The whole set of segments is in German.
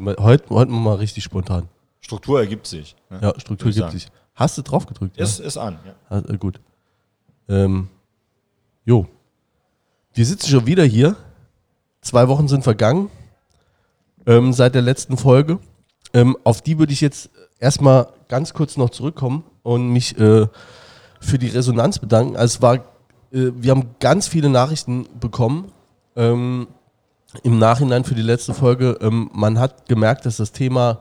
Heute, heute mal richtig spontan. Struktur ergibt sich. Ne? Ja, Struktur ergibt sich. Hast du drauf gedrückt? Ist, ja? ist an, ja. Also, gut. Ähm, jo. Wir sitzen schon wieder hier. Zwei Wochen sind vergangen ähm, seit der letzten Folge. Ähm, auf die würde ich jetzt erstmal ganz kurz noch zurückkommen und mich äh, für die Resonanz bedanken. Also es war, äh, wir haben ganz viele Nachrichten bekommen ähm, im Nachhinein für die letzte Folge. Ähm, man hat gemerkt, dass das Thema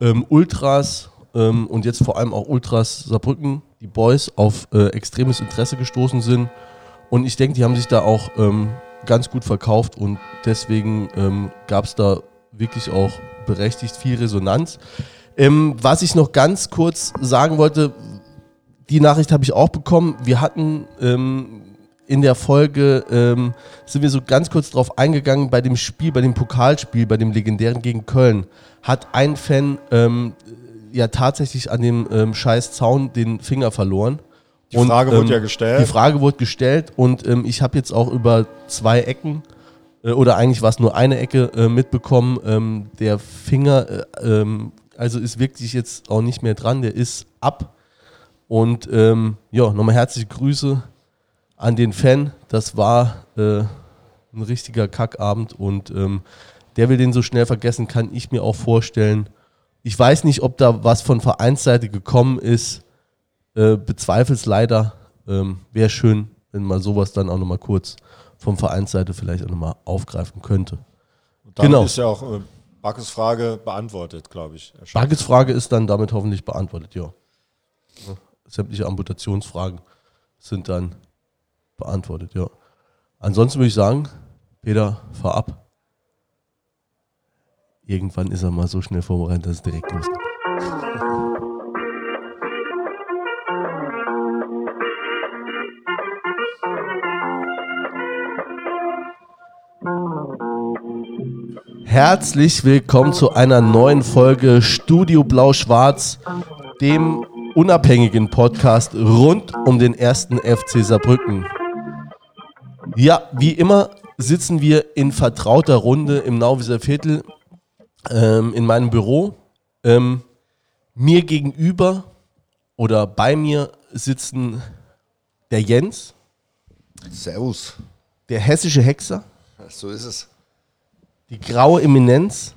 ähm, Ultras ähm, und jetzt vor allem auch Ultras Saarbrücken, die Boys, auf äh, extremes Interesse gestoßen sind. Und ich denke, die haben sich da auch ähm, ganz gut verkauft und deswegen ähm, gab es da wirklich auch berechtigt viel Resonanz. Ähm, was ich noch ganz kurz sagen wollte, die Nachricht habe ich auch bekommen. Wir hatten in der Folge, ähm, sind wir so ganz kurz drauf eingegangen, bei dem Spiel, bei dem Pokalspiel, bei dem legendären gegen Köln, hat ein Fan ähm, ja tatsächlich an dem ähm, scheiß Zaun den Finger verloren. Die Frage und, wurde ja gestellt. Die Frage wurde gestellt und ähm, ich habe jetzt auch über zwei Ecken äh, oder eigentlich war es nur eine Ecke äh, mitbekommen. Ähm, der Finger, äh, ähm, also ist wirklich jetzt auch nicht mehr dran, der ist ab. Und ähm, ja, nochmal herzliche Grüße an den Fan. Das war äh, ein richtiger Kackabend und ähm, der will den so schnell vergessen, kann ich mir auch vorstellen. Ich weiß nicht, ob da was von Vereinsseite gekommen ist. Äh, Bezweifle es leider. Ähm, Wäre schön, wenn man sowas dann auch nochmal kurz vom Vereinsseite vielleicht auch nochmal aufgreifen könnte. Und damit genau. ist ja auch äh, Backes Frage beantwortet, glaube ich. Backes Frage ist dann damit hoffentlich beantwortet, ja. Sämtliche Amputationsfragen sind dann beantwortet, ja. Ansonsten würde ich sagen, Peter, fahr ab. Irgendwann ist er mal so schnell vorbereitet, dass es direkt losgeht. Herzlich willkommen zu einer neuen Folge Studio Blau-Schwarz, dem unabhängigen Podcast rund um den ersten FC Saarbrücken. Ja, wie immer sitzen wir in vertrauter Runde im Nauwieser Viertel ähm, in meinem Büro. Ähm, mir gegenüber oder bei mir sitzen der Jens. Servus. Der hessische Hexer. So ist es. Die graue Eminenz,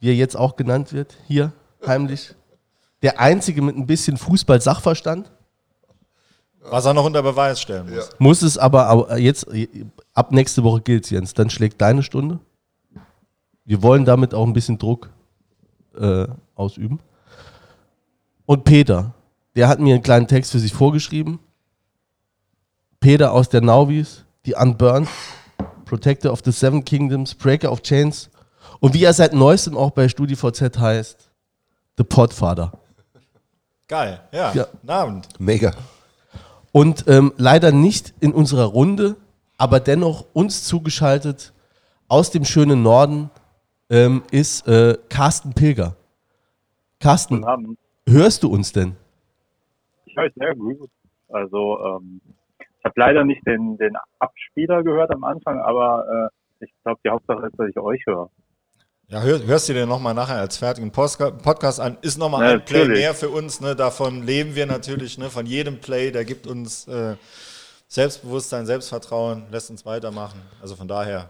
wie er jetzt auch genannt wird, hier heimlich. Der einzige mit ein bisschen Fußball-Sachverstand. Was er noch unter Beweis stellen muss. Ja. Muss es aber jetzt, ab nächste Woche gilt Jens. Dann schlägt deine Stunde. Wir wollen damit auch ein bisschen Druck äh, ausüben. Und Peter, der hat mir einen kleinen Text für sich vorgeschrieben. Peter aus der Nauvis, die Unburned. Protector of the Seven Kingdoms, Breaker of Chains und wie er seit neuestem auch bei StudiVZ heißt, The Podfather. Geil, ja. ja. Guten Abend. Mega. Und ähm, leider nicht in unserer Runde, aber dennoch uns zugeschaltet aus dem schönen Norden ähm, ist äh, Carsten Pilger. Carsten, hörst du uns denn? Ich höre sehr gut. Also ähm, ich habe leider nicht den, den Abspieler gehört am Anfang, aber äh, ich glaube, die Hauptsache ist, dass ich euch höre. Ja, hör, hörst du dir nochmal nachher als fertigen Podcast an. Ist nochmal ja, ein Play mehr für uns. Ne? Davon leben wir natürlich. Ne? Von jedem Play, der gibt uns äh, Selbstbewusstsein, Selbstvertrauen, lässt uns weitermachen. Also von daher,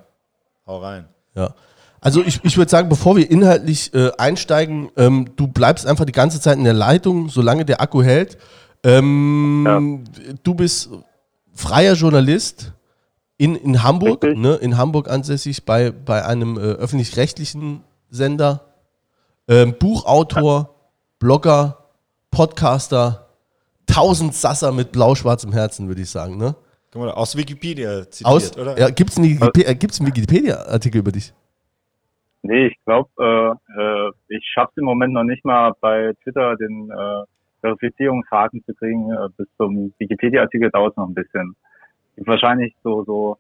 hau rein. Ja. Also ich, ich würde sagen, bevor wir inhaltlich äh, einsteigen, ähm, du bleibst einfach die ganze Zeit in der Leitung, solange der Akku hält. Ähm, ja. Du bist freier Journalist in, in Hamburg, ne, in Hamburg ansässig bei, bei einem äh, öffentlich-rechtlichen Sender, ähm, Buchautor, Blogger, Podcaster, tausend Sasser mit blau-schwarzem Herzen, würde ich sagen, ne? Mal, aus Wikipedia zitiert, aus, oder? Ja, gibt es einen, Wikipedia, äh, einen Wikipedia-Artikel über dich? Nee, ich glaube, äh, äh, ich schaffe es im Moment noch nicht mal bei Twitter den äh, Verifizierungshaken zu kriegen äh, bis zum Wikipedia-Artikel dauert noch ein bisschen. Wahrscheinlich so, so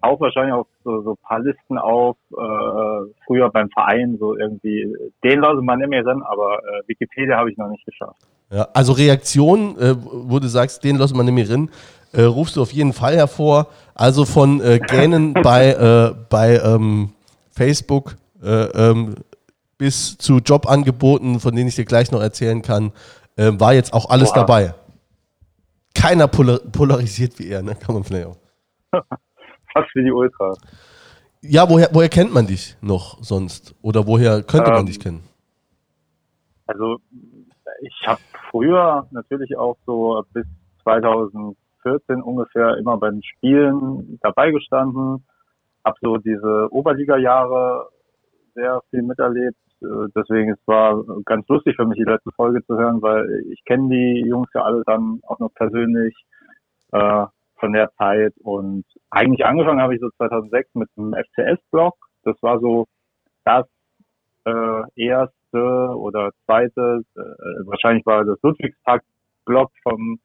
auch wahrscheinlich auch so, so paar Listen auf, äh, früher beim Verein, so irgendwie, den lasse man immer drin, aber äh, Wikipedia habe ich noch nicht geschafft. Ja, also Reaktion, äh, wo du sagst, den lasse man nicht mehr drin, äh, rufst du auf jeden Fall hervor. Also von äh, Gähnen bei, äh, bei ähm, Facebook äh, ähm, bis zu Jobangeboten, von denen ich dir gleich noch erzählen kann, war jetzt auch alles Oha. dabei. Keiner polar polarisiert wie er, ne? Kann man vielleicht auch. Fast wie die Ultras. Ja, woher, woher kennt man dich noch sonst? Oder woher könnte ähm, man dich kennen? Also, ich habe früher natürlich auch so bis 2014 ungefähr immer bei den Spielen dabei gestanden, habe so diese Oberliga-Jahre sehr viel miterlebt. Äh, deswegen es war ganz lustig für mich, die letzte Folge zu hören, weil ich kenne die Jungs ja alle dann auch noch persönlich äh, von der Zeit. Und eigentlich angefangen habe ich so 2006 mit einem FCS-Blog. Das war so das äh, erste oder zweite, äh, wahrscheinlich war das Ludwigstag-Blog vom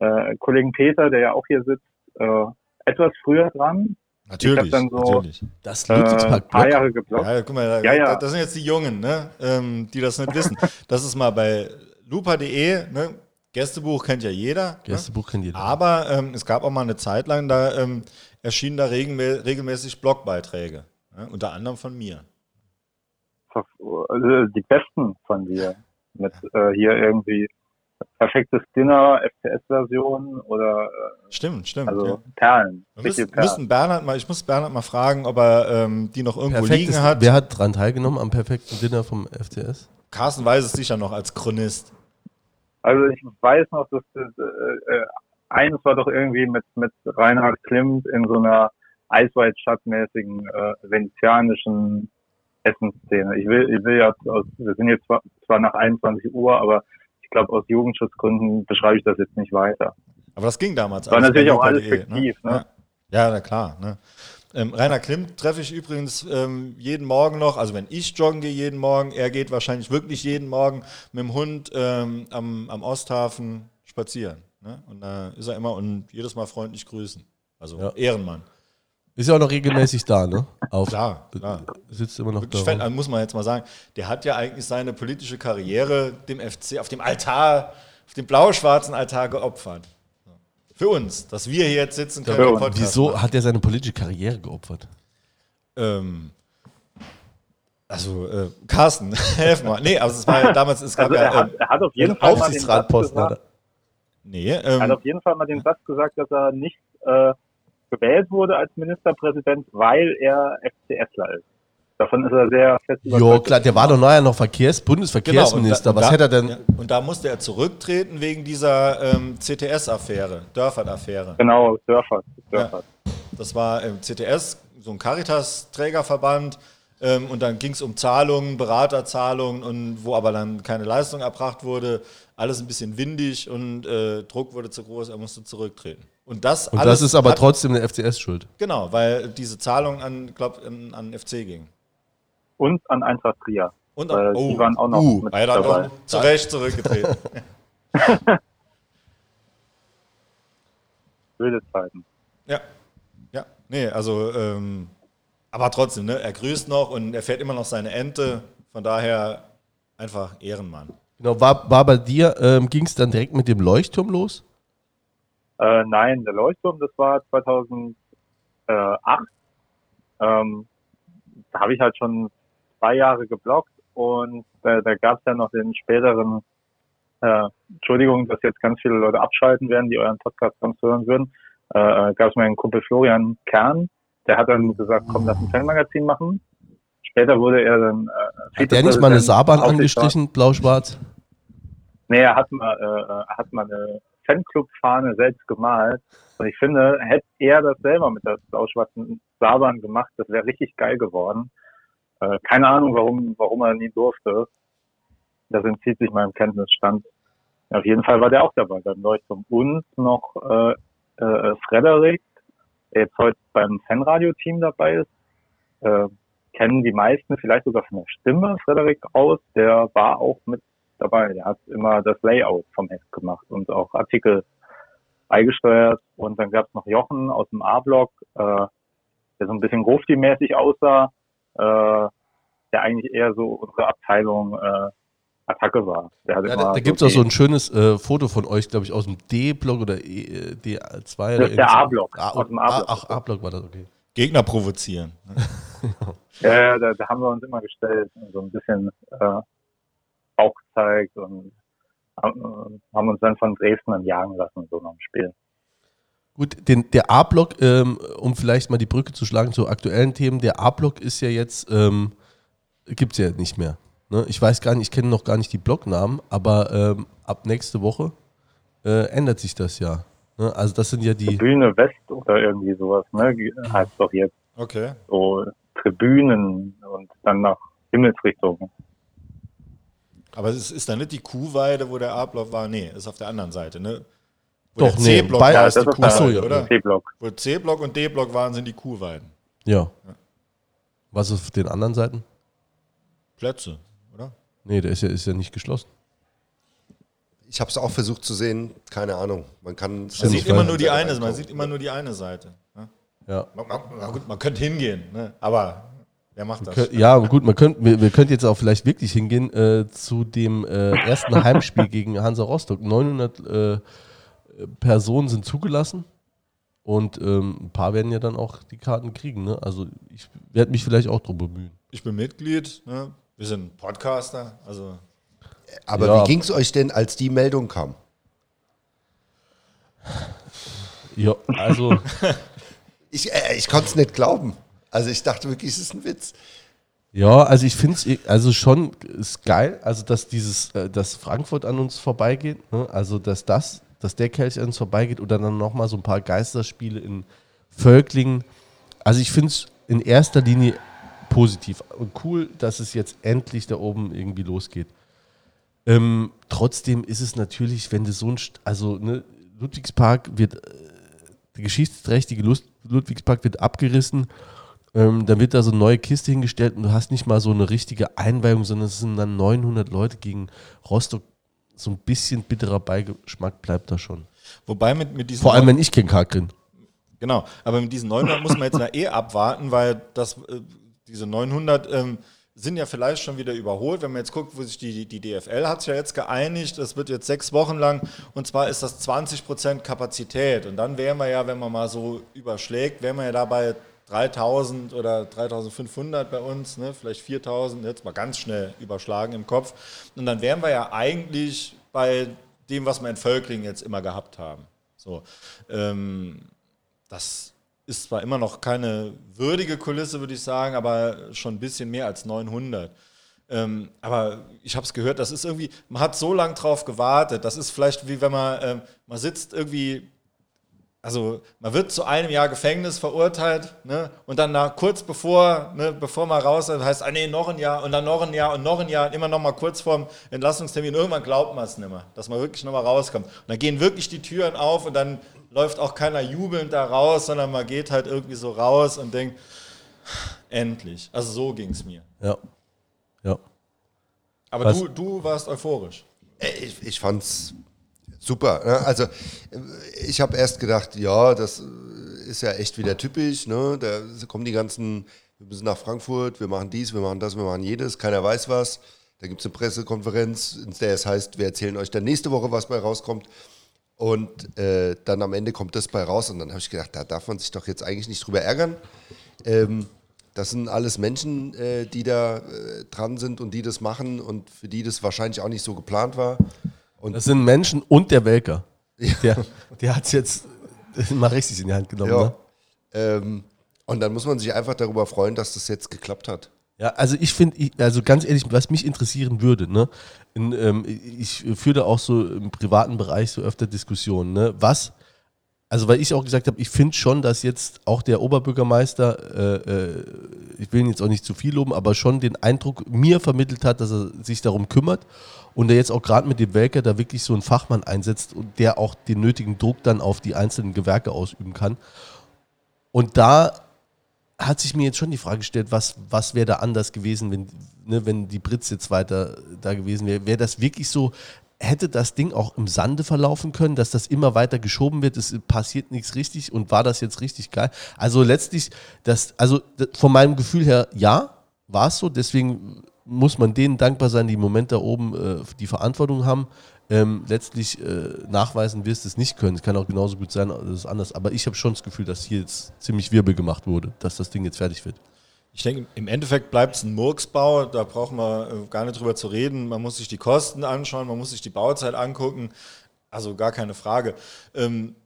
äh, Kollegen Peter, der ja auch hier sitzt, äh, etwas früher dran. Natürlich, dann so, natürlich. Das Ludwigspark. Äh, paar Jahre geblockt. Ja, guck mal, ja, ja. das sind jetzt die Jungen, ne, ähm, die das nicht wissen. Das ist mal bei lupa.de, ne, Gästebuch kennt ja jeder. Ne? Gästebuch ne? kennt jeder. Aber ähm, es gab auch mal eine Zeit lang, da ähm, erschienen da regelmä regelmäßig Blogbeiträge. Ne? Unter anderem von mir. Also die besten von dir. Mit äh, hier irgendwie perfektes Dinner, FCS-Version oder. Äh, stimmt, stimmt. Also ja. Perlen. Wir müssen, Perlen. müssen Bernhard mal, ich muss Bernhard mal fragen, ob er ähm, die noch irgendwo Perfektes, liegen hat. Wer hat daran teilgenommen am perfekten Dinner vom FCS? Carsten weiß es sicher noch als Chronist. Also ich weiß noch, dass äh, äh, eines war doch irgendwie mit, mit Reinhard Klimt in so einer Eisweit-Stadtmäßigen äh, venezianischen Essensszene. Ich will, ich will ja, aus, wir sind jetzt zwar, zwar nach 21 Uhr, aber glaube, aus Jugendschutzgründen beschreibe ich das jetzt nicht weiter. Aber das ging damals. War natürlich auch alles fiktiv, ne? ne? Ja, na klar. Ne? Ähm, Rainer Klimt treffe ich übrigens ähm, jeden Morgen noch, also wenn ich joggen gehe jeden Morgen, er geht wahrscheinlich wirklich jeden Morgen mit dem Hund ähm, am, am Osthafen spazieren. Ne? Und da ist er immer und jedes Mal freundlich grüßen. Also ja. Ehrenmann. Ist ja auch noch regelmäßig da, ne? Auf, klar, klar. Sitzt immer noch Wirklich da. Fett, muss man jetzt mal sagen, der hat ja eigentlich seine politische Karriere dem FC auf dem Altar, auf dem blau-schwarzen Altar geopfert. Für uns, dass wir hier jetzt sitzen können. Ja, wieso machen. hat er seine politische Karriere geopfert? Ähm, also, äh, Carsten, helf mal. Nee, also es war ja damals, es gab also er, hat, er hat auf jeden Fall mal den Satz gesagt, nee, ähm, er hat auf jeden Fall mal den Satz gesagt, dass er nicht äh, gewählt wurde als Ministerpräsident, weil er FCSler ist. Davon ist er sehr fest Jo, klar, der war doch neuer noch Verkehrs Bundesverkehrsminister. Genau, da, Was da, hätte er denn? Ja, und da musste er zurücktreten wegen dieser ähm, CTS-Affäre, Dörfert-Affäre. Genau, Dörfert. Dörfert. Ja, das war im ähm, CTS, so ein Caritas-Trägerverband. Ähm, und dann ging es um Zahlungen, Beraterzahlungen und wo aber dann keine Leistung erbracht wurde. Alles ein bisschen windig und äh, Druck wurde zu groß, er musste zurücktreten. Und das, und das ist aber hat, trotzdem eine FCS schuld. Genau, weil diese Zahlung an, glaub, an, an FC ging und an Eintracht Trier. Und an, oh, die waren auch noch uh, mit dabei. Auch zu Recht zurückgetreten. Wilde Zeiten. Ja. Ja, nee, also, ähm, aber trotzdem, ne, er grüßt noch und er fährt immer noch seine Ente. Von daher einfach Ehrenmann. Genau, war, war bei dir, ähm, ging es dann direkt mit dem Leuchtturm los? Äh, nein, der Leuchtturm, das war 2008. Ähm, da habe ich halt schon zwei Jahre geblockt und da, da gab es ja noch den späteren, äh, Entschuldigung, dass jetzt ganz viele Leute abschalten werden, die euren Podcast sonst hören würden, äh, äh gab es meinen Kumpel Florian Kern, der hat dann gesagt, komm, lass ein Fanmagazin machen. Später wurde er dann äh, Hat der nicht mal eine Saban angestrichen, blau-schwarz? Nee, er hat mal, äh, hat mal eine Fanclub-Fahne selbst gemalt. Und ich finde, hätte er das selber mit der blau-schwarzen Saban gemacht, das wäre richtig geil geworden. Äh, keine Ahnung, warum, warum er nie durfte. Das entzieht sich meinem Kenntnisstand. Auf jeden Fall war der auch dabei beim Leuchtturm. Und noch äh, äh, Frederik, der jetzt heute beim Fanradio-Team dabei ist, äh, kennen die meisten vielleicht sogar von der Stimme Frederik aus. Der war auch mit dabei. Der hat immer das Layout vom Heft gemacht und auch Artikel beigesteuert. Und dann gab es noch Jochen aus dem A-Block, äh, der so ein bisschen Grufti-mäßig aussah äh, der eigentlich eher so unsere Abteilung äh, Attacke war. ja, da da gibt es auch so ein schönes äh, Foto von euch, glaube ich, aus dem D-Block oder e, D2. Das ist der A-Block. Ah, aus dem A-Block. Ach, A-Block war das, okay. Gegner provozieren. Ja, da, da, haben wir uns immer gestellt so ein bisschen äh, Bauch gezeigt und haben, haben uns dann von Dresden dann jagen lassen, so nach dem Spiel. Gut, den, der A-Block, ähm, um vielleicht mal die Brücke zu schlagen zu aktuellen Themen, der A-Block ist ja jetzt, ähm, gibt es ja nicht mehr. Ne? Ich weiß gar nicht, ich kenne noch gar nicht die Blocknamen, aber ähm, ab nächste Woche äh, ändert sich das ja. Ne? Also das sind ja die... Tribüne West oder irgendwie sowas, ne? heißt doch jetzt. Okay. So Tribünen und dann nach Himmelsrichtung. Aber es ist dann nicht die Kuhweide, wo der A-Block war? Nee, ist auf der anderen Seite, ne? Wo Doch, nee. C-Block war, ist die Kuhweide, Achso, ja. oder? C-Block. Wo C-Block und D-Block waren, sind die Kuhweiden. Ja. ja. Was ist auf den anderen Seiten? Plätze, oder? Nee, der ist ja, ist ja nicht geschlossen. Ich habe es auch versucht zu sehen, keine Ahnung. Man kann man sieht immer nur die eine, man sieht immer nur die eine Seite. Ne? Ja. Man, man, gut, man könnte hingehen, ne? aber Wer macht das? Könnt, ja, gut, man könnt, wir, wir könnten jetzt auch vielleicht wirklich hingehen äh, zu dem äh, ersten Heimspiel gegen Hansa Rostock. 900 äh, Personen sind zugelassen und ähm, ein paar werden ja dann auch die Karten kriegen. Ne? Also ich werde mich vielleicht auch drum bemühen. Ich bin Mitglied, ne? wir sind Podcaster. Also Aber ja. wie ging es euch denn, als die Meldung kam? Ja, also. ich äh, ich konnte es nicht glauben. Also ich dachte wirklich, es ist ein Witz. Ja, also ich finde es also schon ist geil, also dass dieses, äh, dass Frankfurt an uns vorbeigeht, ne? also dass das, dass der Kelch an uns vorbeigeht oder dann nochmal so ein paar Geisterspiele in Völklingen. Also ich finde es in erster Linie positiv und cool, dass es jetzt endlich da oben irgendwie losgeht. Ähm, trotzdem ist es natürlich, wenn du so ein, also ne, Ludwigspark wird, äh, der geschichtsträchtige Ludwigspark wird abgerissen ähm, dann wird da so eine neue Kiste hingestellt und du hast nicht mal so eine richtige Einweihung, sondern es sind dann 900 Leute gegen Rostock. So ein bisschen bitterer Beigeschmack bleibt da schon. Wobei mit, mit diesen. Vor allem, wenn ich kein Kark bin. Genau, aber mit diesen 900 muss man jetzt da eh abwarten, weil das, äh, diese 900 ähm, sind ja vielleicht schon wieder überholt. Wenn man jetzt guckt, wo sich die, die DFL hat sich ja jetzt geeinigt, es wird jetzt sechs Wochen lang und zwar ist das 20% Kapazität. Und dann wären wir ja, wenn man mal so überschlägt, wären wir ja dabei 3000 oder 3500 bei uns, ne, vielleicht 4000, jetzt mal ganz schnell überschlagen im Kopf. Und dann wären wir ja eigentlich bei dem, was wir in Völklingen jetzt immer gehabt haben. So, ähm, das ist zwar immer noch keine würdige Kulisse, würde ich sagen, aber schon ein bisschen mehr als 900. Ähm, aber ich habe es gehört, das ist irgendwie, man hat so lange drauf gewartet. Das ist vielleicht wie wenn man, ähm, man sitzt irgendwie also man wird zu einem Jahr Gefängnis verurteilt ne? und dann nach, kurz bevor, ne, bevor man raus ist, heißt, ah, nee, noch ein Jahr und dann noch ein Jahr und noch ein Jahr und immer noch mal kurz vorm Entlassungstermin. Irgendwann glaubt man es nicht mehr, dass man wirklich noch mal rauskommt. Und dann gehen wirklich die Türen auf und dann läuft auch keiner jubelnd da raus, sondern man geht halt irgendwie so raus und denkt, endlich. Also so ging es mir. Ja. Ja. Aber du, du warst euphorisch. Ich, ich fand's super. Ne? Also ich habe erst gedacht, ja, das ist ja echt wieder typisch. Ne? Da kommen die ganzen, wir müssen nach Frankfurt, wir machen dies, wir machen das, wir machen jedes, keiner weiß was. Da gibt es eine Pressekonferenz, in der es heißt, wir erzählen euch dann nächste Woche, was bei rauskommt. Und äh, dann am Ende kommt das bei raus. Und dann habe ich gedacht, da darf man sich doch jetzt eigentlich nicht drüber ärgern. Ähm, das sind alles Menschen, äh, die da äh, dran sind und die das machen und für die das wahrscheinlich auch nicht so geplant war. Und das sind Menschen und der Welker. Ja. Der, der hat es jetzt mal richtig in die Hand genommen. Ja. Ne? Ähm, und dann muss man sich einfach darüber freuen, dass das jetzt geklappt hat. Ja, also ich finde, also ganz ehrlich, was mich interessieren würde, ne, in, ähm, ich führe da auch so im privaten Bereich so öfter Diskussionen, ne, was, also weil ich auch gesagt habe, ich finde schon, dass jetzt auch der Oberbürgermeister, äh, äh, ich will ihn jetzt auch nicht zu viel loben, aber schon den Eindruck mir vermittelt hat, dass er sich darum kümmert und der jetzt auch gerade mit dem Welker da wirklich so einen Fachmann einsetzt und der auch den nötigen Druck dann auf die einzelnen Gewerke ausüben kann. Und da hat sich mir jetzt schon die Frage gestellt, was, was wäre da anders gewesen, wenn, ne, wenn die Britz jetzt weiter da gewesen wäre. Wäre das wirklich so, hätte das Ding auch im Sande verlaufen können, dass das immer weiter geschoben wird, es passiert nichts richtig und war das jetzt richtig geil? Also letztlich, das, also von meinem Gefühl her, ja, war es so, deswegen muss man denen dankbar sein, die im Moment da oben äh, die Verantwortung haben. Ähm, letztlich äh, nachweisen wirst es nicht können. Es kann auch genauso gut sein, das ist anders. Aber ich habe schon das Gefühl, dass hier jetzt ziemlich Wirbel gemacht wurde, dass das Ding jetzt fertig wird. Ich denke, im Endeffekt bleibt es ein Murksbau, da brauchen wir äh, gar nicht drüber zu reden. Man muss sich die Kosten anschauen, man muss sich die Bauzeit angucken. Also gar keine Frage. Ähm,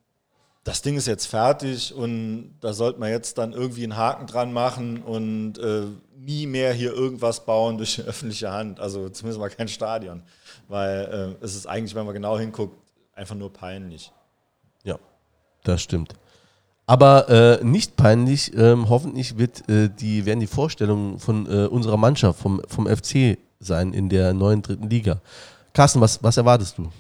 das Ding ist jetzt fertig und da sollte man jetzt dann irgendwie einen Haken dran machen und äh, nie mehr hier irgendwas bauen durch die öffentliche Hand. Also zumindest mal kein Stadion. Weil äh, es ist eigentlich, wenn man genau hinguckt, einfach nur peinlich. Ja, das stimmt. Aber äh, nicht peinlich, ähm, hoffentlich wird, äh, die, werden die Vorstellungen von äh, unserer Mannschaft, vom, vom FC sein in der neuen dritten Liga. Carsten, was, was erwartest du?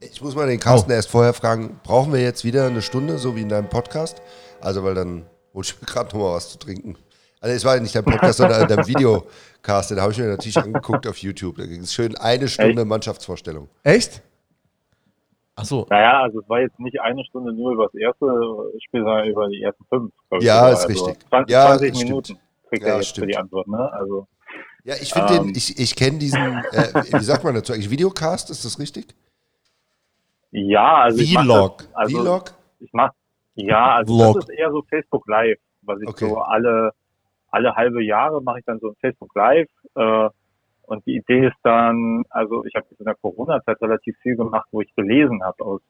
Ich muss mal den Carsten oh. erst vorher fragen, brauchen wir jetzt wieder eine Stunde, so wie in deinem Podcast? Also, weil dann hol ich mir gerade noch mal was zu trinken. Also, es war ja nicht dein Podcast, sondern dein Videocast, den habe ich mir natürlich angeguckt auf YouTube. Da ging es schön eine Stunde Echt? Mannschaftsvorstellung. Echt? Ach so. Naja, also es war jetzt nicht eine Stunde nur über das erste Spiel, sondern über die ersten fünf. Ja, ist also richtig. 20, ja, 20 Minuten kriegt ja, er jetzt stimmt. für die Antwort, ne? Also, ja, ich finde ähm, den, ich, ich kenne diesen, äh, wie sagt man dazu eigentlich, Videocast, ist das richtig? Ja, also Vlog. Ich also, Vlog? Ich mach, ja, also Vlog. das ist eher so Facebook Live, was ich okay. so alle, alle halbe Jahre mache ich dann so ein Facebook Live, äh, und die Idee ist dann, also ich habe in der Corona-Zeit relativ viel gemacht, wo ich gelesen habe aus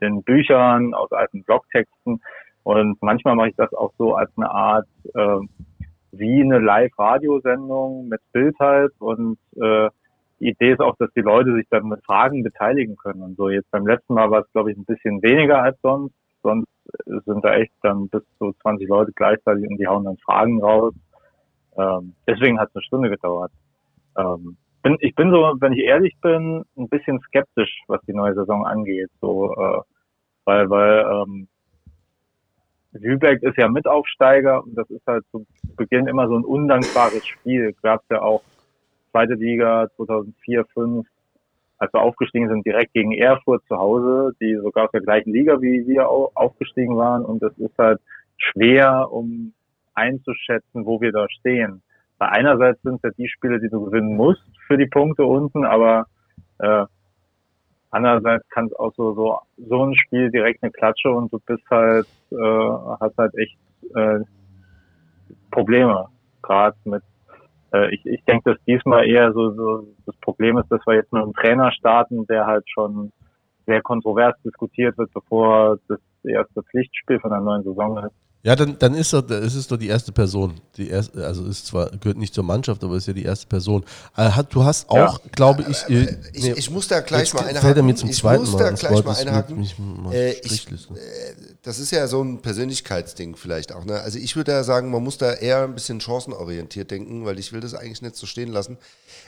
den Büchern, aus alten Blogtexten. Und manchmal mache ich das auch so als eine Art äh, wie eine Live-Radiosendung mit Bild halt. Und äh, die Idee ist auch, dass die Leute sich dann mit Fragen beteiligen können. Und so jetzt beim letzten Mal war es, glaube ich, ein bisschen weniger als sonst. Sonst sind da echt dann bis zu 20 Leute gleichzeitig und die hauen dann Fragen raus. Ähm, deswegen hat es eine Stunde gedauert. Ähm, bin, ich bin so, wenn ich ehrlich bin, ein bisschen skeptisch, was die neue Saison angeht. So, äh, weil, weil ähm, Lübeck ist ja Mitaufsteiger und das ist halt zu Beginn immer so ein undankbares Spiel. Gab ja auch zweite Liga 2004, 2005, als wir aufgestiegen sind, direkt gegen Erfurt zu Hause, die sogar aus der gleichen Liga wie wir aufgestiegen waren. Und es ist halt schwer, um einzuschätzen, wo wir da stehen. Bei einerseits sind es ja die Spiele, die du gewinnen musst für die Punkte unten, aber äh, andererseits kann es auch so, so so ein Spiel direkt eine Klatsche und du bist halt äh, hast halt echt äh, Probleme gerade mit äh, ich, ich denke, dass diesmal eher so, so das Problem ist, dass wir jetzt mit einem Trainer starten, der halt schon sehr kontrovers diskutiert wird, bevor das erste Pflichtspiel von der neuen Saison ist. Ja, dann, dann ist, er, ist es doch die erste Person. Die erste, also ist zwar, gehört nicht zur Mannschaft, aber ist ja die erste Person. Äh, du hast auch, ja. glaube ich, äh, ich, nee, ich. muss da gleich mal einhaken. Fällt er mir zum ich zweiten muss da gleich mal einhaken. Äh, ich, äh, das ist ja so ein Persönlichkeitsding vielleicht auch. Ne? Also ich würde ja sagen, man muss da eher ein bisschen chancenorientiert denken, weil ich will das eigentlich nicht so stehen lassen.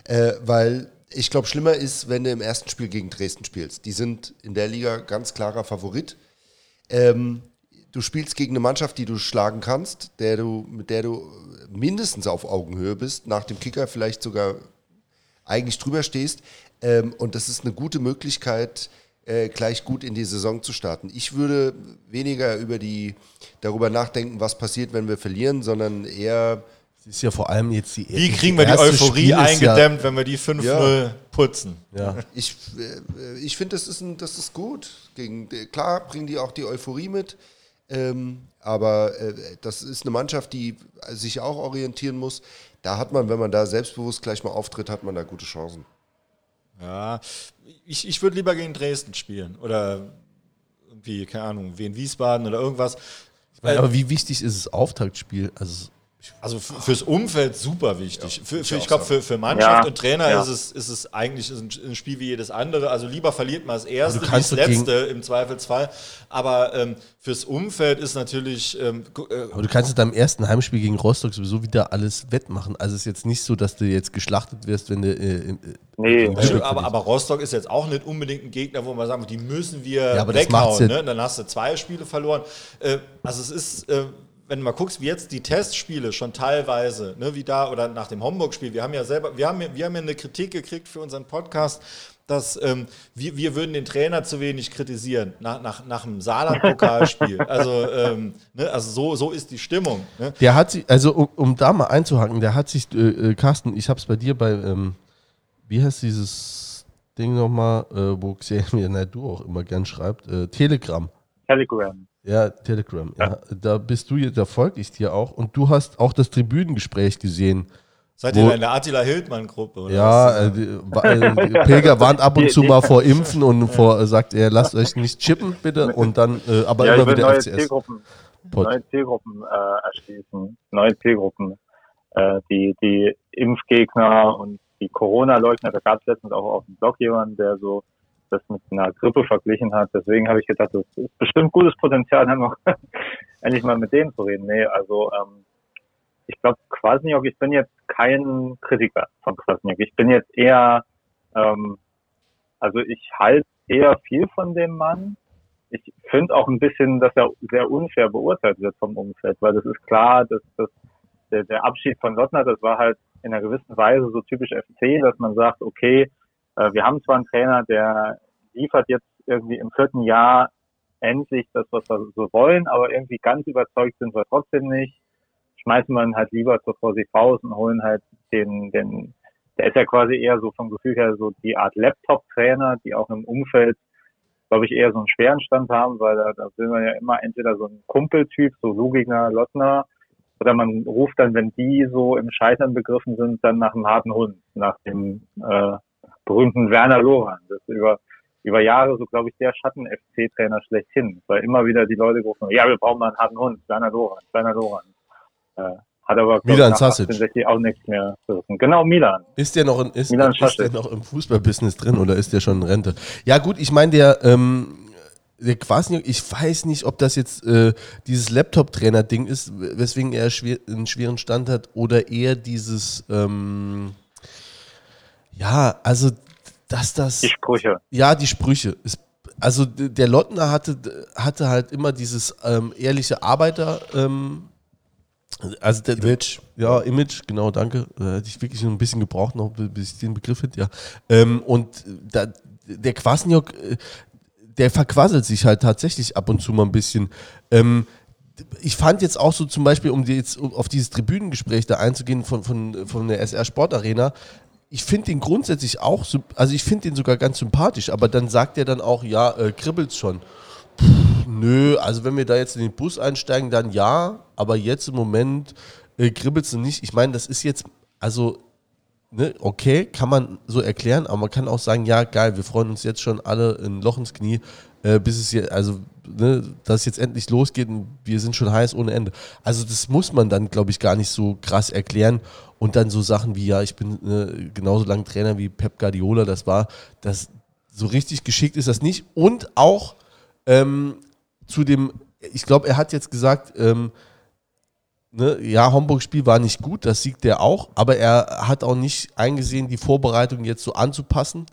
Äh, weil ich glaube, schlimmer ist, wenn du im ersten Spiel gegen Dresden spielst. Die sind in der Liga ganz klarer Favorit. Ähm, du spielst gegen eine Mannschaft, die du schlagen kannst, der du, mit der du mindestens auf Augenhöhe bist, nach dem Kicker vielleicht sogar eigentlich drüber stehst. Ähm, und das ist eine gute Möglichkeit, äh, gleich gut in die Saison zu starten. Ich würde weniger über die, darüber nachdenken, was passiert, wenn wir verlieren, sondern eher. Es ist ja vor allem jetzt die. Wie kriegen wir die Euphorie eingedämmt, ja, wenn wir die 5-0 ja. putzen? Ja. Ich, äh, ich finde, das, ist das ist gut. Gegen, klar bringen die auch die Euphorie mit. Ähm, aber äh, das ist eine Mannschaft, die sich auch orientieren muss. Da hat man, wenn man da selbstbewusst gleich mal auftritt, hat man da gute Chancen. Ja, ich, ich würde lieber gegen Dresden spielen oder irgendwie, keine Ahnung, wie in Wiesbaden oder irgendwas. Meine, aber wie wichtig ist das Auftaktspiel? Also also fürs Umfeld super wichtig. Ja, für, für, ich glaube, für, für Mannschaft ja, und Trainer ja. ist, es, ist es eigentlich ein Spiel wie jedes andere. Also lieber verliert man das erste, also das letzte im Zweifelsfall. Aber ähm, fürs Umfeld ist natürlich. Ähm, äh, aber du kannst in deinem ersten Heimspiel gegen Rostock sowieso wieder alles wettmachen. Also es ist jetzt nicht so, dass du jetzt geschlachtet wirst, wenn du. Äh, äh, nee, aber, aber, Rostock ist jetzt auch nicht unbedingt ein Gegner, wo man sagen, die müssen wir ja, weghauen. Ne? Dann hast du zwei Spiele verloren. Äh, also es ist äh, wenn du mal guckst, wie jetzt die Testspiele schon teilweise, ne, wie da oder nach dem Homburg-Spiel, wir haben ja selber, wir haben, wir haben ja eine Kritik gekriegt für unseren Podcast, dass ähm, wir, wir würden den Trainer zu wenig kritisieren nach, nach, nach dem Saarland-Pokalspiel. also, ähm, ne, also so, so ist die Stimmung. Ne? Der hat sich, also um, um, da mal einzuhaken, der hat sich, äh, äh Carsten, ich habe es bei dir bei, ähm, wie heißt dieses Ding nochmal, äh, wo Xavier du auch immer gern schreibt, äh, Telegram. Telegram. Ja, Telegram. Ja. Da bist du, da folge ich dir auch. Und du hast auch das Tribünengespräch gesehen. Seid ihr in der Attila Hildmann-Gruppe? Ja, äh, äh, Pilger warnt ab und zu mal vor Impfen und vor äh, sagt er, lasst euch nicht chippen, bitte. Und dann, äh, aber ja, immer wieder neue FCS. Zielgruppen, neue Zielgruppen äh, erschließen, neue Zielgruppen. Äh, die, die Impfgegner und die Corona-Leugner, da gab es letztens auch auf dem Blog jemanden, der so das mit einer Grippe verglichen hat. Deswegen habe ich gedacht, das ist bestimmt gutes Potenzial, dann noch endlich mal mit denen zu reden. Nee, also ähm, ich glaube, Kwasniok, ich bin jetzt kein Kritiker von Kwasniok. Ich bin jetzt eher, ähm, also ich halte eher viel von dem Mann. Ich finde auch ein bisschen, dass er sehr unfair beurteilt wird vom Umfeld, weil das ist klar, dass, dass der, der Abschied von Lottner, das war halt in einer gewissen Weise so typisch FC, dass man sagt, okay, wir haben zwar einen Trainer, der liefert jetzt irgendwie im vierten Jahr endlich das, was wir so wollen, aber irgendwie ganz überzeugt sind wir trotzdem nicht. Schmeißen wir ihn halt lieber zur Vorsicht raus und holen halt den, den, der ist ja quasi eher so vom Gefühl her so die Art Laptop-Trainer, die auch im Umfeld, glaube ich, eher so einen schweren Stand haben, weil da, da will man ja immer entweder so ein Kumpeltyp, so Lugigner, Lottner, oder man ruft dann, wenn die so im Scheitern begriffen sind, dann nach einem harten Hund, nach dem äh, berühmten Werner Loran. Das über, über Jahre so, glaube ich, der Schatten-FC-Trainer schlechthin, weil immer wieder die Leute gerufen haben, ja, wir brauchen mal einen harten Hund, Werner Loran, Werner Loran. Äh, hat aber Milan Sasic. auch nichts mehr gerissen. Genau, Milan. Ist der noch in, ist, ist der noch im Fußballbusiness drin oder ist der schon in Rente? Ja gut, ich meine, der ähm, der Kwasniok, ich weiß nicht, ob das jetzt äh, dieses Laptop-Trainer-Ding ist, weswegen er schwer, einen schweren Stand hat, oder eher dieses, ähm, ja, also, dass das. Die Sprüche. Ja, die Sprüche. Ist, also, der Lottner hatte, hatte halt immer dieses ähm, ehrliche Arbeiter, ähm, also der, Image. Ja, Image, genau, danke. Da hätte ich wirklich ein bisschen gebraucht, noch, bis ich den Begriff finde, ja. Ähm, und da, der Kwasniok, äh, der verquasselt sich halt tatsächlich ab und zu mal ein bisschen. Ähm, ich fand jetzt auch so zum Beispiel, um jetzt auf dieses Tribünengespräch da einzugehen von, von, von der SR Sportarena, ich finde den grundsätzlich auch, also ich finde den sogar ganz sympathisch, aber dann sagt er dann auch, ja, äh, kribbelt's schon. Puh, nö, also wenn wir da jetzt in den Bus einsteigen, dann ja, aber jetzt im Moment äh, kribbelt's nicht. Ich meine, das ist jetzt, also ne, okay, kann man so erklären, aber man kann auch sagen, ja, geil, wir freuen uns jetzt schon alle ein Loch ins Knie, äh, bis es hier, also, ne, dass es jetzt endlich losgeht und wir sind schon heiß ohne Ende. Also das muss man dann, glaube ich, gar nicht so krass erklären. Und dann so Sachen wie, ja, ich bin ne, genauso lang Trainer wie Pep Guardiola, das war, das so richtig geschickt ist das nicht. Und auch ähm, zu dem, ich glaube, er hat jetzt gesagt, ähm, ne, ja, Homburg-Spiel war nicht gut, das siegt er auch, aber er hat auch nicht eingesehen, die Vorbereitung jetzt so anzupassen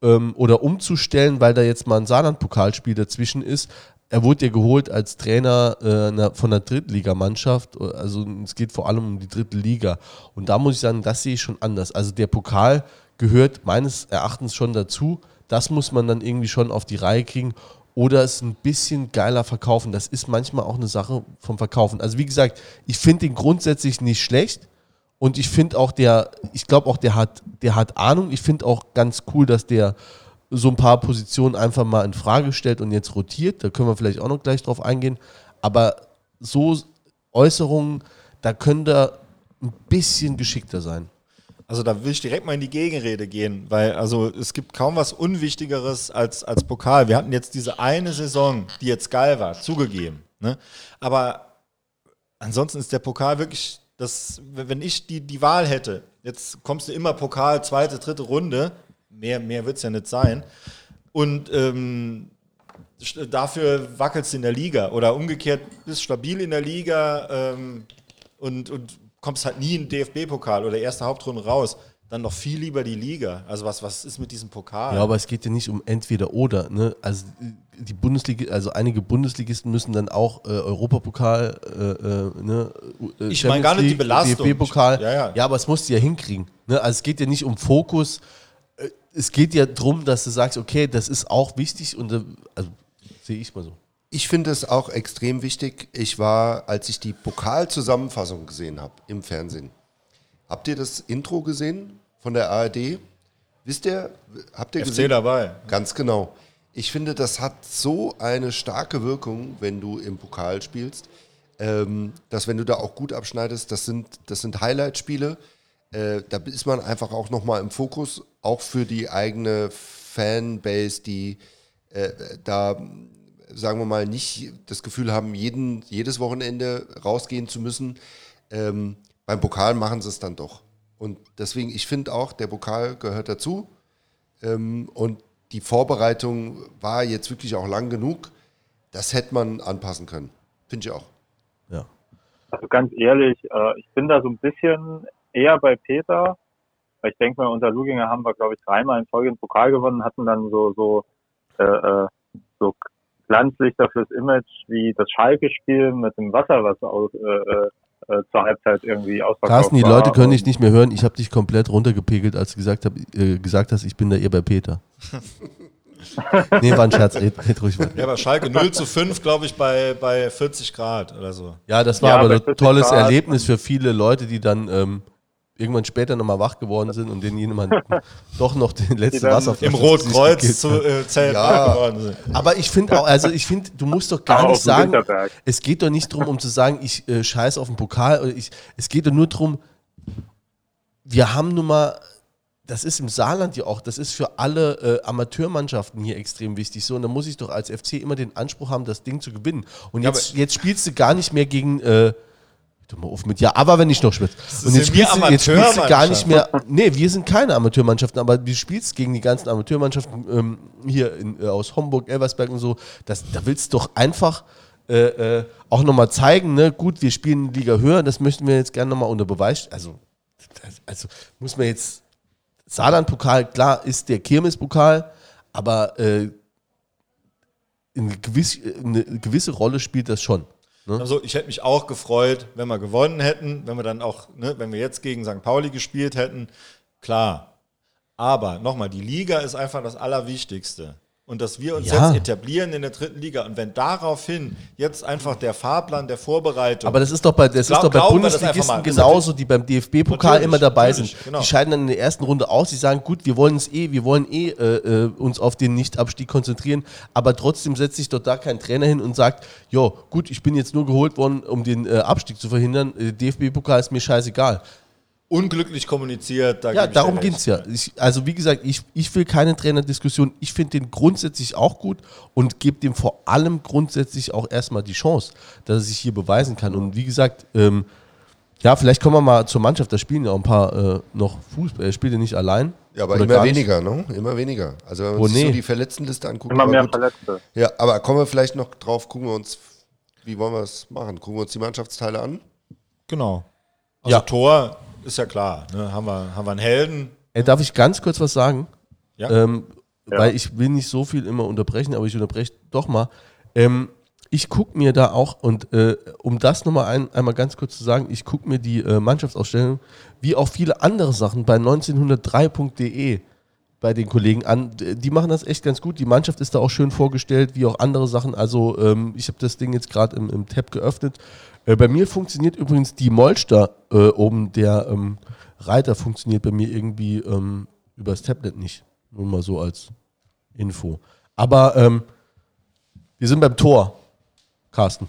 ähm, oder umzustellen, weil da jetzt mal ein Saarland-Pokalspiel dazwischen ist. Er wurde ja geholt als Trainer äh, von der Drittligamannschaft. Also es geht vor allem um die dritte Liga. Und da muss ich sagen, das sehe ich schon anders. Also der Pokal gehört meines Erachtens schon dazu. Das muss man dann irgendwie schon auf die Reihe kriegen oder es ein bisschen geiler verkaufen. Das ist manchmal auch eine Sache vom Verkaufen. Also wie gesagt, ich finde den grundsätzlich nicht schlecht und ich finde auch der, ich glaube auch der hat, der hat Ahnung. Ich finde auch ganz cool, dass der so ein paar Positionen einfach mal in Frage stellt und jetzt rotiert. Da können wir vielleicht auch noch gleich drauf eingehen. Aber so Äußerungen, da könnte ein bisschen geschickter sein. Also da will ich direkt mal in die Gegenrede gehen, weil also es gibt kaum was Unwichtigeres als, als Pokal. Wir hatten jetzt diese eine Saison, die jetzt geil war, zugegeben. Ne? Aber ansonsten ist der Pokal wirklich, das, wenn ich die, die Wahl hätte, jetzt kommst du immer Pokal, zweite, dritte Runde, mehr, mehr wird es ja nicht sein. Und ähm, dafür wackelst du in der Liga oder umgekehrt bist stabil in der Liga ähm, und, und kommst halt nie in den DFB-Pokal oder erste Hauptrunde raus, dann noch viel lieber die Liga. Also was, was ist mit diesem Pokal? Ja, aber es geht ja nicht um entweder oder. Ne? Also die Bundesliga, also einige Bundesligisten müssen dann auch äh, Europapokal, äh, äh ne? Äh, ich meine gar nicht die Belastung. DFB-Pokal. Ja, ja. ja, aber es musst du ja hinkriegen. Ne? Also es geht ja nicht um Fokus. Es geht ja darum, dass du sagst, okay, das ist auch wichtig und äh, also sehe ich mal so. Ich finde es auch extrem wichtig. Ich war, als ich die Pokalzusammenfassung gesehen habe im Fernsehen. Habt ihr das Intro gesehen von der ARD? Wisst ihr, habt ihr FC gesehen? dabei. Ganz genau. ich finde, das hat so eine starke Wirkung, wenn du im Pokal spielst, ähm, dass wenn du da auch gut abschneidest, das sind, das sind Highlight-Spiele. Äh, da ist man einfach auch nochmal im Fokus, auch für die eigene Fanbase, die äh, da, sagen wir mal, nicht das Gefühl haben, jeden, jedes Wochenende rausgehen zu müssen. Ähm, beim Pokal machen sie es dann doch. Und deswegen, ich finde auch, der Pokal gehört dazu. Ähm, und die Vorbereitung war jetzt wirklich auch lang genug. Das hätte man anpassen können. Finde ich auch. Ja. Also ganz ehrlich, äh, ich bin da so ein bisschen eher bei Peter. Ich denke mal, unter Luginger haben wir, glaube ich, dreimal in Folge den Pokal gewonnen, hatten dann so, so, äh, äh so Glanzlichter fürs Image wie das Schalke-Spiel mit dem Wasser, was aus, äh, äh äh, zur Halbzeit irgendwie ausverkauft Carsten, die Leute können dich nicht mehr hören. Ich habe dich komplett runtergepegelt, als du gesagt, hab, äh, gesagt hast, ich bin da eher bei Peter. nee, war ein Scherz, red, red ruhig weiter. Ja, aber Schalke 0 zu 5, glaube ich, bei, bei 40 Grad oder so. Ja, das war ja, aber ein tolles Grad. Erlebnis für viele Leute, die dann ähm, irgendwann später nochmal wach geworden sind und denen jemand doch noch den letzten Wasserflasche im Rotkreuz zu äh, Zelt ja. geworden sind. Aber ich finde auch, also ich finde, du musst doch gar Aber nicht sagen, es geht doch nicht darum, um zu sagen, ich äh, scheiße auf den Pokal. Oder ich, es geht doch nur darum, wir haben nun mal das ist im Saarland ja auch, das ist für alle äh, Amateurmannschaften hier extrem wichtig. So, und da muss ich doch als FC immer den Anspruch haben, das Ding zu gewinnen. Und jetzt, ja, jetzt spielst du gar nicht mehr gegen äh, Du mal auf mit ja, aber wenn ich noch schwitze. Und jetzt spielst, du, jetzt spielst du gar nicht mehr. Nee, wir sind keine Amateurmannschaften, aber du spielst gegen die ganzen Amateurmannschaften ähm, hier in, äh, aus Homburg, Elversberg und so. Das, da willst du doch einfach äh, äh, auch nochmal zeigen, ne? Gut, wir spielen Liga höher, das möchten wir jetzt gerne nochmal unter Beweis. Also, also muss man jetzt. Saarland-Pokal, klar, ist der Kirmes-Pokal, aber äh, eine, gewisse, eine gewisse Rolle spielt das schon. Ne? Also ich hätte mich auch gefreut, wenn wir gewonnen hätten, wenn wir dann auch, ne, wenn wir jetzt gegen St. Pauli gespielt hätten, klar. Aber nochmal, die Liga ist einfach das Allerwichtigste und dass wir uns ja. jetzt etablieren in der dritten Liga. Und wenn daraufhin jetzt einfach der Fahrplan der Vorbereitung. Aber das ist doch bei, das glaub, ist doch bei Bundesligisten genauso, die beim DFB-Pokal immer dabei sind. Genau. Die scheiden dann in der ersten Runde aus, die sagen, gut, wir wollen es eh, wir wollen eh äh, äh, uns auf den Nichtabstieg konzentrieren, aber trotzdem setzt sich dort da kein Trainer hin und sagt, jo, gut, ich bin jetzt nur geholt worden, um den äh, Abstieg zu verhindern. Äh, DFB-Pokal ist mir scheißegal unglücklich kommuniziert. Da ja, darum geht es ja. Ich, also wie gesagt, ich, ich will keine Trainerdiskussion. Ich finde den grundsätzlich auch gut und gebe dem vor allem grundsätzlich auch erstmal die Chance, dass er sich hier beweisen kann. Und wie gesagt, ähm, ja, vielleicht kommen wir mal zur Mannschaft. Da spielen ja auch ein paar äh, noch Fußball. Er spielt ja nicht allein. Ja, aber immer weniger, ne? Immer weniger. Also wenn wir uns nee. so die Verletztenliste angucken. Immer mehr gut. Verletzte. Ja, aber kommen wir vielleicht noch drauf, gucken wir uns, wie wollen wir es machen? Gucken wir uns die Mannschaftsteile an? Genau. Also ja. Tor ist ja klar. Ne? Haben, wir, haben wir einen Helden. Ey, darf ich ganz kurz was sagen? Ja. Ähm, ja. Weil ich will nicht so viel immer unterbrechen, aber ich unterbreche doch mal. Ähm, ich gucke mir da auch, und äh, um das nochmal ein, einmal ganz kurz zu sagen, ich gucke mir die äh, Mannschaftsausstellung wie auch viele andere Sachen bei 1903.de bei den Kollegen an. Die machen das echt ganz gut. Die Mannschaft ist da auch schön vorgestellt, wie auch andere Sachen. Also ähm, ich habe das Ding jetzt gerade im, im Tab geöffnet äh, bei mir funktioniert übrigens die Molster äh, oben, der ähm, Reiter funktioniert bei mir irgendwie ähm, übers Tablet nicht. Nur mal so als Info. Aber ähm, wir sind beim Tor, Carsten.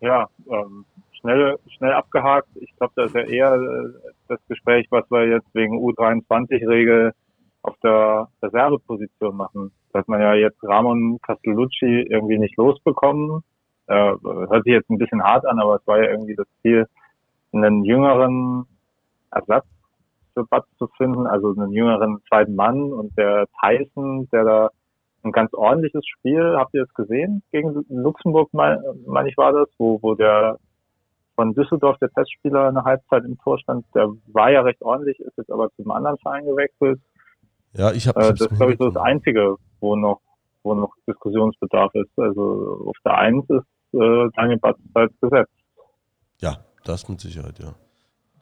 Ja, ähm, schnell, schnell abgehakt. Ich glaube, das ist ja eher äh, das Gespräch, was wir jetzt wegen U23-Regel auf der Reserveposition machen. Da hat man ja jetzt Ramon Castellucci irgendwie nicht losbekommen äh, hört sich jetzt ein bisschen hart an, aber es war ja irgendwie das Ziel, einen jüngeren Ersatz für Bad zu finden, also einen jüngeren zweiten Mann und der Tyson, der da ein ganz ordentliches Spiel, habt ihr es gesehen, gegen Luxemburg, meine mein ich war das, wo, wo der von Düsseldorf, der Testspieler, eine Halbzeit im Tor stand, der war ja recht ordentlich, ist jetzt aber zum anderen Verein gewechselt. Ja, ich habe äh, Das ist, glaube ich, so das Einzige, wo noch, wo noch Diskussionsbedarf ist. Also auf der Eins ist äh, Daniel Battenfeld gesetzt. Ja, das mit Sicherheit, ja.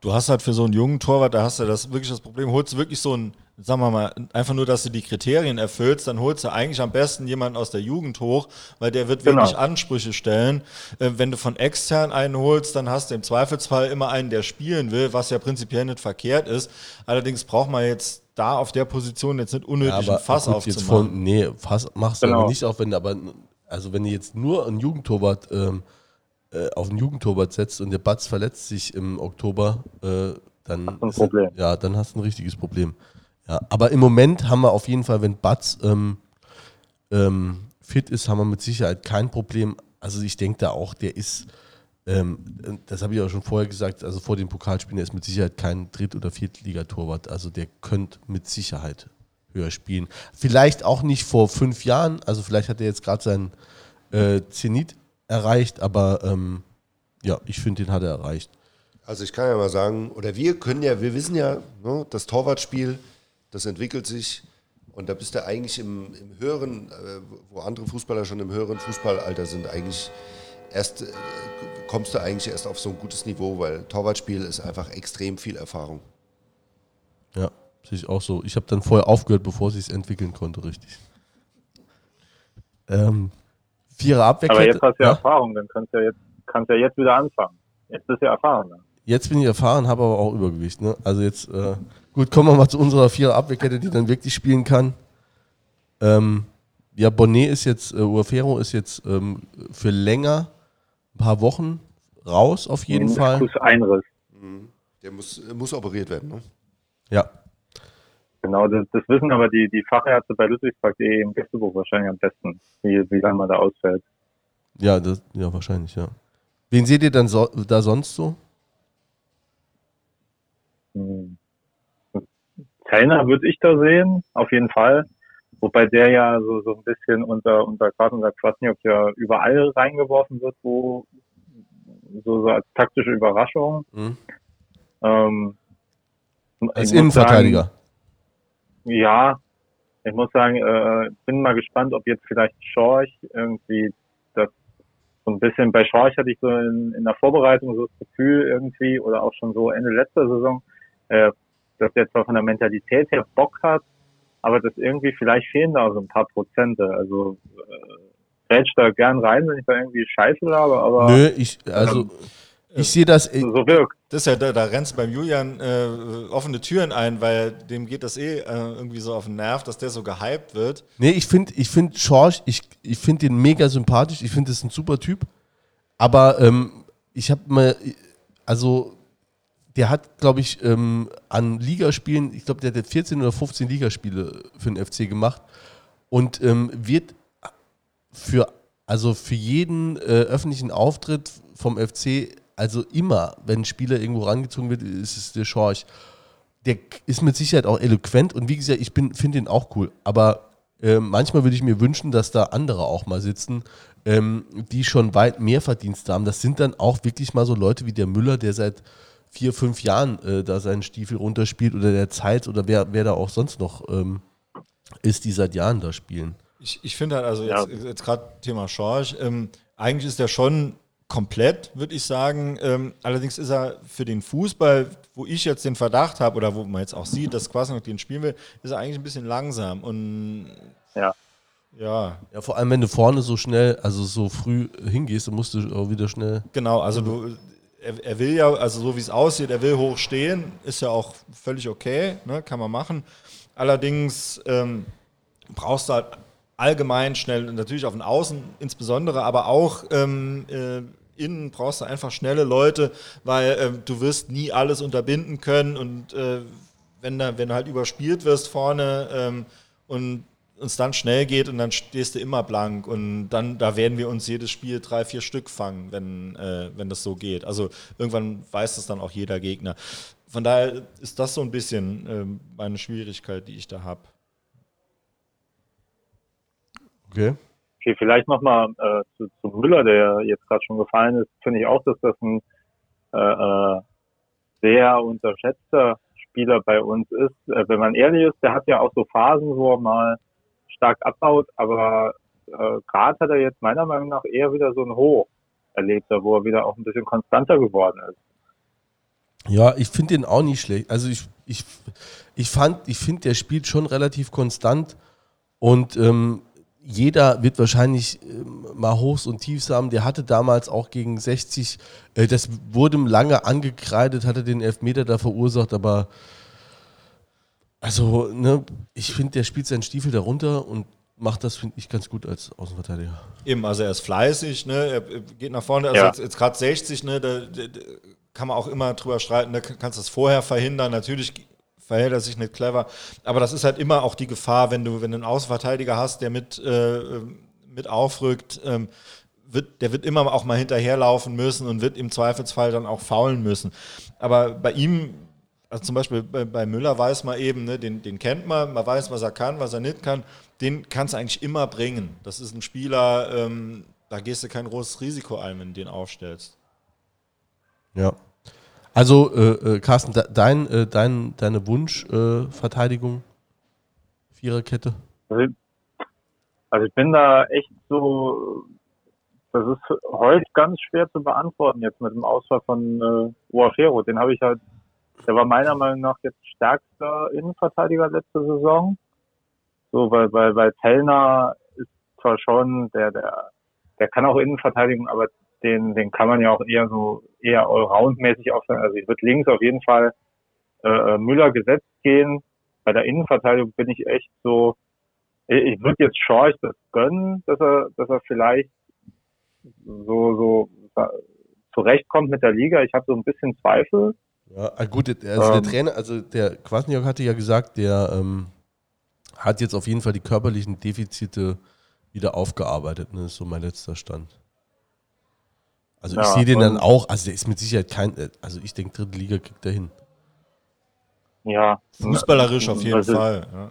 Du hast halt für so einen jungen Torwart, da hast du das wirklich das Problem, holst du wirklich so ein, sagen wir mal, einfach nur, dass du die Kriterien erfüllst, dann holst du eigentlich am besten jemanden aus der Jugend hoch, weil der wird genau. wirklich Ansprüche stellen. Äh, wenn du von extern einen holst, dann hast du im Zweifelsfall immer einen, der spielen will, was ja prinzipiell nicht verkehrt ist. Allerdings braucht man jetzt da auf der Position jetzt nicht unnötig ja, ein Fass gut, aufzumachen. Von, nee, Fass machst du genau. aber nicht auf, wenn aber also wenn du jetzt nur einen Jugendtorwart ähm, äh, auf einen Jugendtorwart setzt und der Batz verletzt sich im Oktober, äh, dann, ein Problem. Es, ja, dann hast du ein richtiges Problem. Ja, aber im Moment haben wir auf jeden Fall, wenn Batz ähm, ähm, fit ist, haben wir mit Sicherheit kein Problem. Also ich denke da auch, der ist, ähm, das habe ich auch schon vorher gesagt, also vor den Pokalspielen, der ist mit Sicherheit kein Dritt- oder Viertligatorwart. Also der könnte mit Sicherheit höher spielen. Vielleicht auch nicht vor fünf Jahren, also vielleicht hat er jetzt gerade seinen äh, Zenit erreicht, aber ähm, ja, ich finde, den hat er erreicht. Also ich kann ja mal sagen, oder wir können ja, wir wissen ja, ne, das Torwartspiel, das entwickelt sich und da bist du eigentlich im, im höheren, äh, wo andere Fußballer schon im höheren Fußballalter sind, eigentlich erst, äh, kommst du eigentlich erst auf so ein gutes Niveau, weil Torwartspiel ist einfach extrem viel Erfahrung. Ja, sehe ich auch so. Ich habe dann vorher aufgehört, bevor sie es entwickeln konnte, richtig. Ähm, Vierer Abwehrkette. Aber jetzt hast du ja, ja? Erfahrung, dann kannst du ja jetzt, kannst ja jetzt wieder anfangen. Jetzt bist du ja erfahren. Ne? Jetzt bin ich erfahren, habe aber auch Übergewicht. Ne? Also jetzt, äh, gut, kommen wir mal zu unserer Vierer Abwehrkette, die dann wirklich spielen kann. Ähm, ja, Bonnet ist jetzt, äh, Uafero ist jetzt ähm, für länger, ein paar Wochen raus auf jeden Fall. Fußeinriss. Mhm. Der muss, muss operiert werden, ne? Ja. Genau, das, das wissen aber die, die Fachärzte bei Ludwigspark.de im Gästebuch wahrscheinlich am besten, wie, wie lange man da ausfällt. Ja, das, ja, wahrscheinlich, ja. Wen seht ihr dann so, da sonst so? Hm. Würde ich da sehen, auf jeden Fall. Wobei der ja so, so ein bisschen unter, unter gerade unter Kwasniok ja überall reingeworfen wird, wo so, so als taktische Überraschung. Mhm. Ähm, als Innenverteidiger. Sagen, ja, ich muss sagen, äh, bin mal gespannt, ob jetzt vielleicht Schorch irgendwie das so ein bisschen, bei Schorch hatte ich so in, in der Vorbereitung so das Gefühl irgendwie oder auch schon so Ende letzter Saison, äh, dass der zwar von der Mentalität her Bock hat, aber das irgendwie vielleicht fehlen da so ein paar Prozente. Also äh, da gern rein, wenn ich da irgendwie Scheiße habe, aber. Nö, ich, also ähm, ich sehe das. So wirkt. Das ist ja, da, da rennst du beim Julian äh, offene Türen ein, weil dem geht das eh äh, irgendwie so auf den Nerv, dass der so gehypt wird. Nee, ich finde ich find Schorsch, ich, ich finde den mega sympathisch. Ich finde, das ist ein super Typ. Aber ähm, ich habe mal, also der hat, glaube ich, ähm, an Ligaspielen, ich glaube, der hat 14 oder 15 Ligaspiele für den FC gemacht und ähm, wird für, also für jeden äh, öffentlichen Auftritt vom FC also immer, wenn ein Spieler irgendwo rangezogen wird, ist es der Schorch. Der ist mit Sicherheit auch eloquent und wie gesagt, ich finde ihn auch cool. Aber äh, manchmal würde ich mir wünschen, dass da andere auch mal sitzen, ähm, die schon weit mehr Verdienste haben. Das sind dann auch wirklich mal so Leute wie der Müller, der seit vier, fünf Jahren äh, da seinen Stiefel runterspielt oder der Zeit oder wer, wer da auch sonst noch ähm, ist, die seit Jahren da spielen. Ich, ich finde halt, also jetzt, ja. jetzt gerade Thema Schorch, ähm, eigentlich ist der schon komplett, würde ich sagen. Ähm, allerdings ist er für den Fußball, wo ich jetzt den Verdacht habe oder wo man jetzt auch sieht, dass Quasniok den spielen will, ist er eigentlich ein bisschen langsam. Und ja. Ja. Ja, vor allem, wenn du vorne so schnell, also so früh hingehst, dann musst du auch wieder schnell. Genau, also du, er, er will ja, also so wie es aussieht, er will hoch stehen, ist ja auch völlig okay, ne, kann man machen. Allerdings ähm, brauchst du halt allgemein schnell, natürlich auf den Außen insbesondere, aber auch ähm, äh, innen brauchst du einfach schnelle Leute, weil äh, du wirst nie alles unterbinden können und äh, wenn, da, wenn du halt überspielt wirst vorne ähm, und uns dann schnell geht und dann stehst du immer blank und dann da werden wir uns jedes Spiel drei, vier Stück fangen, wenn, äh, wenn das so geht. Also irgendwann weiß das dann auch jeder Gegner. Von daher ist das so ein bisschen ähm, meine Schwierigkeit, die ich da habe. Okay. Okay, vielleicht nochmal äh, zu, zu Müller, der jetzt gerade schon gefallen ist, finde ich auch, dass das ein äh, äh, sehr unterschätzter Spieler bei uns ist. Äh, wenn man ehrlich ist, der hat ja auch so Phasen, wo er mal stark abbaut, aber äh, gerade hat er jetzt meiner Meinung nach eher wieder so ein Hoch erlebt, wo er wieder auch ein bisschen konstanter geworden ist. Ja, ich finde den auch nicht schlecht. Also ich, ich, ich fand, ich finde, der spielt schon relativ konstant und ähm, jeder wird wahrscheinlich äh, mal Hochs und Tiefs haben. Der hatte damals auch gegen 60, äh, das wurde ihm lange angekreidet, hatte den Elfmeter da verursacht, aber Also, ne, ich finde, der spielt seinen Stiefel darunter und macht das, finde ich, ganz gut als Außenverteidiger. Eben, also er ist fleißig, ne? er geht nach vorne, also ja. jetzt, jetzt gerade 60, ne? Da, da, da, kann man auch immer drüber streiten, da kannst du das vorher verhindern. Natürlich verhält er sich nicht clever, aber das ist halt immer auch die Gefahr, wenn du, wenn du einen Außenverteidiger hast, der mit, äh, mit aufrückt, ähm, wird, der wird immer auch mal hinterherlaufen müssen und wird im Zweifelsfall dann auch faulen müssen. Aber bei ihm also zum Beispiel bei, bei, Müller weiß man eben, ne, den, den kennt man, man weiß, was er kann, was er nicht kann den kannst du eigentlich immer bringen. Das ist ein Spieler, ähm, da gehst du kein großes Risiko ein, wenn du den aufstellst. Ja. Also, äh, äh, Carsten, dein, äh, dein, deine Wunschverteidigung? Viererkette? Also, also ich bin da echt so, das ist heute ganz schwer zu beantworten jetzt mit dem Ausfall von äh, Uafero. Den habe ich halt, der war meiner Meinung nach jetzt stärkster Innenverteidiger letzte Saison. So, weil, weil, weil Tellner ist zwar schon, der, der, der kann auch Innenverteidigung, aber den, den kann man ja auch eher so, eher allroundmäßig aufstellen. Also ich würde links auf jeden Fall äh, Müller gesetzt gehen. Bei der Innenverteidigung bin ich echt so, ich würde jetzt Schorch das gönnen, dass er, dass er vielleicht so, so zurechtkommt mit der Liga. Ich habe so ein bisschen Zweifel. Ja, ah, gut, also ähm, der Trainer, also der Kwasniok hatte ja gesagt, der ähm, hat jetzt auf jeden Fall die körperlichen Defizite wieder aufgearbeitet. Ne? Das ist so mein letzter Stand. Also ich sehe den dann auch, also der ist mit Sicherheit kein, also ich denke, dritte Liga kriegt er hin. Ja. Fußballerisch auf jeden also, Fall. Ja.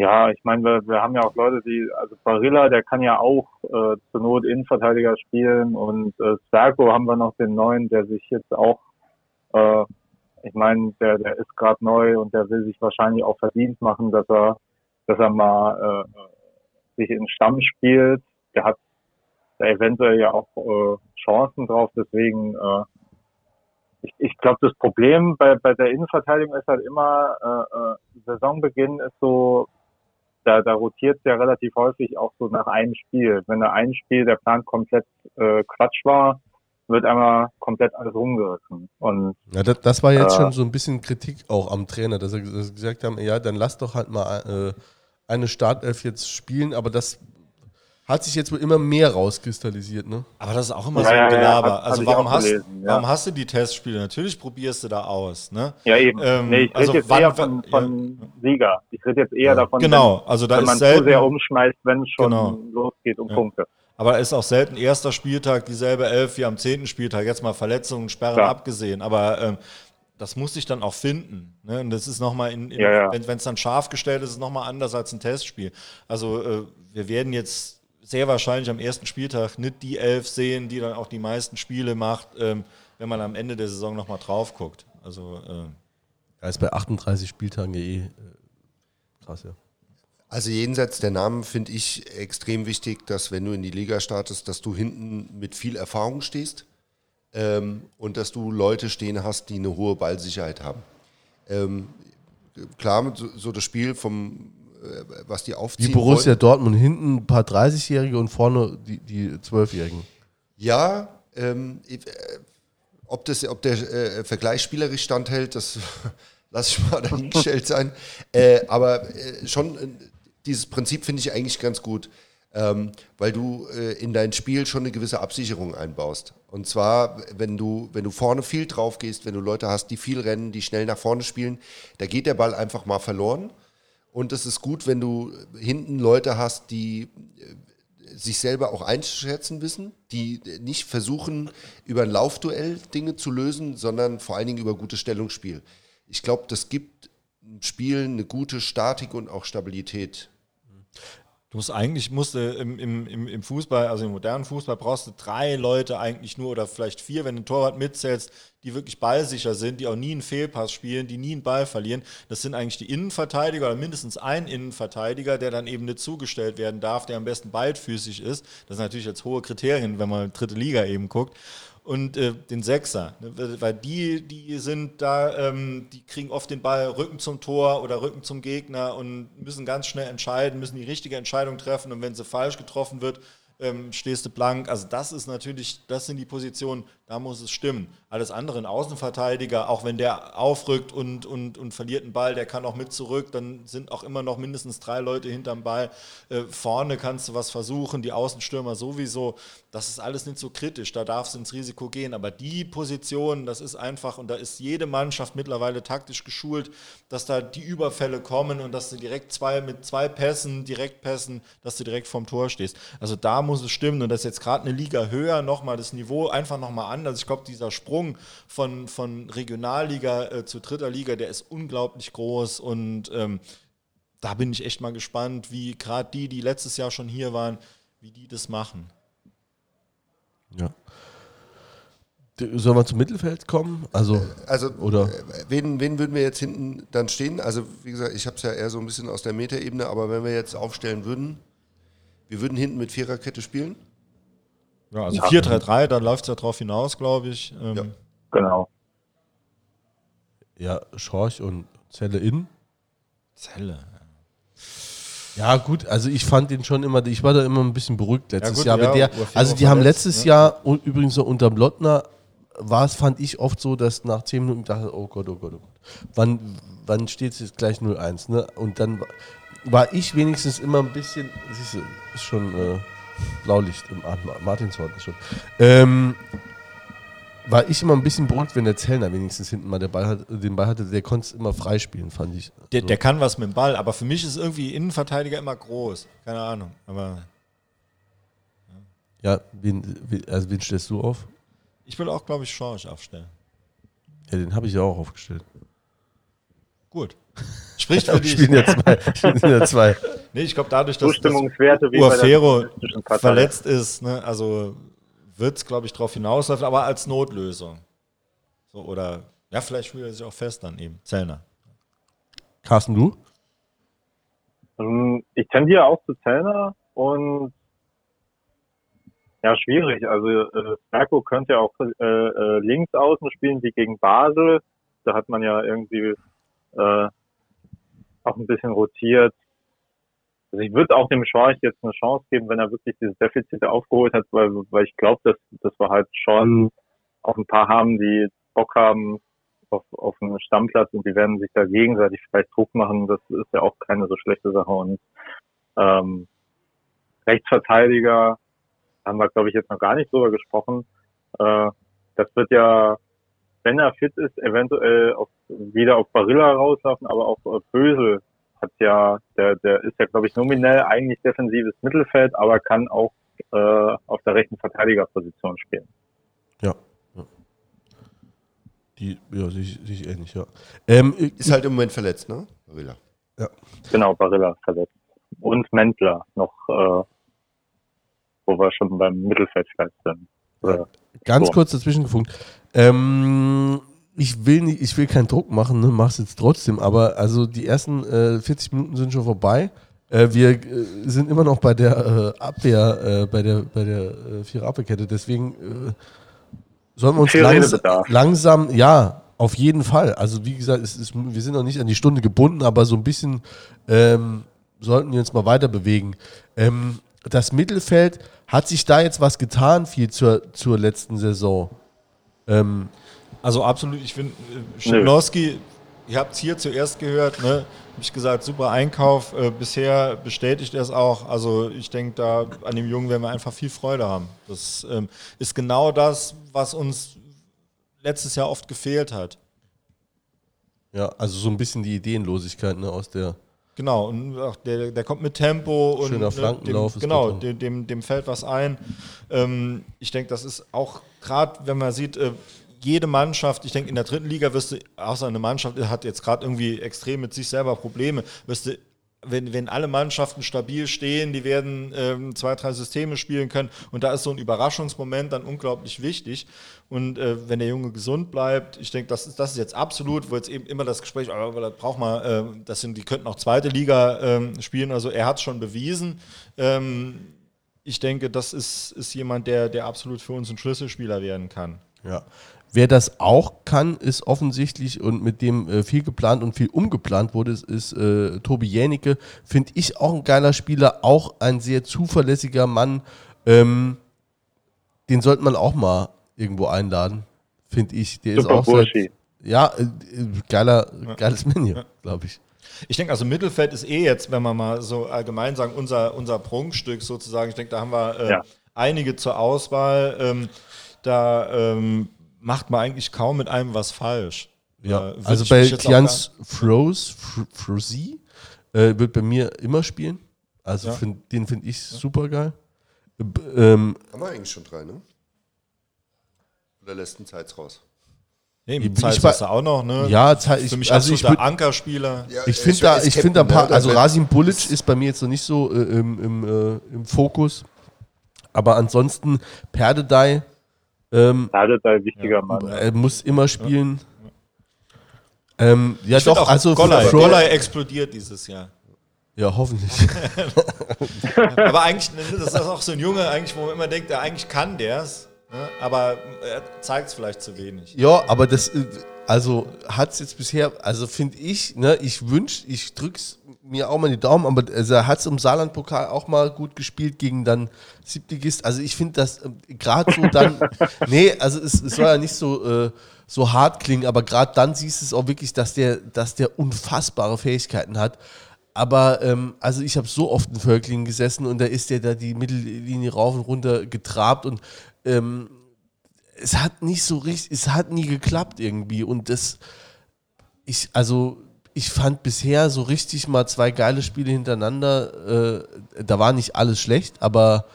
Ja, ich meine, wir, wir haben ja auch Leute, die, also Barilla, der kann ja auch äh, zur Not Innenverteidiger spielen und äh, Starko haben wir noch den neuen, der sich jetzt auch äh, ich meine, der, der ist gerade neu und der will sich wahrscheinlich auch verdient machen, dass er, dass er mal äh, sich in Stamm spielt. Der hat da eventuell ja auch äh, Chancen drauf. Deswegen, äh, ich, ich glaube, das Problem bei, bei der Innenverteidigung ist halt immer, äh, äh, Saisonbeginn ist so, da, da rotiert ja relativ häufig auch so nach einem Spiel. Wenn da ein Spiel der Plan komplett äh, Quatsch war, wird einmal komplett alles rumgerissen. Und, ja, das, das war jetzt äh, schon so ein bisschen Kritik auch am Trainer, dass er gesagt haben, ja, dann lass doch halt mal äh, eine Startelf jetzt spielen, aber das hat sich jetzt wohl immer mehr rauskristallisiert, ne? Aber das ist auch immer ja, so ein Gelaber. Ja, also warum hast, gelesen, warum hast du die Testspiele? Natürlich probierst du da aus, ne? Ja, eben. Ähm, nee, ich rede also jetzt wann, eher von, von Sieger. Ich rede jetzt eher davon, genau, also da wenn man selten, zu sehr umschmeißt, wenn es schon genau. losgeht um Punkte. Aber es ist auch selten erster Spieltag dieselbe Elf wie am zehnten Spieltag. Jetzt mal Verletzungen, Sperren ja. abgesehen. Aber ähm, das muss sich dann auch finden. Ne? Und das ist nochmal, in, in, ja, ja. wenn es dann scharf gestellt ist, ist es nochmal anders als ein Testspiel. Also äh, wir werden jetzt sehr wahrscheinlich am ersten Spieltag nicht die Elf sehen, die dann auch die meisten Spiele macht, ähm, wenn man am Ende der Saison nochmal drauf guckt. Also äh, ja, ist bei 38 Spieltagen ja eh äh, krass, ja. Also jenseits der Namen finde ich extrem wichtig, dass wenn du in die Liga startest, dass du hinten mit viel Erfahrung stehst ähm, und dass du Leute stehen hast, die eine hohe Ballsicherheit haben. Ähm, klar, so, so, das Spiel vom, was die aufziehen Wie Borussia wollen. Dortmund hinten ein paar 30-Jährige und vorne die, die 12-Jährigen. Ja, ähm, äh, ob, das, ob der äh, Vergleich spielerisch standhält, das lasse ich mal dahingestellt sein. Äh, aber äh, schon dieses Prinzip finde ich eigentlich ganz gut, ähm, weil du äh, in dein Spiel schon eine gewisse Absicherung einbaust. Und zwar, wenn du, wenn du vorne viel drauf gehst, wenn du Leute hast, die viel rennen, die schnell nach vorne spielen, da geht der Ball einfach mal verloren. Und es ist gut, wenn du hinten Leute hast, die äh, sich selber auch einzuschätzen wissen, die nicht versuchen, über ein Laufduell Dinge zu lösen, sondern vor allen Dingen über gutes Stellungsspiel. Ich glaube, das gibt im Spiel eine gute Statik und auch Stabilität Du musst eigentlich musst du im, im, im Fußball, also im modernen Fußball, brauchst du drei Leute eigentlich nur oder vielleicht vier, wenn du ein Torwart mitzählst, die wirklich ballsicher sind, die auch nie einen Fehlpass spielen, die nie einen Ball verlieren. Das sind eigentlich die Innenverteidiger oder mindestens ein Innenverteidiger, der dann eben nicht zugestellt werden darf, der am besten beidfüßig ist. Das sind natürlich jetzt hohe Kriterien, wenn man dritte Liga eben guckt und äh, den Sechser. Ne? Weil die, die sind da, ähm, die kriegen oft den Ball Rücken zum Tor oder Rücken zum Gegner und müssen ganz schnell entscheiden, müssen die richtige Entscheidung treffen und wenn sie falsch getroffen wird, ähm, stehst du blank. Also das ist natürlich, das sind die Positionen, da muss es stimmen. Alles andere, ein Außenverteidiger, auch wenn der aufrückt und, und, und verliert einen Ball, der kann auch mit zurück, dann sind auch immer noch mindestens drei Leute hinterm Ball. Äh, vorne kannst du was versuchen, die Außenstürmer sowieso. Das ist alles nicht so kritisch, da darfst du ins Risiko gehen. Aber die Position, das ist einfach, und da ist jede Mannschaft mittlerweile taktisch geschult, dass da die Überfälle kommen und dass du direkt zwei mit zwei Pässen, Direktpässen, dass du direkt vorm Tor stehst. Also da muss es stimmen und das ist jetzt gerade eine Liga höher, nochmal das Niveau einfach nochmal anders. Ich glaube, dieser Sprung von, von Regionalliga äh, zu dritter Liga, der ist unglaublich groß und ähm, da bin ich echt mal gespannt, wie gerade die, die letztes Jahr schon hier waren, wie die das machen. Ja. Sollen wir zum Mittelfeld kommen? Also, also oder? Wen, wen würden wir jetzt hinten dann stehen? Also, wie gesagt, ich habe es ja eher so ein bisschen aus der Metaebene, aber wenn wir jetzt aufstellen würden, wir würden hinten mit Viererkette spielen? Ja, also ja. 4-3-3, da läuft es ja drauf hinaus, glaube ich. Ähm ja. Genau. Ja, Schorch und Zelle in. Zelle. Ja, gut, also ich fand den schon immer, ich war da immer ein bisschen beruhigt letztes ja, gut, Jahr. Ja, der, also die haben letztes ne? Jahr, und übrigens so unter Lottner, war es, fand ich oft so, dass nach 10 Minuten dachte, oh Gott, oh Gott, oh Gott. Wann, wann steht es jetzt gleich 0-1? Ne? Und dann war ich wenigstens immer ein bisschen, siehst du, ist schon äh, Blaulicht im Martinshorn schon. Ähm, war ich immer ein bisschen beruhigt, wenn der Zellner wenigstens hinten mal Ball hat, den Ball hatte. Der konnte es immer freispielen, fand ich. Der, der, kann was mit dem Ball, aber für mich ist irgendwie Innenverteidiger immer groß. Keine Ahnung. Aber. Ja, ja wen, also wen stellst du auf? Ich will auch, glaube ich, Schorsch aufstellen. Ja, den habe ich ja auch aufgestellt. Gut. Spricht für dich. Spielen ja zwei. Spielen ja zwei. nee, ich glaube, dadurch, dass, dass Uafero verletzt ist, ne, also wird es, glaube ich, darauf hinauslaufen, aber als Notlösung. So, oder, ja, vielleicht fühlt er sich auch fest dann eben. Zellner. Carsten, du? Ähm, ich tendiere auch zu Zellner und ja, schwierig. Also äh, könnte ja auch äh, äh, links außen spielen wie gegen Basel. Da hat man ja irgendwie äh, auch ein bisschen rotiert. Also ich würde auch dem Schwarz jetzt eine Chance geben, wenn er wirklich dieses Defizit aufgeholt hat, weil, weil ich glaube, dass, dass wir halt schon auch ein paar haben, die Bock haben auf, auf einen Stammplatz und die werden sich da gegenseitig vielleicht Druck machen. Das ist ja auch keine so schlechte Sache. Und ähm, Rechtsverteidiger haben wir, glaube ich, jetzt noch gar nicht drüber gesprochen. Äh, das wird ja, wenn er fit ist, eventuell auf, wieder auf Barilla rauslaufen, aber auch äh, Bösel hat ja, der, der ist ja, glaube ich, nominell eigentlich defensives Mittelfeld, aber kann auch äh, auf der rechten Verteidigerposition spielen. Ja. ja. Die, ja, sich, sich ähnlich, ja. Ähm, ist halt im Moment verletzt, ne? Barilla. Ja. Genau, Barilla verletzt. Und Mentler noch, äh, wo wir schon beim Mittelfeld vielleicht sind. Ja. Ganz so. kurz dazwischen gefunkt. Ähm, ich will nicht, ich will keinen Druck machen, ne, mach's jetzt trotzdem, aber also die ersten äh, 40 Minuten sind schon vorbei. Äh, wir äh, sind immer noch bei der äh, Abwehr, äh, bei der, bei der äh, Vierer-Abwehrkette, deswegen äh, sollen wir uns langs langsam, ja, auf jeden Fall. Also wie gesagt, es ist, wir sind noch nicht an die Stunde gebunden, aber so ein bisschen ähm, sollten wir uns mal weiter bewegen. Ähm, das Mittelfeld, hat sich da jetzt was getan, viel zur, zur letzten Saison? Ähm, also absolut, ich finde, äh, Schindlowski, ihr habt es hier zuerst gehört, ne? Habe ich gesagt, super Einkauf. Äh, bisher bestätigt er es auch. Also ich denke, da an dem Jungen werden wir einfach viel Freude haben. Das ähm, ist genau das, was uns letztes Jahr oft gefehlt hat. Ja, also so ein bisschen die Ideenlosigkeit ne, aus der. Genau, und der, der kommt mit Tempo und Schöner Flankenlauf dem, genau, dem, dem, dem fällt was ein. Ähm, ich denke, das ist auch gerade, wenn man sieht, äh, jede Mannschaft, ich denke, in der dritten Liga wirst du, außer eine Mannschaft hat jetzt gerade irgendwie extrem mit sich selber Probleme, wirst du wenn, wenn alle Mannschaften stabil stehen, die werden ähm, zwei, drei Systeme spielen können. Und da ist so ein Überraschungsmoment dann unglaublich wichtig. Und äh, wenn der Junge gesund bleibt, ich denke, das ist, das ist jetzt absolut, wo jetzt eben immer das Gespräch, aber das braucht man, äh, das sind, die könnten auch zweite Liga ähm, spielen. Also er hat es schon bewiesen. Ähm, ich denke, das ist, ist jemand, der, der absolut für uns ein Schlüsselspieler werden kann. Ja, Wer das auch kann, ist offensichtlich und mit dem äh, viel geplant und viel umgeplant wurde, ist, äh, Tobi Jänicke. Finde ich auch ein geiler Spieler, auch ein sehr zuverlässiger Mann. Ähm, den sollte man auch mal irgendwo einladen, finde ich. Der Super ist auch seit, ja, äh, geiler, geiles Menü, glaube ich. Ich denke, also Mittelfeld ist eh jetzt, wenn wir mal so allgemein sagen, unser, unser Prunkstück sozusagen. Ich denke, da haben wir äh, ja. einige zur Auswahl. Ähm, da ähm, macht man eigentlich kaum mit einem was falsch. Ja, äh, also bei Tians Froze, Frozy, äh, wird bei mir immer spielen. Also ja. find, den finde ich super geil. Ähm, haben wir eigentlich schon drei, ne? Oder lässt ein Zeit raus? Nee, im Zeit hast du auch noch, ne? Ja, Zeit, ich, Für mich also ich der Ankerspieler. Ja, ich finde da, ich finde ein paar, ne? also Rasim Bulic ist bei mir jetzt noch nicht so äh, im, im, äh, im Fokus. Aber ansonsten Perdedei. Ähm, Perdedei, wichtiger Mann. Er muss immer spielen. Ja, ähm, ja doch, auch also Gollei, Gollei explodiert dieses Jahr. Ja, hoffentlich. aber eigentlich, ne, das ist auch so ein Junge, eigentlich, wo man immer denkt, der eigentlich kann der es. Ne? Aber er zeigt es vielleicht zu wenig. Ja, aber das, äh, also hat es jetzt bisher, also finde ich, ne, ich wünsche, ich drück's mir auch mal die Daumen, aber also er hat es im Saarland-Pokal auch mal gut gespielt gegen dann Siebtigist. Also ich finde das äh, gerade so dann, nee, also es, es, soll ja nicht so, äh, so hart klingen, aber gerade dann siehst du es auch wirklich, dass der, dass der unfassbare Fähigkeiten hat. Aber ähm, also ich habe so oft in Völklingen gesessen und da ist der da die Mittellinie rauf und runter getrabt und ähm, es hat nicht so richtig, es hat nie geklappt irgendwie. Und das, ich, also ich fand bisher so richtig mal zwei geile Spiele hintereinander. Äh, da war nicht alles schlecht, aber.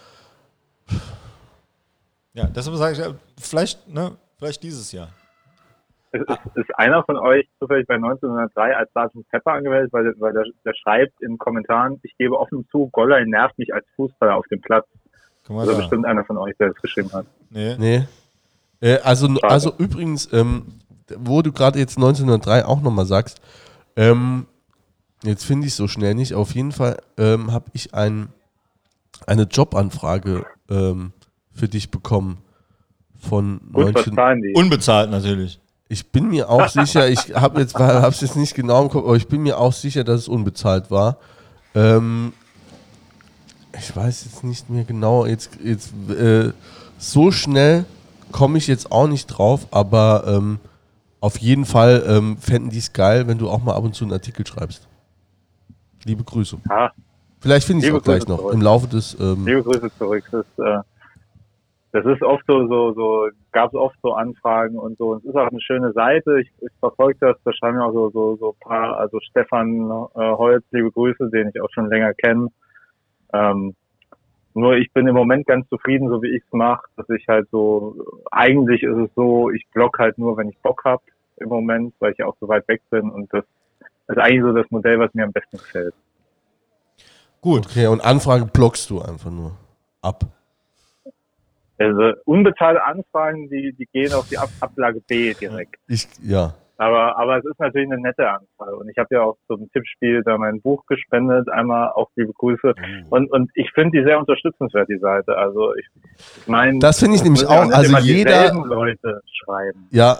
Ja, deshalb sage ich, vielleicht, ne, vielleicht dieses Jahr. Ist, ist, einer von euch zufällig bei 1903 als Datum Pepper angemeldet, weil, weil der, der, schreibt in Kommentaren, ich gebe offen zu, Goller nervt mich als Fußballer auf dem Platz. Also da. bestimmt einer von euch, der das geschrieben hat. Nee. Nee. Äh, also, also übrigens, ähm, wo du gerade jetzt 1903 auch nochmal sagst, ähm, jetzt finde ich es so schnell nicht, auf jeden Fall ähm, habe ich ein, eine Jobanfrage ähm, für dich bekommen von Gut, 19... Unbezahlt natürlich. Ich bin mir auch sicher, ich habe jetzt, hab's jetzt nicht genau im Kopf, aber ich bin mir auch sicher, dass es unbezahlt war. Ähm, ich weiß jetzt nicht mehr genau, jetzt, jetzt äh, so schnell komme ich jetzt auch nicht drauf, aber ähm, auf jeden Fall ähm, fänden die es geil, wenn du auch mal ab und zu einen Artikel schreibst. Liebe Grüße. Ja. Vielleicht finde ich es auch gleich noch zurück. im Laufe des. Ähm, Liebe Grüße zurück. Das, äh, das ist oft so, so, so gab es oft so Anfragen und so. Es ist auch eine schöne Seite. Ich, ich verfolge das. Da schreiben auch so, so, so paar, also Stefan äh, Holz, liebe Grüße, den ich auch schon länger kenne. Ähm, nur ich bin im Moment ganz zufrieden, so wie ich es mache, dass ich halt so, eigentlich ist es so, ich block halt nur, wenn ich Bock hab im Moment, weil ich ja auch so weit weg bin und das ist eigentlich so das Modell, was mir am besten gefällt. Gut. Okay, und Anfragen blockst du einfach nur ab. Also unbezahlte Anfragen, die, die gehen auf die Ab Ablage B direkt. Ich, ja. Aber, aber es ist natürlich eine nette Anzahl. Und ich habe ja auch zum Tippspiel da mein Buch gespendet, einmal auch liebe Grüße. Mhm. Und, und ich finde die sehr unterstützenswert, die Seite. Also ich meine. Das finde ich nämlich auch. Also jeder. Leute schreiben. Ja.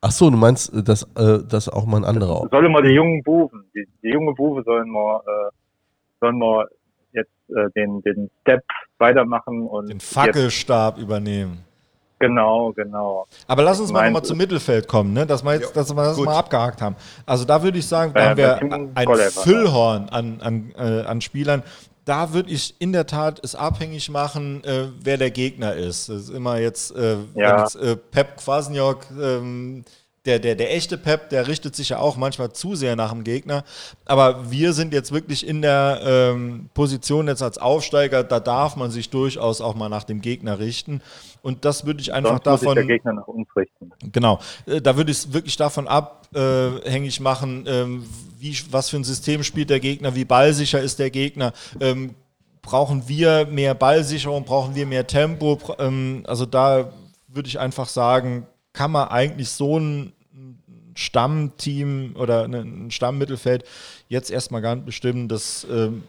Ach so, du meinst, äh, dass, äh, dass auch mal ein anderer auch. Sollen mal die jungen Buben, die, die junge Buben sollen mal, äh, sollen mal jetzt äh, den, den Step weitermachen und den Fackelstab übernehmen. Genau, genau. Aber lass uns mal nochmal zum Mittelfeld kommen, ne? dass wir jetzt, dass wir das mal abgehakt haben. Also da würde ich sagen, da haben wir ein Füllhorn an, an, äh, an Spielern. Da würde ich in der Tat es abhängig machen, äh, wer der Gegner ist. Das ist immer jetzt, äh, ja. jetzt äh, Pep Kwasniok ähm, der, der, der echte Pep, der richtet sich ja auch manchmal zu sehr nach dem Gegner. Aber wir sind jetzt wirklich in der ähm, Position jetzt als Aufsteiger, da darf man sich durchaus auch mal nach dem Gegner richten. Und das würde ich einfach Sonst davon. Muss der Gegner nach uns richten. Genau. Äh, da würde ich es wirklich davon abhängig äh, machen, ähm, wie, was für ein System spielt der Gegner, wie ballsicher ist der Gegner. Ähm, brauchen wir mehr Ballsicherung, brauchen wir mehr Tempo? Ähm, also da würde ich einfach sagen, kann man eigentlich so ein Stammteam oder ein Stammmittelfeld jetzt erstmal gar nicht bestimmen. Das ähm,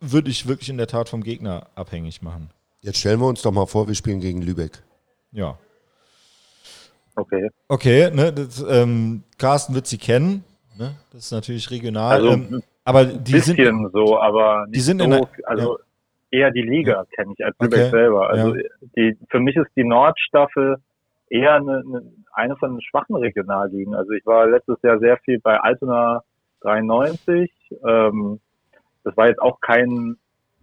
würde ich wirklich in der Tat vom Gegner abhängig machen. Jetzt stellen wir uns doch mal vor, wir spielen gegen Lübeck. Ja. Okay. Okay, ne, das, ähm, Carsten wird sie kennen. Ne? Das ist natürlich regional. Also, ähm, aber die bisschen sind so, aber die sind so, in der, also eher die Liga kenne ich als Lübeck okay. selber. Also ja. die, für mich ist die Nordstaffel eher eine, eine, von den schwachen Regionalligen. Also ich war letztes Jahr sehr viel bei Altona 93. Ähm, das war jetzt auch kein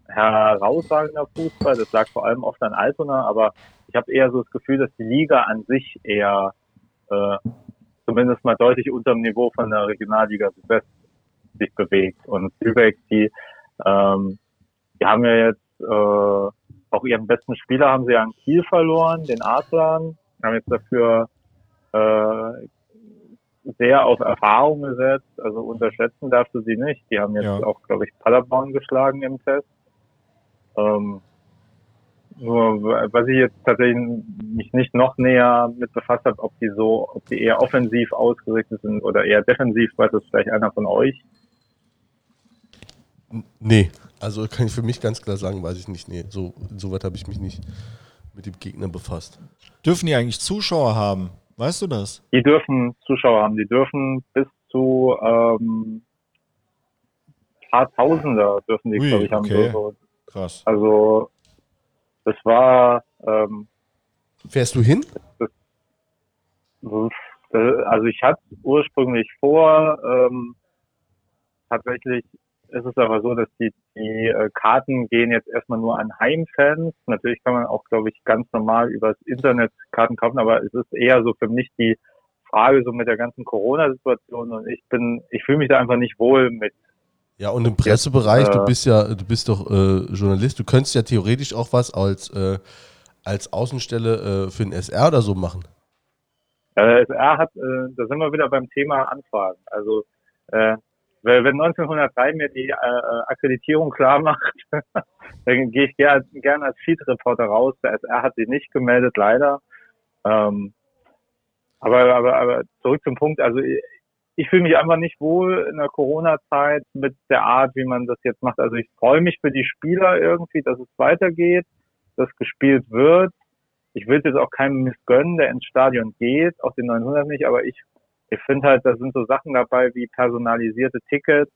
herausragender Fußball. Das lag vor allem oft an Altona, aber ich habe eher so das Gefühl, dass die Liga an sich eher äh, zumindest mal deutlich unter dem Niveau von der Regionalliga Südwest sich bewegt. Und Lübeck, die, ähm, die haben ja jetzt äh, auch ihren besten Spieler haben sie an Kiel verloren, den Adlern, haben jetzt dafür äh, sehr auf Erfahrung gesetzt. Also unterschätzen darfst du sie nicht. Die haben jetzt ja. auch, glaube ich, Paderborn geschlagen im Test. Ähm, nur was ich jetzt tatsächlich mich nicht noch näher mit befasst habe, ob die so, ob die eher offensiv ausgerichtet sind oder eher defensiv, weiß das vielleicht einer von euch. Nee, also kann ich für mich ganz klar sagen, weiß ich nicht. Nee, so, weit habe ich mich nicht mit dem Gegner befasst. Dürfen die eigentlich Zuschauer haben? Weißt du das? Die dürfen Zuschauer haben. Die dürfen bis zu ähm, paar Tausender dürfen die, glaube ich, haben. Okay. So, Krass. Also das war. Ähm, Fährst du hin? Das, das, also ich hatte ursprünglich vor, ähm, tatsächlich ist es aber so, dass die, die äh, Karten gehen jetzt erstmal nur an Heimfans. Natürlich kann man auch, glaube ich, ganz normal übers Internet Karten kaufen, aber es ist eher so für mich die Frage so mit der ganzen Corona-Situation und ich bin, ich fühle mich da einfach nicht wohl mit. Ja, und im Pressebereich, jetzt, äh, du bist ja, du bist doch äh, Journalist, du könntest ja theoretisch auch was als, äh, als Außenstelle äh, für den SR oder so machen. Äh, SR hat, äh, da sind wir wieder beim Thema Anfragen. Also wenn 1903 mir die äh, äh, Akkreditierung klar macht, dann gehe ich gerne gern als Feed-Reporter raus. Der SR hat sie nicht gemeldet, leider. Ähm, aber, aber, aber zurück zum Punkt. Also ich, ich fühle mich einfach nicht wohl in der Corona-Zeit mit der Art, wie man das jetzt macht. Also ich freue mich für die Spieler irgendwie, dass es weitergeht, dass gespielt wird. Ich will jetzt auch keinem missgönnen, der ins Stadion geht, auch den 900 nicht, aber ich ich finde halt, da sind so Sachen dabei wie personalisierte Tickets.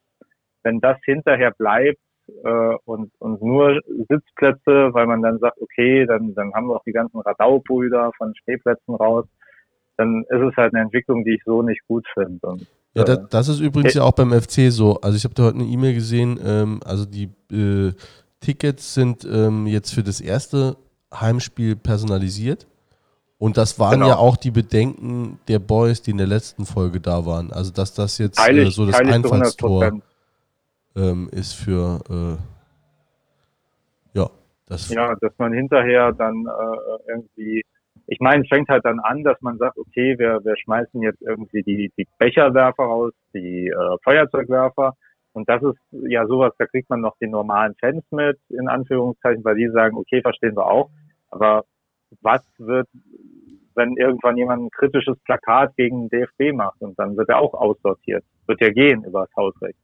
Wenn das hinterher bleibt äh, und, und nur Sitzplätze, weil man dann sagt, okay, dann, dann haben wir auch die ganzen Radau-Brüder von Stehplätzen raus, dann ist es halt eine Entwicklung, die ich so nicht gut finde. Ja, das, äh, das, ist übrigens ja auch beim FC so. Also ich habe da heute eine E-Mail gesehen, ähm, also die äh, Tickets sind ähm, jetzt für das erste Heimspiel personalisiert. Und das waren genau. ja auch die Bedenken der Boys, die in der letzten Folge da waren. Also, dass das jetzt äh, so das Einfallstor ähm, ist für, äh, ja. Das ja, dass man hinterher dann äh, irgendwie, ich meine, es fängt halt dann an, dass man sagt, okay, wir, wir schmeißen jetzt irgendwie die, die Becherwerfer raus, die äh, Feuerzeugwerfer. Und das ist ja sowas, da kriegt man noch die normalen Fans mit, in Anführungszeichen, weil die sagen, okay, verstehen wir auch. Aber was wird, wenn irgendwann jemand ein kritisches Plakat gegen den DFB macht und dann wird er auch aussortiert. Wird ja gehen über das Hausrecht.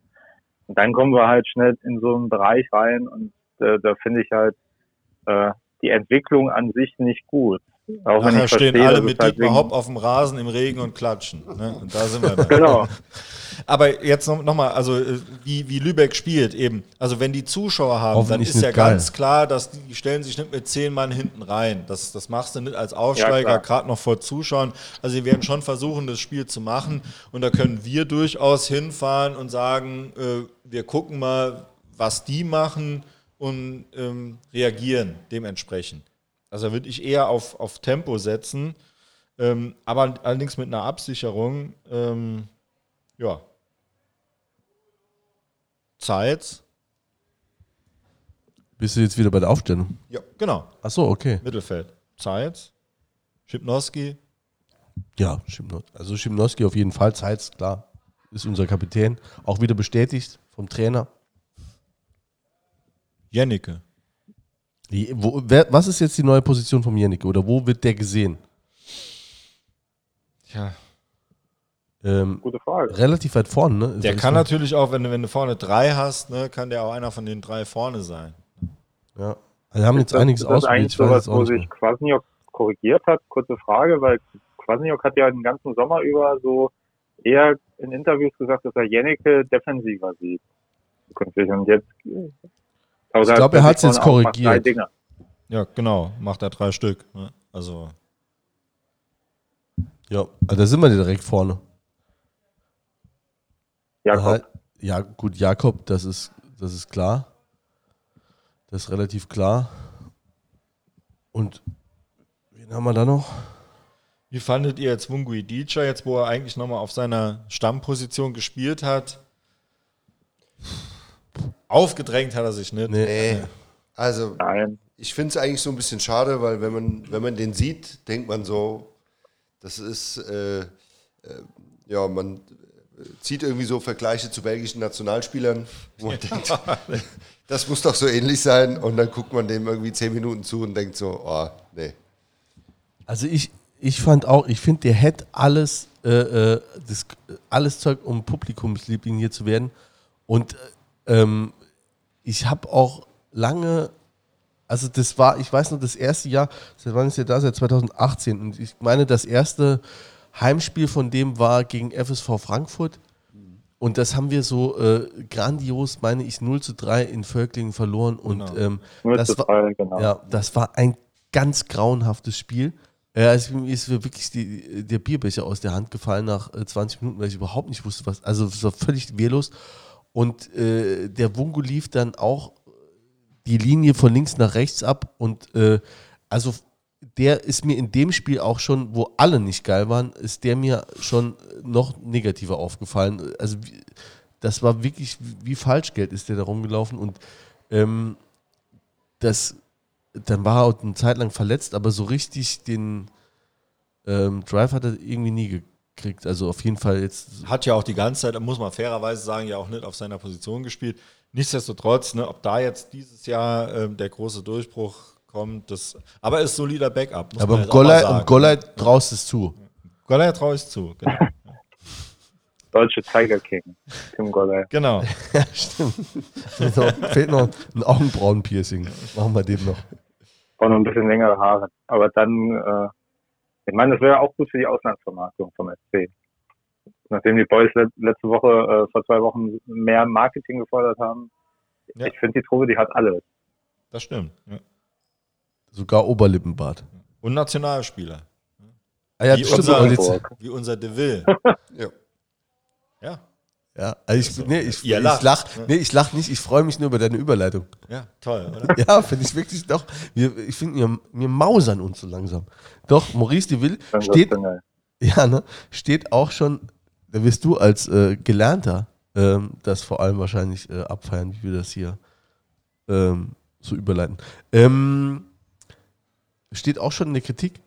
Und dann kommen wir halt schnell in so einen Bereich rein und äh, da finde ich halt äh, die Entwicklung an sich nicht gut. Auch Nachher stehen alle mit halt Dietmar Hopp auf dem Rasen im Regen und klatschen. Ne? Und da sind wir dann. genau. Aber jetzt noch, noch mal, also äh, wie, wie Lübeck spielt eben. Also wenn die Zuschauer haben, dann ist ja geil. ganz klar, dass die stellen sich nicht mit zehn Mann hinten rein. Das, das machst du nicht als Aufsteiger, ja, gerade noch vor Zuschauern. Also sie werden schon versuchen, das Spiel zu machen. Und da können wir durchaus hinfahren und sagen, äh, wir gucken mal, was die machen und ähm, reagieren dementsprechend. Also würde ich eher auf, auf Tempo setzen, ähm, aber allerdings mit einer Absicherung. Ähm, ja. Zeit. Bist du jetzt wieder bei der Aufstellung? Ja, genau. Ach so, okay. Mittelfeld. Zeit. Schipnowski. Ja, Schipnowski. Also Schipnowski auf jeden Fall. Zeit, klar. Ist unser Kapitän. Auch wieder bestätigt vom Trainer. Jennecke. Wo, wer, was ist jetzt die neue Position von Jennecke oder wo wird der gesehen? Ja. Ähm, Gute Frage. Relativ weit vorne, ne? Der kann natürlich auch, wenn du, wenn du vorne drei hast, ne, kann der auch einer von den drei vorne sein. Ja. Also haben jetzt das, einiges ausprobiert. Das ist eigentlich sowas, wo sich Kwasniok korrigiert hat. Kurze Frage, weil Kwasniok hat ja den ganzen Sommer über so eher in Interviews gesagt, dass er Jennecke defensiver sieht. Und jetzt ich glaube, er hat es jetzt korrigiert. Ja, genau, macht er drei Stück. Ne? Also. Ja, also da sind wir direkt vorne. Jakob. Ja, gut, Jakob, das ist, das ist klar. Das ist relativ klar. Und wen haben wir da noch? Wie fandet ihr jetzt Wungui Dicha, jetzt wo er eigentlich nochmal auf seiner Stammposition gespielt hat? Aufgedrängt hat er sich nicht. Nee. Also, Nein. ich finde es eigentlich so ein bisschen schade, weil wenn man, wenn man den sieht, denkt man so, das ist, äh, äh, ja, man zieht irgendwie so Vergleiche zu belgischen Nationalspielern, wo man denkt, das muss doch so ähnlich sein. Und dann guckt man dem irgendwie zehn Minuten zu und denkt so, oh, nee. Also ich, ich fand auch, ich finde, der hätte alles, äh, äh, das, alles Zeug, um Publikumsliebling hier zu werden. Und ähm, ich habe auch lange, also das war, ich weiß noch, das erste Jahr, seit wann ist er da? Seit 2018. Und ich meine, das erste Heimspiel von dem war gegen FSV Frankfurt. Und das haben wir so äh, grandios, meine ich, 0 zu 3 in Völklingen verloren. Und genau. ähm, das, war, genau. ja, das war ein ganz grauenhaftes Spiel. Ja, es ist mir wirklich die, der Bierbecher aus der Hand gefallen nach 20 äh, Minuten, weil ich überhaupt nicht wusste, was. Also, es war völlig wehrlos. Und äh, der Wungo lief dann auch die Linie von links nach rechts ab. Und äh, also der ist mir in dem Spiel auch schon, wo alle nicht geil waren, ist der mir schon noch negativer aufgefallen. Also das war wirklich wie Falschgeld ist der da rumgelaufen und ähm, das, dann war er auch eine Zeit lang verletzt, aber so richtig den ähm, Drive hat er irgendwie nie gekriegt. Also auf jeden Fall jetzt. Hat ja auch die ganze Zeit, muss man fairerweise sagen, ja auch nicht auf seiner Position gespielt. Nichtsdestotrotz, ne, ob da jetzt dieses Jahr ähm, der große Durchbruch kommt. Das, aber ist solider Backup. aber im Gollei, Gollei traust es zu. Gollei traue es zu, genau. Deutsche Tiger King, Tim Gollei. Genau. ja, stimmt. so, fehlt noch ein Augenbrauenpiercing. Machen wir den noch. Und noch ein bisschen längere Haare. Aber dann, äh, ich meine, das wäre auch gut für die Auslandsvermarktung vom SC. Nachdem die Boys letzte Woche, äh, vor zwei Wochen mehr Marketing gefordert haben. Ja. Ich finde, die Truppe, die hat alles. Das stimmt. Ja. Sogar Oberlippenbart. Und Nationalspieler. Ah, ja, wie, unser, wie unser De Ville. ja. Ja. Ja, also ich, also, nee, ich, ich lach, nee, ich lach nicht, ich freue mich nur über deine Überleitung. Ja, toll, oder? ja, finde ich wirklich doch. Wir, ich finde, wir, wir mausern uns so langsam. Doch, Maurice de Ville steht, ja, ne, steht auch schon, da wirst du als äh, Gelernter ähm, das vor allem wahrscheinlich äh, abfeiern, wie wir das hier ähm, so überleiten. Ähm, steht auch schon in der Kritik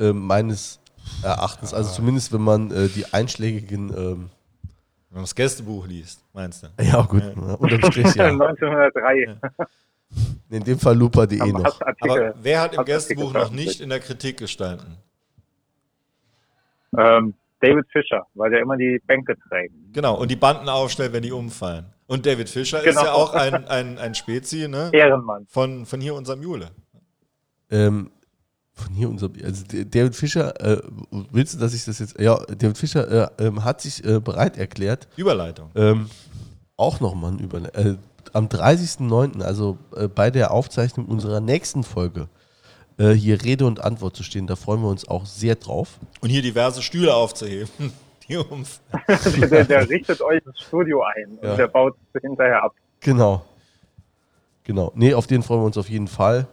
äh, meines Erachtens. Also zumindest, wenn man äh, die einschlägigen. Wenn man das Gästebuch liest, meinst du? Ja, gut. Ja. Unterm Strich, ja. 1903. In dem Fall lupa.de noch. Aber wer hat im Gästebuch noch nicht in der Kritik gestanden? Ähm, David Fischer, weil der immer die Bänke trägt. Genau, und die Banden aufstellt, wenn die umfallen. Und David Fischer genau. ist ja auch ein, ein, ein Spezi, ne? Ehrenmann. Von, von hier unserem Jule. Ähm, von hier unser, also David Fischer, äh, willst du, dass ich das jetzt, ja, David Fischer äh, ähm, hat sich äh, bereit erklärt. Überleitung. Ähm, auch nochmal ein Überleitung. Äh, am 30.09., also äh, bei der Aufzeichnung unserer nächsten Folge, äh, hier Rede und Antwort zu stehen. Da freuen wir uns auch sehr drauf. Und hier diverse Stühle aufzuheben. der, der, richtet euch das Studio ein ja. und der baut es hinterher ab. Genau. Genau. Nee, auf den freuen wir uns auf jeden Fall.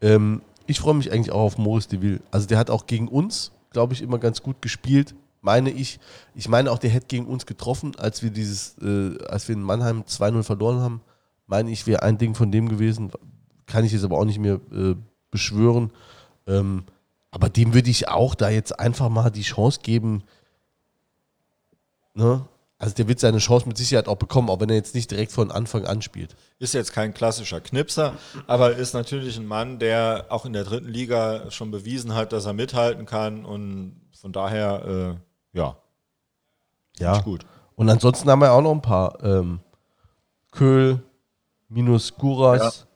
Ähm, ich freue mich eigentlich auch auf Maurice Deville. Also der hat auch gegen uns, glaube ich, immer ganz gut gespielt. Meine ich. Ich meine auch, der hätte gegen uns getroffen, als wir dieses, äh, als wir in Mannheim 2-0 verloren haben. Meine ich, wäre ein Ding von dem gewesen. Kann ich jetzt aber auch nicht mehr äh, beschwören. Ähm, aber dem würde ich auch da jetzt einfach mal die Chance geben. Ne? Also der wird seine Chance mit Sicherheit auch bekommen, auch wenn er jetzt nicht direkt von Anfang an spielt. Ist jetzt kein klassischer Knipser, aber ist natürlich ein Mann, der auch in der dritten Liga schon bewiesen hat, dass er mithalten kann und von daher, äh, ja. Ja. Gut. Und ansonsten haben wir auch noch ein paar. Ähm, Köhl, Minus Guras, ja.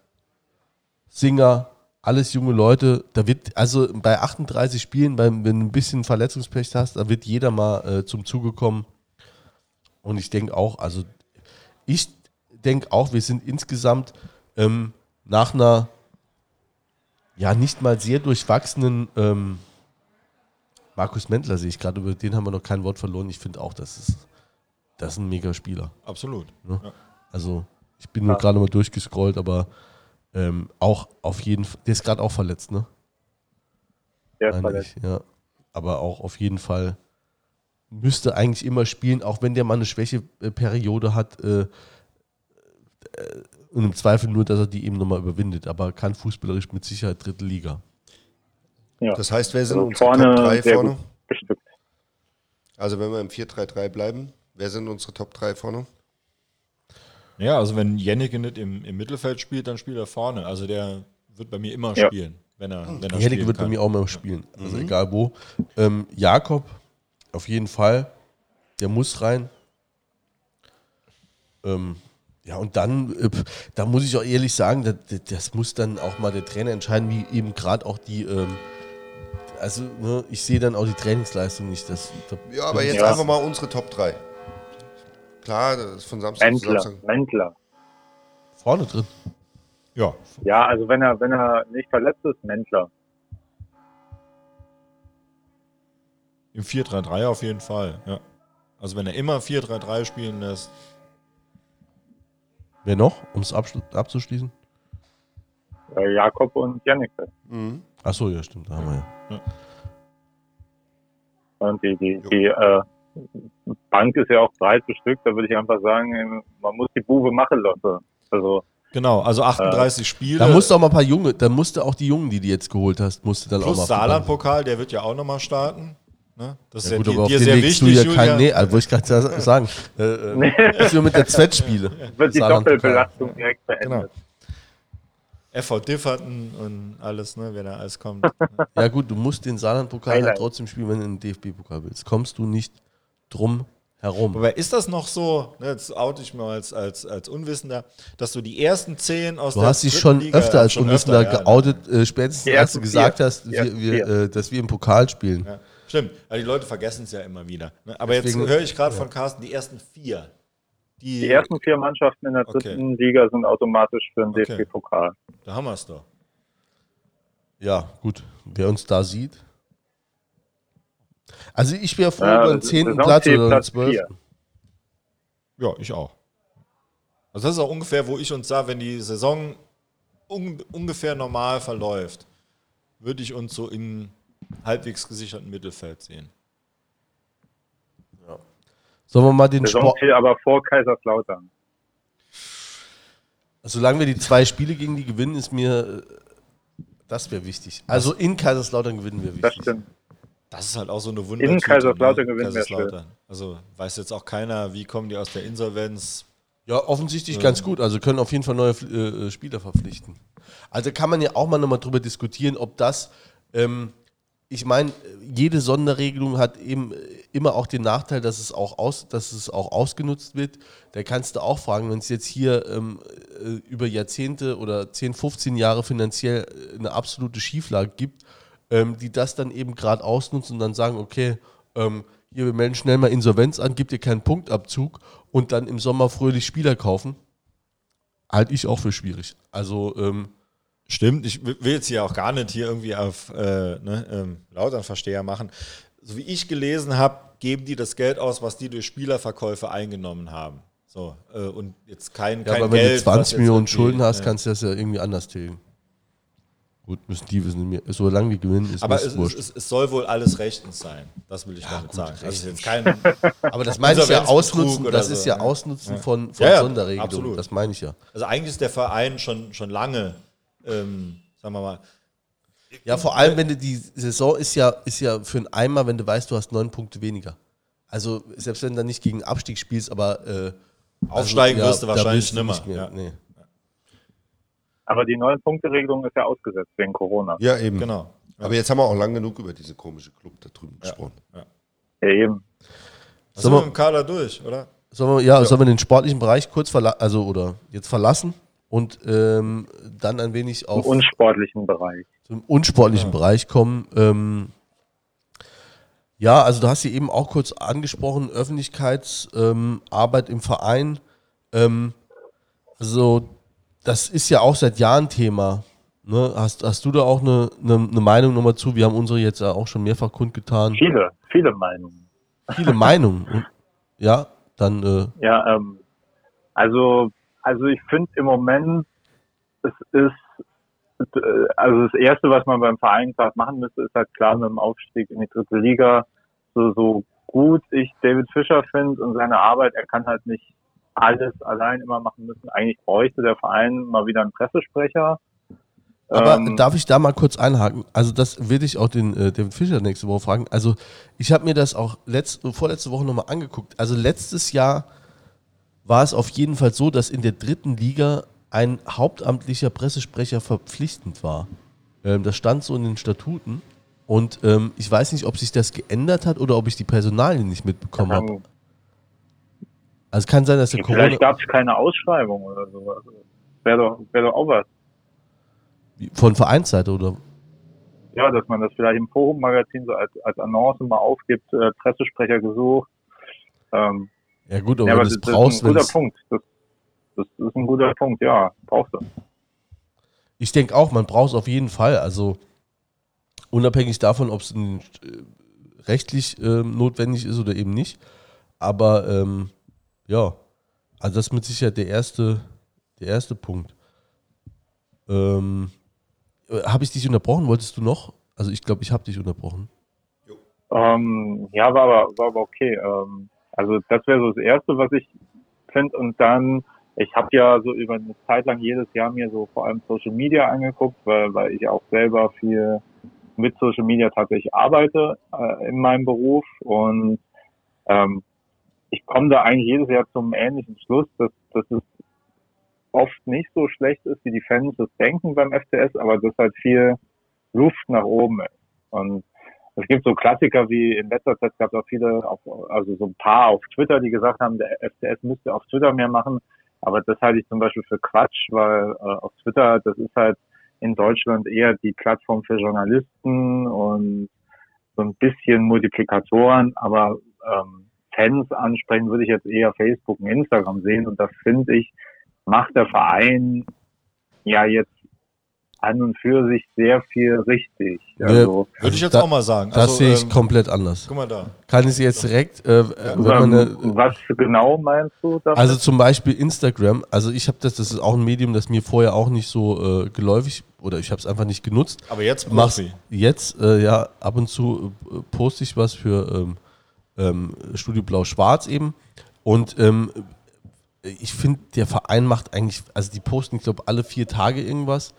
Singer, alles junge Leute. Da wird, also bei 38 Spielen, wenn du ein bisschen Verletzungspech hast, da wird jeder mal äh, zum Zuge kommen. Und ich denke auch, also ich, denke auch, wir sind insgesamt ähm, nach einer ja nicht mal sehr durchwachsenen ähm, Markus Mentler sehe ich gerade, über den haben wir noch kein Wort verloren. Ich finde auch, das ist, das ist ein mega Spieler. Absolut. Ne? Ja. Also, ich bin nur gerade mal durchgescrollt, aber ähm, auch auf jeden Fall, der ist gerade auch verletzt, ne? Der ist verletzt. Ich, ja. Aber auch auf jeden Fall müsste eigentlich immer spielen, auch wenn der mal eine Schwächeperiode hat. Äh, äh, und im Zweifel nur, dass er die eben nochmal überwindet. Aber kann fußballerisch mit Sicherheit dritte Liga. Ja. Das heißt, wer sind also unsere vorne, Top 3 vorne? Also wenn wir im 4-3-3 bleiben, wer sind unsere Top 3 vorne? Ja, also wenn Jennecke nicht im, im Mittelfeld spielt, dann spielt er vorne. Also der wird bei mir immer ja. spielen, wenn er, wenn er Jennecke wird kann. bei mir auch immer spielen. Also mhm. egal wo. Ähm, Jakob, auf jeden Fall. Der muss rein. Ähm, ja, und dann, äh, da muss ich auch ehrlich sagen, das, das, muss dann auch mal der Trainer entscheiden, wie eben gerade auch die, ähm, also ne, ich sehe dann auch die Trainingsleistung nicht. Das, da ja, aber jetzt ja. einfach mal unsere Top 3. Klar, das ist von Samstag Mäntler, zu Samstag. Mäntler. Vorne drin. Ja. Ja, also wenn er, wenn er nicht verletzt ist, Mäntler. Im 4-3-3 auf jeden Fall, ja. Also wenn er immer 4-3-3 spielen lässt. Wer noch, um es abzuschließen? Äh, Jakob und Janik. Mhm. Achso, ja, stimmt, da haben wir ja. ja. Und die, die, die äh, Bank ist ja auch breit bestückt, da würde ich einfach sagen, man muss die Bube machen lassen. Also Genau, also 38 äh, Spiele. Da musst du auch mal ein paar Junge, da musste auch die Jungen, die du jetzt geholt hast, musste dann Plus auch mal. Saarland-Pokal, der wird ja auch nochmal starten. Ne? Das ja, ist gut, ja dir, dir sehr wichtig, ja kein, Nee, also wollte ich gerade sagen. Äh, äh, das ist mit der Zwettspiele. Wird die Doppelbelastung direkt beendet. Genau. FV Differten und alles, ne, wenn da alles kommt. ja gut, du musst den Saarland-Pokal halt trotzdem spielen, wenn du den DFB-Pokal willst. Kommst du nicht drum herum. Aber ist das noch so, ne, jetzt oute ich mal als, als, als Unwissender, dass du die ersten zehn aus du der hast dich schon Liga, öfter als schon Unwissender öfter, ja, geoutet, äh, spätestens als du gesagt hast, wir, wir, äh, dass wir im Pokal spielen. Ja. Stimmt, weil die Leute vergessen es ja immer wieder. Ne? Aber Deswegen, jetzt höre ich gerade von Carsten die ersten vier. Die, die, ersten vier Mannschaften in der dritten okay. Liga sind automatisch für den okay. DFB-Pokal. Da haben wir es doch. Ja, gut. Wer uns da sieht. Also ich wäre froh ja, über den 10. Platz oder den 12. Ja, ich auch. Also das ist auch ungefähr, wo ich uns sah, wenn die Saison un ungefähr normal verläuft, würde ich uns so im halbwegs gesicherten Mittelfeld sehen. Ja. Sollen wir mal den Sport... aber vor Kaiserslautern. Solange wir die zwei Spiele gegen die gewinnen, ist mir das wäre wichtig. Also in Kaiserslautern gewinnen wir wichtig. Das stimmt. Das ist halt auch so eine Wunder. In Kaiserslautern ne? gewinnen wir Also weiß jetzt auch keiner, wie kommen die aus der Insolvenz. Ja, offensichtlich ähm. ganz gut. Also können auf jeden Fall neue äh, Spieler verpflichten. Also kann man ja auch mal nochmal drüber diskutieren, ob das ähm, ich meine, jede Sonderregelung hat eben immer auch den Nachteil, dass es auch, aus, dass es auch ausgenutzt wird. Da kannst du auch fragen, wenn es jetzt hier ähm, äh, über Jahrzehnte oder 10, 15 Jahre finanziell eine absolute Schieflage gibt, ähm, die das dann eben gerade ausnutzen und dann sagen, okay, ähm, hier, wir melden schnell mal Insolvenz an, gibt dir keinen Punktabzug und dann im Sommer fröhlich Spieler kaufen, halte ich auch für schwierig. Also, ähm, Stimmt, ich will jetzt hier auch gar nicht hier irgendwie auf äh, ne, ähm, Lauternversteher machen. So wie ich gelesen habe, geben die das Geld aus, was die durch Spielerverkäufe eingenommen haben. So, äh, und jetzt kein, ja, kein aber Geld. Wenn du 20 Millionen Schulden hast, ja. kannst du das ja irgendwie anders tilgen. Gut, müssen die wissen, solange die gewinnen, ist Aber es, es, es, soll wohl alles rechtens sein. Das will ich ja, damit gut, sagen. Also jetzt kein aber das meine ich ja ausnutzen, das so. ist ja Ausnutzen von, von ja, Sonderregelungen. Absolut. Das meine ich ja. Also eigentlich ist der Verein schon, schon lange ähm, sagen wir mal. Ja, vor allem, wenn du die Saison ist ja, ist ja für einen Eimer, wenn du weißt, du hast neun Punkte weniger. Also selbst wenn du dann nicht gegen Abstieg spielst, aber äh, aufsteigen also, wirst du wahrscheinlich nimmer. Nicht mehr. Ja. Nee. Aber die neun Punkte Regelung ist ja ausgesetzt wegen Corona. Ja, eben. Genau. Ja. Aber jetzt haben wir auch lang genug über diese komische Club da drüben ja. gesprochen. Ja, ja eben. Sind wir mit dem Kader durch, oder? Sollen wir, ja, ja, sollen wir den sportlichen Bereich kurz verlassen, also oder jetzt verlassen? Und ähm, dann ein wenig auf Zum unsportlichen Bereich. Zum unsportlichen ja. Bereich kommen. Ähm, ja, also du hast sie eben auch kurz angesprochen, Öffentlichkeitsarbeit ähm, im Verein. Ähm, so, das ist ja auch seit Jahren Thema. Ne? Hast, hast du da auch eine, eine, eine Meinung nochmal zu? Wir haben unsere jetzt auch schon mehrfach kundgetan. Viele, viele Meinungen. Viele Meinungen. Und, ja, dann. Äh ja, ähm, also, also ich finde im Moment, es ist, äh, also das Erste, was man beim Verein gerade machen müsste, ist halt klar mit dem Aufstieg in die dritte Liga, so, so gut ich David Fischer finde und seine Arbeit, er kann halt nicht alles allein immer machen müssen. Eigentlich bräuchte der Verein mal wieder einen Pressesprecher. Aber ähm, darf ich da mal kurz einhaken? Also das will ich auch den äh, David Fischer nächste Woche fragen. Also ich habe mir das auch letzt, vorletzte Woche nochmal angeguckt. Also letztes Jahr war es auf jeden Fall so, dass in der dritten Liga ein hauptamtlicher Pressesprecher verpflichtend war. Ähm, das stand so in den Statuten. Und ähm, ich weiß nicht, ob sich das geändert hat oder ob ich die Personalien nicht mitbekommen habe. Also es kann sein, dass der ja, Corona. Vielleicht gab es keine Ausschreibung oder so. Also, Wäre doch, wär doch auch was. Von Vereinsseite oder? Ja, dass man das vielleicht im Forum-Magazin so als, als Annonce mal aufgibt, äh, Pressesprecher gesucht. Ähm, ja gut, aber ja, aber das, das brauchst ist ein guter Punkt. Das, das ist ein guter Punkt, ja, brauchst du. Ich denke auch, man braucht es auf jeden Fall. Also unabhängig davon, ob es äh, rechtlich äh, notwendig ist oder eben nicht. Aber ähm, ja, also das ist mit Sicherheit der erste, der erste Punkt. Ähm, äh, habe ich dich unterbrochen? Wolltest du noch? Also ich glaube, ich habe dich unterbrochen. Ähm, ja, war aber, war aber okay. Ähm, also das wäre so das Erste, was ich finde. Und dann, ich habe ja so über eine Zeit lang jedes Jahr mir so vor allem Social Media angeguckt, weil, weil ich auch selber viel mit Social Media tatsächlich arbeite äh, in meinem Beruf. Und ähm, ich komme da eigentlich jedes Jahr zum ähnlichen Schluss, dass, dass es oft nicht so schlecht ist, wie die Fans es denken beim FCS, aber dass halt viel Luft nach oben ist. Und es gibt so Klassiker wie in letzter Zeit gab es auch viele, auf, also so ein paar auf Twitter, die gesagt haben, der FCS müsste auf Twitter mehr machen. Aber das halte ich zum Beispiel für Quatsch, weil äh, auf Twitter, das ist halt in Deutschland eher die Plattform für Journalisten und so ein bisschen Multiplikatoren, aber ähm, Fans ansprechen würde ich jetzt eher Facebook und Instagram sehen und da finde ich, macht der Verein ja jetzt an und für sich sehr viel richtig. Also, Würde ich jetzt da, auch mal sagen. Das also, sehe ich ähm, komplett anders. Guck mal da. Kann ich jetzt direkt, äh, ja, eine, was genau meinst du damit? Also zum Beispiel Instagram. Also ich habe das, das ist auch ein Medium, das mir vorher auch nicht so äh, geläufig oder ich habe es einfach nicht genutzt. Aber jetzt Mach's, Jetzt, äh, ja, ab und zu äh, poste ich was für ähm, ähm, Studio Blau-Schwarz eben. Und ähm, ich finde, der Verein macht eigentlich, also die posten, ich glaube, alle vier Tage irgendwas.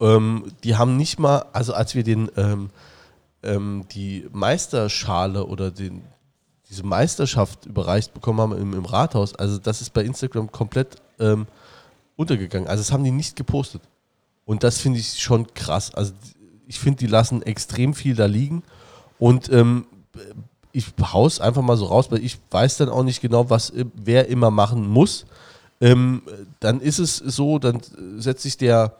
Ähm, die haben nicht mal, also als wir den, ähm, ähm, die Meisterschale oder den, diese Meisterschaft überreicht bekommen haben im, im Rathaus, also das ist bei Instagram komplett ähm, untergegangen. Also das haben die nicht gepostet. Und das finde ich schon krass. Also ich finde, die lassen extrem viel da liegen. Und ähm, ich haus einfach mal so raus, weil ich weiß dann auch nicht genau, was wer immer machen muss. Ähm, dann ist es so, dann setzt sich der,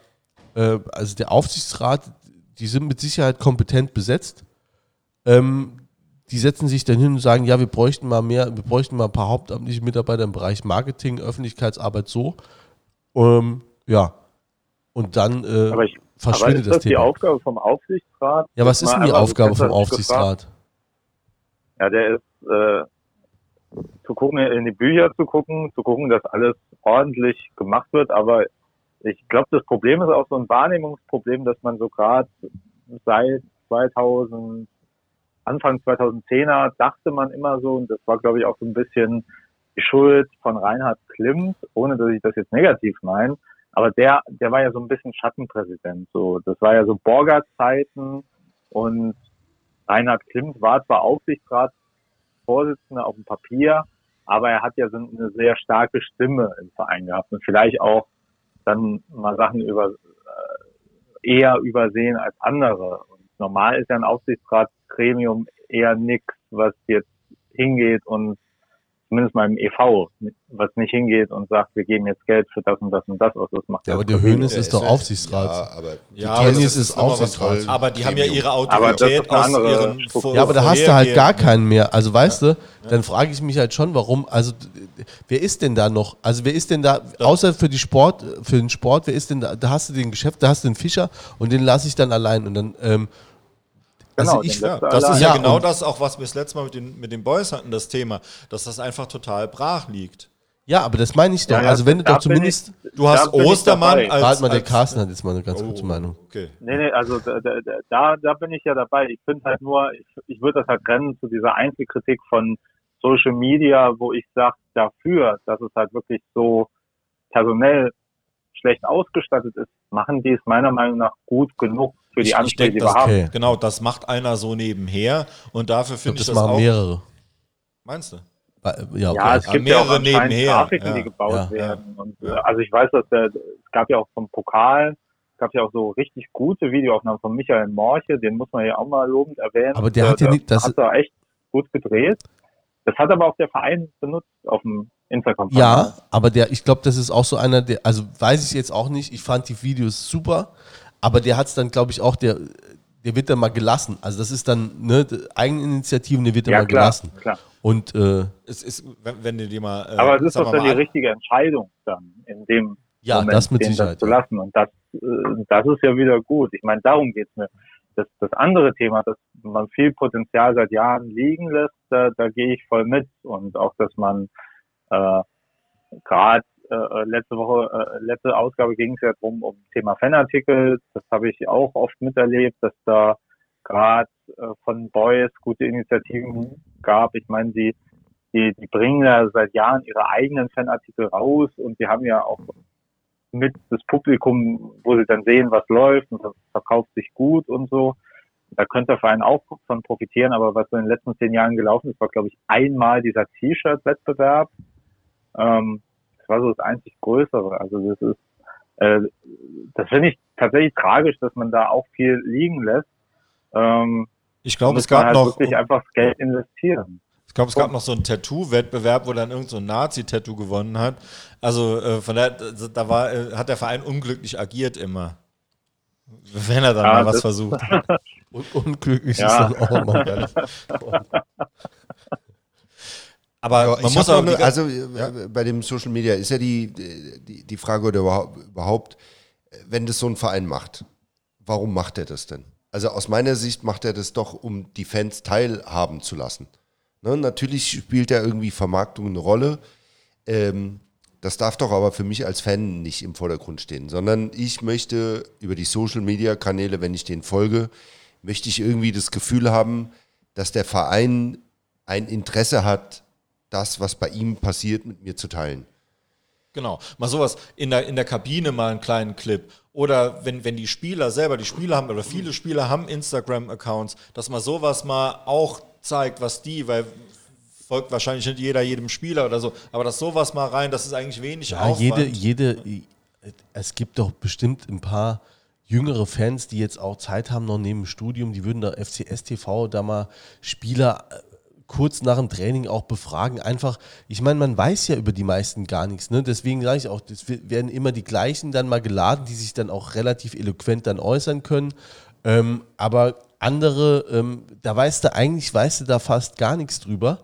äh, also der Aufsichtsrat, die sind mit Sicherheit kompetent besetzt. Ähm, die setzen sich dann hin und sagen, ja, wir bräuchten mal mehr, wir bräuchten mal ein paar hauptamtliche Mitarbeiter im Bereich Marketing, Öffentlichkeitsarbeit so. Ähm, ja. Und dann äh, aber ich, verschwindet aber ist das, das Thema. die Aufgabe vom Aufsichtsrat? Ja, was ist denn die Aufgabe vom Aufsichtsrat? Ja, der ist äh, zu gucken, in die Bücher zu gucken, zu gucken, dass alles ordentlich gemacht wird. Aber ich glaube, das Problem ist auch so ein Wahrnehmungsproblem, dass man so gerade seit 2000, Anfang 2010er dachte man immer so, und das war, glaube ich, auch so ein bisschen die Schuld von Reinhard Klimt, ohne dass ich das jetzt negativ meine. Aber der, der war ja so ein bisschen Schattenpräsident. So, das war ja so Borger-Zeiten und Reinhard Klimt war zwar Aufsichtsratsvorsitzender auf dem Papier, aber er hat ja so eine sehr starke Stimme im Verein gehabt und vielleicht auch dann mal Sachen über äh, eher übersehen als andere. Und normal ist ja ein Aufsichtsratsgremium eher nichts, was jetzt hingeht und zumindest mal im EV, was nicht hingeht und sagt, wir geben jetzt Geld für das und das und das aus. Das macht ja, aber der Hönes ist doch Aufsichtsrat. Ja, aber, ja, ist, ist Aufsichtsrat. Aber die haben ja ihre Autorität aus ihren Ja, aber da hast du halt gar keinen mehr. Also weißt ja. du, dann frage ich mich halt schon, warum, also wer ist denn da noch? Also wer ist denn da, außer für die Sport, für den Sport, wer ist denn da? Da hast du den Geschäft, da hast du den Fischer und den lasse ich dann allein und dann. Ähm, also genau, ich, ja, das ist ja, genau das auch, was wir das letzte Mal mit den, mit den Boys hatten, das Thema, dass das einfach total brach liegt. Ja, aber das meine ich doch. Ja, also wenn du doch zumindest. Ich, du hast Ostermann als. Warte mal, der Carsten hat jetzt mal eine ganz oh, kurze Meinung. Okay. Nee, nee, also da, da, da bin ich ja dabei. Ich finde halt nur, ich, ich würde das halt trennen zu dieser Einzelkritik von Social Media, wo ich sage, dafür, dass es halt wirklich so personell schlecht ausgestattet ist, machen die es meiner Meinung nach gut genug für die Ansprüche, die wir haben. Okay. Genau, das macht einer so nebenher und dafür finde ich, ich das machen auch. mehrere. Meinst du? Ja, ja es gibt ja auch nebenher. Grafiken, ja. die gebaut ja, werden. Und, äh, also ich weiß, dass der, es gab ja auch vom Pokal, gab ja auch so richtig gute Videoaufnahmen von Michael Morche, den muss man ja auch mal lobend erwähnen. Aber der, der hat ja nicht, das hat er echt gut gedreht. Das hat aber auch der Verein benutzt auf dem Instagram. Ja, aber der, ich glaube, das ist auch so einer, der, also weiß ich jetzt auch nicht, ich fand die Videos super, aber der hat es dann, glaube ich, auch, der, der wird dann mal gelassen. Also das ist dann, ne, Eigeninitiativen, der wird dann ja, mal klar, gelassen. Klar. Und äh, es ist, wenn, wenn du dir mal. Äh, aber es ist doch dann die richtige Entscheidung dann in dem ja, Moment, das mit Sicherheit, das zu lassen. Und das, äh, das ist ja wieder gut. Ich meine, darum geht's mir. Das, das andere Thema, dass man viel Potenzial seit Jahren liegen lässt, da, da gehe ich voll mit. Und auch, dass man äh, gerade äh, letzte Woche, äh, letzte Ausgabe ging es ja drum um Thema Fanartikel. Das habe ich auch oft miterlebt, dass da gerade äh, von Boys gute Initiativen gab. Ich meine, die, die, die bringen ja seit Jahren ihre eigenen Fanartikel raus und die haben ja auch mit das Publikum, wo sie dann sehen, was läuft und das verkauft sich gut und so. Da könnte der Verein auch von profitieren, aber was so in den letzten zehn Jahren gelaufen ist, war, glaube ich, einmal dieser T-Shirt-Wettbewerb. Ähm, war so das einzig Größere. Also das ist, äh, das finde ich tatsächlich tragisch, dass man da auch viel liegen lässt. Ähm, ich glaube, es gab halt noch. Wirklich einfach das Geld investieren. Ich glaube, es gab noch so einen Tattoo-Wettbewerb, wo dann irgend so ein Nazi-Tattoo gewonnen hat. Also äh, von daher, da war, äh, hat der Verein unglücklich agiert immer. Wenn er dann ja, mal was versucht. Und unglücklich ja. ist dann auch mal Aber ja, man muss auch. Eine, also ja. bei dem Social Media ist ja die, die, die Frage oder überhaupt, wenn das so ein Verein macht, warum macht er das denn? Also aus meiner Sicht macht er das doch, um die Fans teilhaben zu lassen. Ne, natürlich spielt er irgendwie Vermarktung eine Rolle. Ähm, das darf doch aber für mich als Fan nicht im Vordergrund stehen, sondern ich möchte über die Social-Media-Kanäle, wenn ich denen folge, möchte ich irgendwie das Gefühl haben, dass der Verein ein Interesse hat, das, was bei ihm passiert, mit mir zu teilen. Genau, mal sowas in der, in der Kabine mal einen kleinen Clip. Oder wenn, wenn die Spieler selber, die Spieler haben, oder viele Spieler haben Instagram-Accounts, dass man sowas mal auch zeigt, was die, weil folgt wahrscheinlich nicht jeder jedem Spieler oder so, aber dass sowas mal rein, das ist eigentlich wenig ja, Jede, jede, es gibt doch bestimmt ein paar jüngere Fans, die jetzt auch Zeit haben noch neben dem Studium, die würden da FCS TV da mal Spieler äh, kurz nach dem Training auch befragen. Einfach, ich meine, man weiß ja über die meisten gar nichts. Ne? Deswegen sage ich auch, es werden immer die gleichen dann mal geladen, die sich dann auch relativ eloquent dann äußern können. Ähm, aber andere, ähm, da weißt du eigentlich, weißt du da fast gar nichts drüber.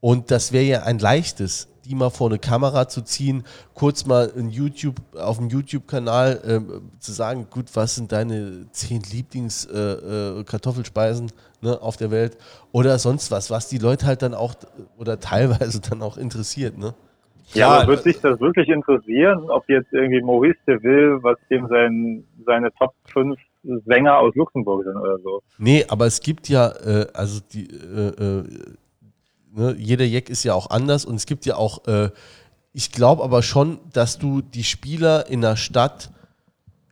Und das wäre ja ein leichtes, die mal vor eine Kamera zu ziehen, kurz mal in YouTube, auf dem YouTube-Kanal ähm, zu sagen, gut, was sind deine zehn Lieblings-Kartoffelspeisen äh, äh, ne, auf der Welt oder sonst was, was die Leute halt dann auch oder teilweise dann auch interessiert, ne? Ja, ja wird sich das wirklich interessieren, ob jetzt irgendwie Maurice de Ville, was dem sein, seine Top 5 Sänger aus Luxemburg sind oder so? Nee, aber es gibt ja, äh, also die, äh, äh, ne, jeder Jack ist ja auch anders und es gibt ja auch, äh, ich glaube aber schon, dass du die Spieler in der Stadt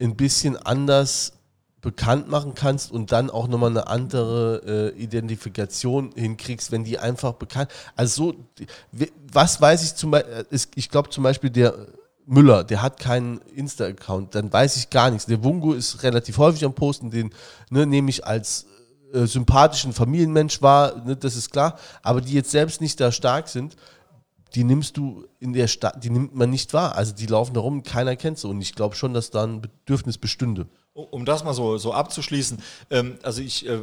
ein bisschen anders bekannt machen kannst und dann auch nochmal eine andere äh, Identifikation hinkriegst, wenn die einfach bekannt. Also so, was weiß ich zum Beispiel, äh, ich glaube zum Beispiel der Müller, der hat keinen Insta-Account, dann weiß ich gar nichts. Der Wungo ist relativ häufig am Posten, den ne, nehme ich als äh, sympathischen Familienmensch wahr, ne, das ist klar, aber die jetzt selbst nicht da stark sind, die nimmst du in der Stadt, die nimmt man nicht wahr. Also die laufen da rum, keiner kennt sie. Und ich glaube schon, dass da ein Bedürfnis bestünde. Um das mal so, so abzuschließen, ähm, also ich äh,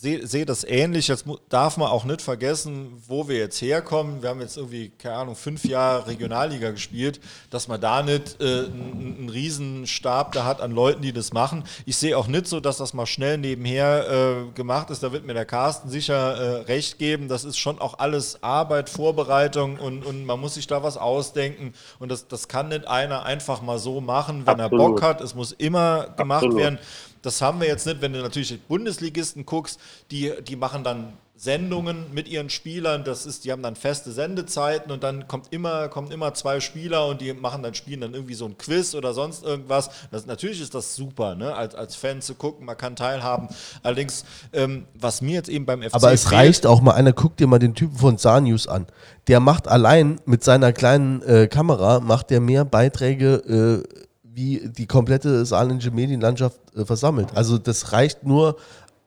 sehe seh das ähnlich. Jetzt darf man auch nicht vergessen, wo wir jetzt herkommen. Wir haben jetzt irgendwie, keine Ahnung, fünf Jahre Regionalliga gespielt, dass man da nicht äh, einen, einen Riesenstab da hat an Leuten, die das machen. Ich sehe auch nicht so, dass das mal schnell nebenher äh, gemacht ist. Da wird mir der Carsten sicher äh, recht geben. Das ist schon auch alles Arbeit, Vorbereitung und, und man muss sich da was ausdenken. Und das, das kann nicht einer einfach mal so machen, wenn Absolut. er Bock hat. Es muss immer gemacht Absolut. werden. Das haben wir jetzt nicht, wenn du natürlich Bundesligisten guckst, die, die machen dann Sendungen mit ihren Spielern, das ist, die haben dann feste Sendezeiten und dann kommt immer, kommen immer zwei Spieler und die machen dann, spielen dann irgendwie so ein Quiz oder sonst irgendwas. Das, natürlich ist das super, ne? als, als Fan zu gucken, man kann teilhaben. Allerdings, ähm, was mir jetzt eben beim FC. Aber es fehlt, reicht auch mal, einer guckt dir mal den Typen von News an. Der macht allein mit seiner kleinen äh, Kamera, macht der mehr Beiträge. Äh, wie die komplette saarländische Medienlandschaft äh, versammelt. Also das reicht nur,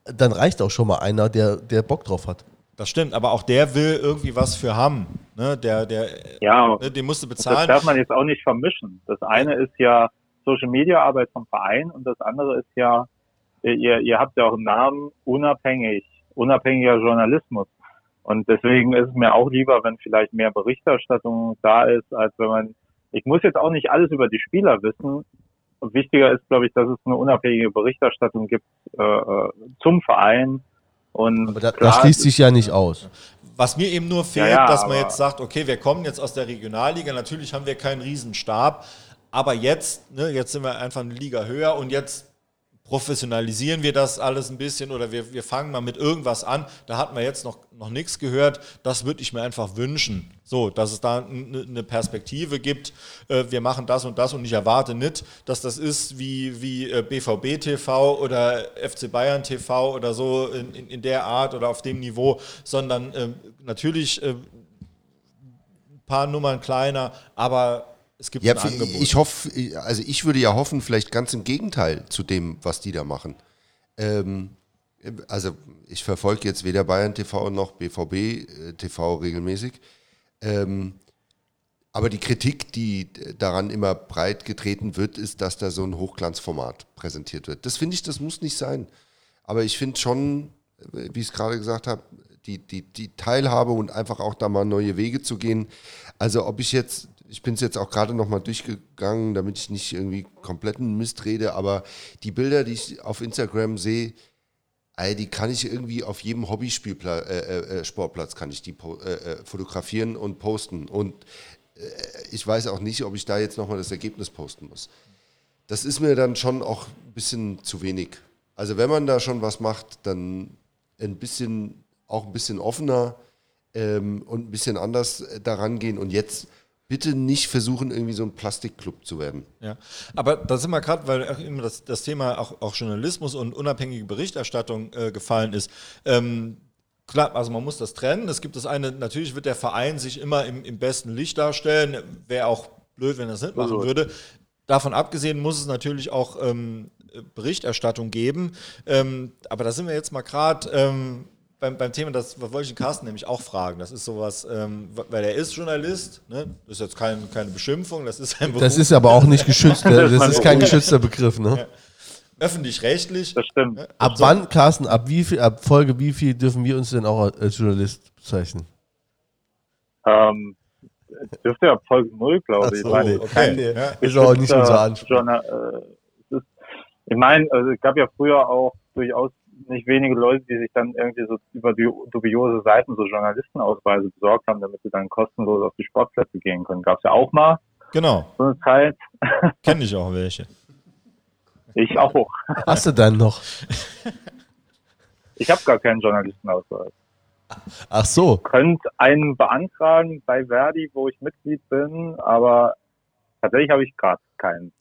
dann reicht auch schon mal einer, der, der Bock drauf hat. Das stimmt, aber auch der will irgendwie was für haben. Ne? Der, der, ja, ne, den musst du bezahlen. Das darf man jetzt auch nicht vermischen. Das eine ist ja Social Media Arbeit vom Verein und das andere ist ja, ihr, ihr habt ja auch einen Namen, unabhängig, unabhängiger Journalismus. Und deswegen ist es mir auch lieber, wenn vielleicht mehr Berichterstattung da ist, als wenn man ich muss jetzt auch nicht alles über die Spieler wissen. Wichtiger ist, glaube ich, dass es eine unabhängige Berichterstattung gibt äh, äh zum Verein. Und aber da, klar, das schließt sich ja nicht aus. Was mir eben nur fehlt, ja, ja, dass man jetzt sagt, okay, wir kommen jetzt aus der Regionalliga, natürlich haben wir keinen Riesenstab, aber jetzt, ne, jetzt sind wir einfach eine Liga höher und jetzt professionalisieren wir das alles ein bisschen oder wir, wir fangen mal mit irgendwas an. Da hat man jetzt noch, noch nichts gehört. Das würde ich mir einfach wünschen. So, dass es da eine Perspektive gibt. Äh, wir machen das und das und ich erwarte nicht, dass das ist wie, wie BVB äh, TV oder FC Bayern TV oder so in, in, der Art oder auf dem Niveau, sondern äh, natürlich äh, ein paar Nummern kleiner, aber es gibt ja, ein Angebot. Ich hoffe, also ich würde ja hoffen, vielleicht ganz im Gegenteil zu dem, was die da machen. Ähm, also ich verfolge jetzt weder Bayern TV noch BVB äh, TV regelmäßig. Ähm, aber die Kritik, die daran immer breit getreten wird, ist, dass da so ein Hochglanzformat präsentiert wird. Das finde ich, das muss nicht sein. Aber ich finde schon, wie ich es gerade gesagt habe, die, die, die Teilhabe und einfach auch da mal neue Wege zu gehen. Also ob ich jetzt ich bin es jetzt auch gerade nochmal durchgegangen, damit ich nicht irgendwie kompletten Mist rede, aber die Bilder, die ich auf Instagram sehe, die kann ich irgendwie auf jedem Hobbysportplatz äh, äh, äh kann ich die äh, äh, fotografieren und posten. Und äh, ich weiß auch nicht, ob ich da jetzt nochmal das Ergebnis posten muss. Das ist mir dann schon auch ein bisschen zu wenig. Also wenn man da schon was macht, dann ein bisschen, auch ein bisschen offener ähm, und ein bisschen anders daran gehen. Und jetzt bitte nicht versuchen, irgendwie so ein Plastikclub zu werden. Ja, aber da sind wir gerade, weil auch immer das, das Thema auch, auch, Journalismus und unabhängige Berichterstattung äh, gefallen ist. Ähm, Klar, also man muss das trennen. Es gibt das eine, natürlich wird der Verein sich immer im, im besten Licht darstellen. Wäre auch blöd, wenn er das nicht machen würde. Davon abgesehen muss es natürlich auch ähm, Berichterstattung geben. Ähm, aber da sind wir jetzt mal gerade ähm, beim, beim Thema, das wollte ich den Carsten nämlich auch fragen. Das ist sowas, ähm, weil er ist Journalist, ne? das ist jetzt kein, keine Beschimpfung, das ist ein Beruf. Das ist aber auch nicht geschützt, das ist kein geschützter Begriff. Ne? Ja. Öffentlich-rechtlich. Das stimmt. Ne? Ab so. wann, Carsten, ab wie viel, ab Folge wie viel dürfen wir uns denn auch als Journalist bezeichnen? Ähm, dürfte ab Folge 0, glaube ich. So, okay. ja. Ist auch nicht unser Anspruch. Äh, ich meine, also es gab ja früher auch durchaus nicht wenige Leute, die sich dann irgendwie so über die dubiose Seiten so Journalistenausweise besorgt haben, damit sie dann kostenlos auf die Sportplätze gehen können. Gab es ja auch mal. Genau. So eine Zeit. Kenne ich auch welche. Ich auch. Hast du dann noch? Ich habe gar keinen Journalistenausweis. Ach so. Könnt einen beantragen bei Verdi, wo ich Mitglied bin, aber tatsächlich habe ich gerade keinen.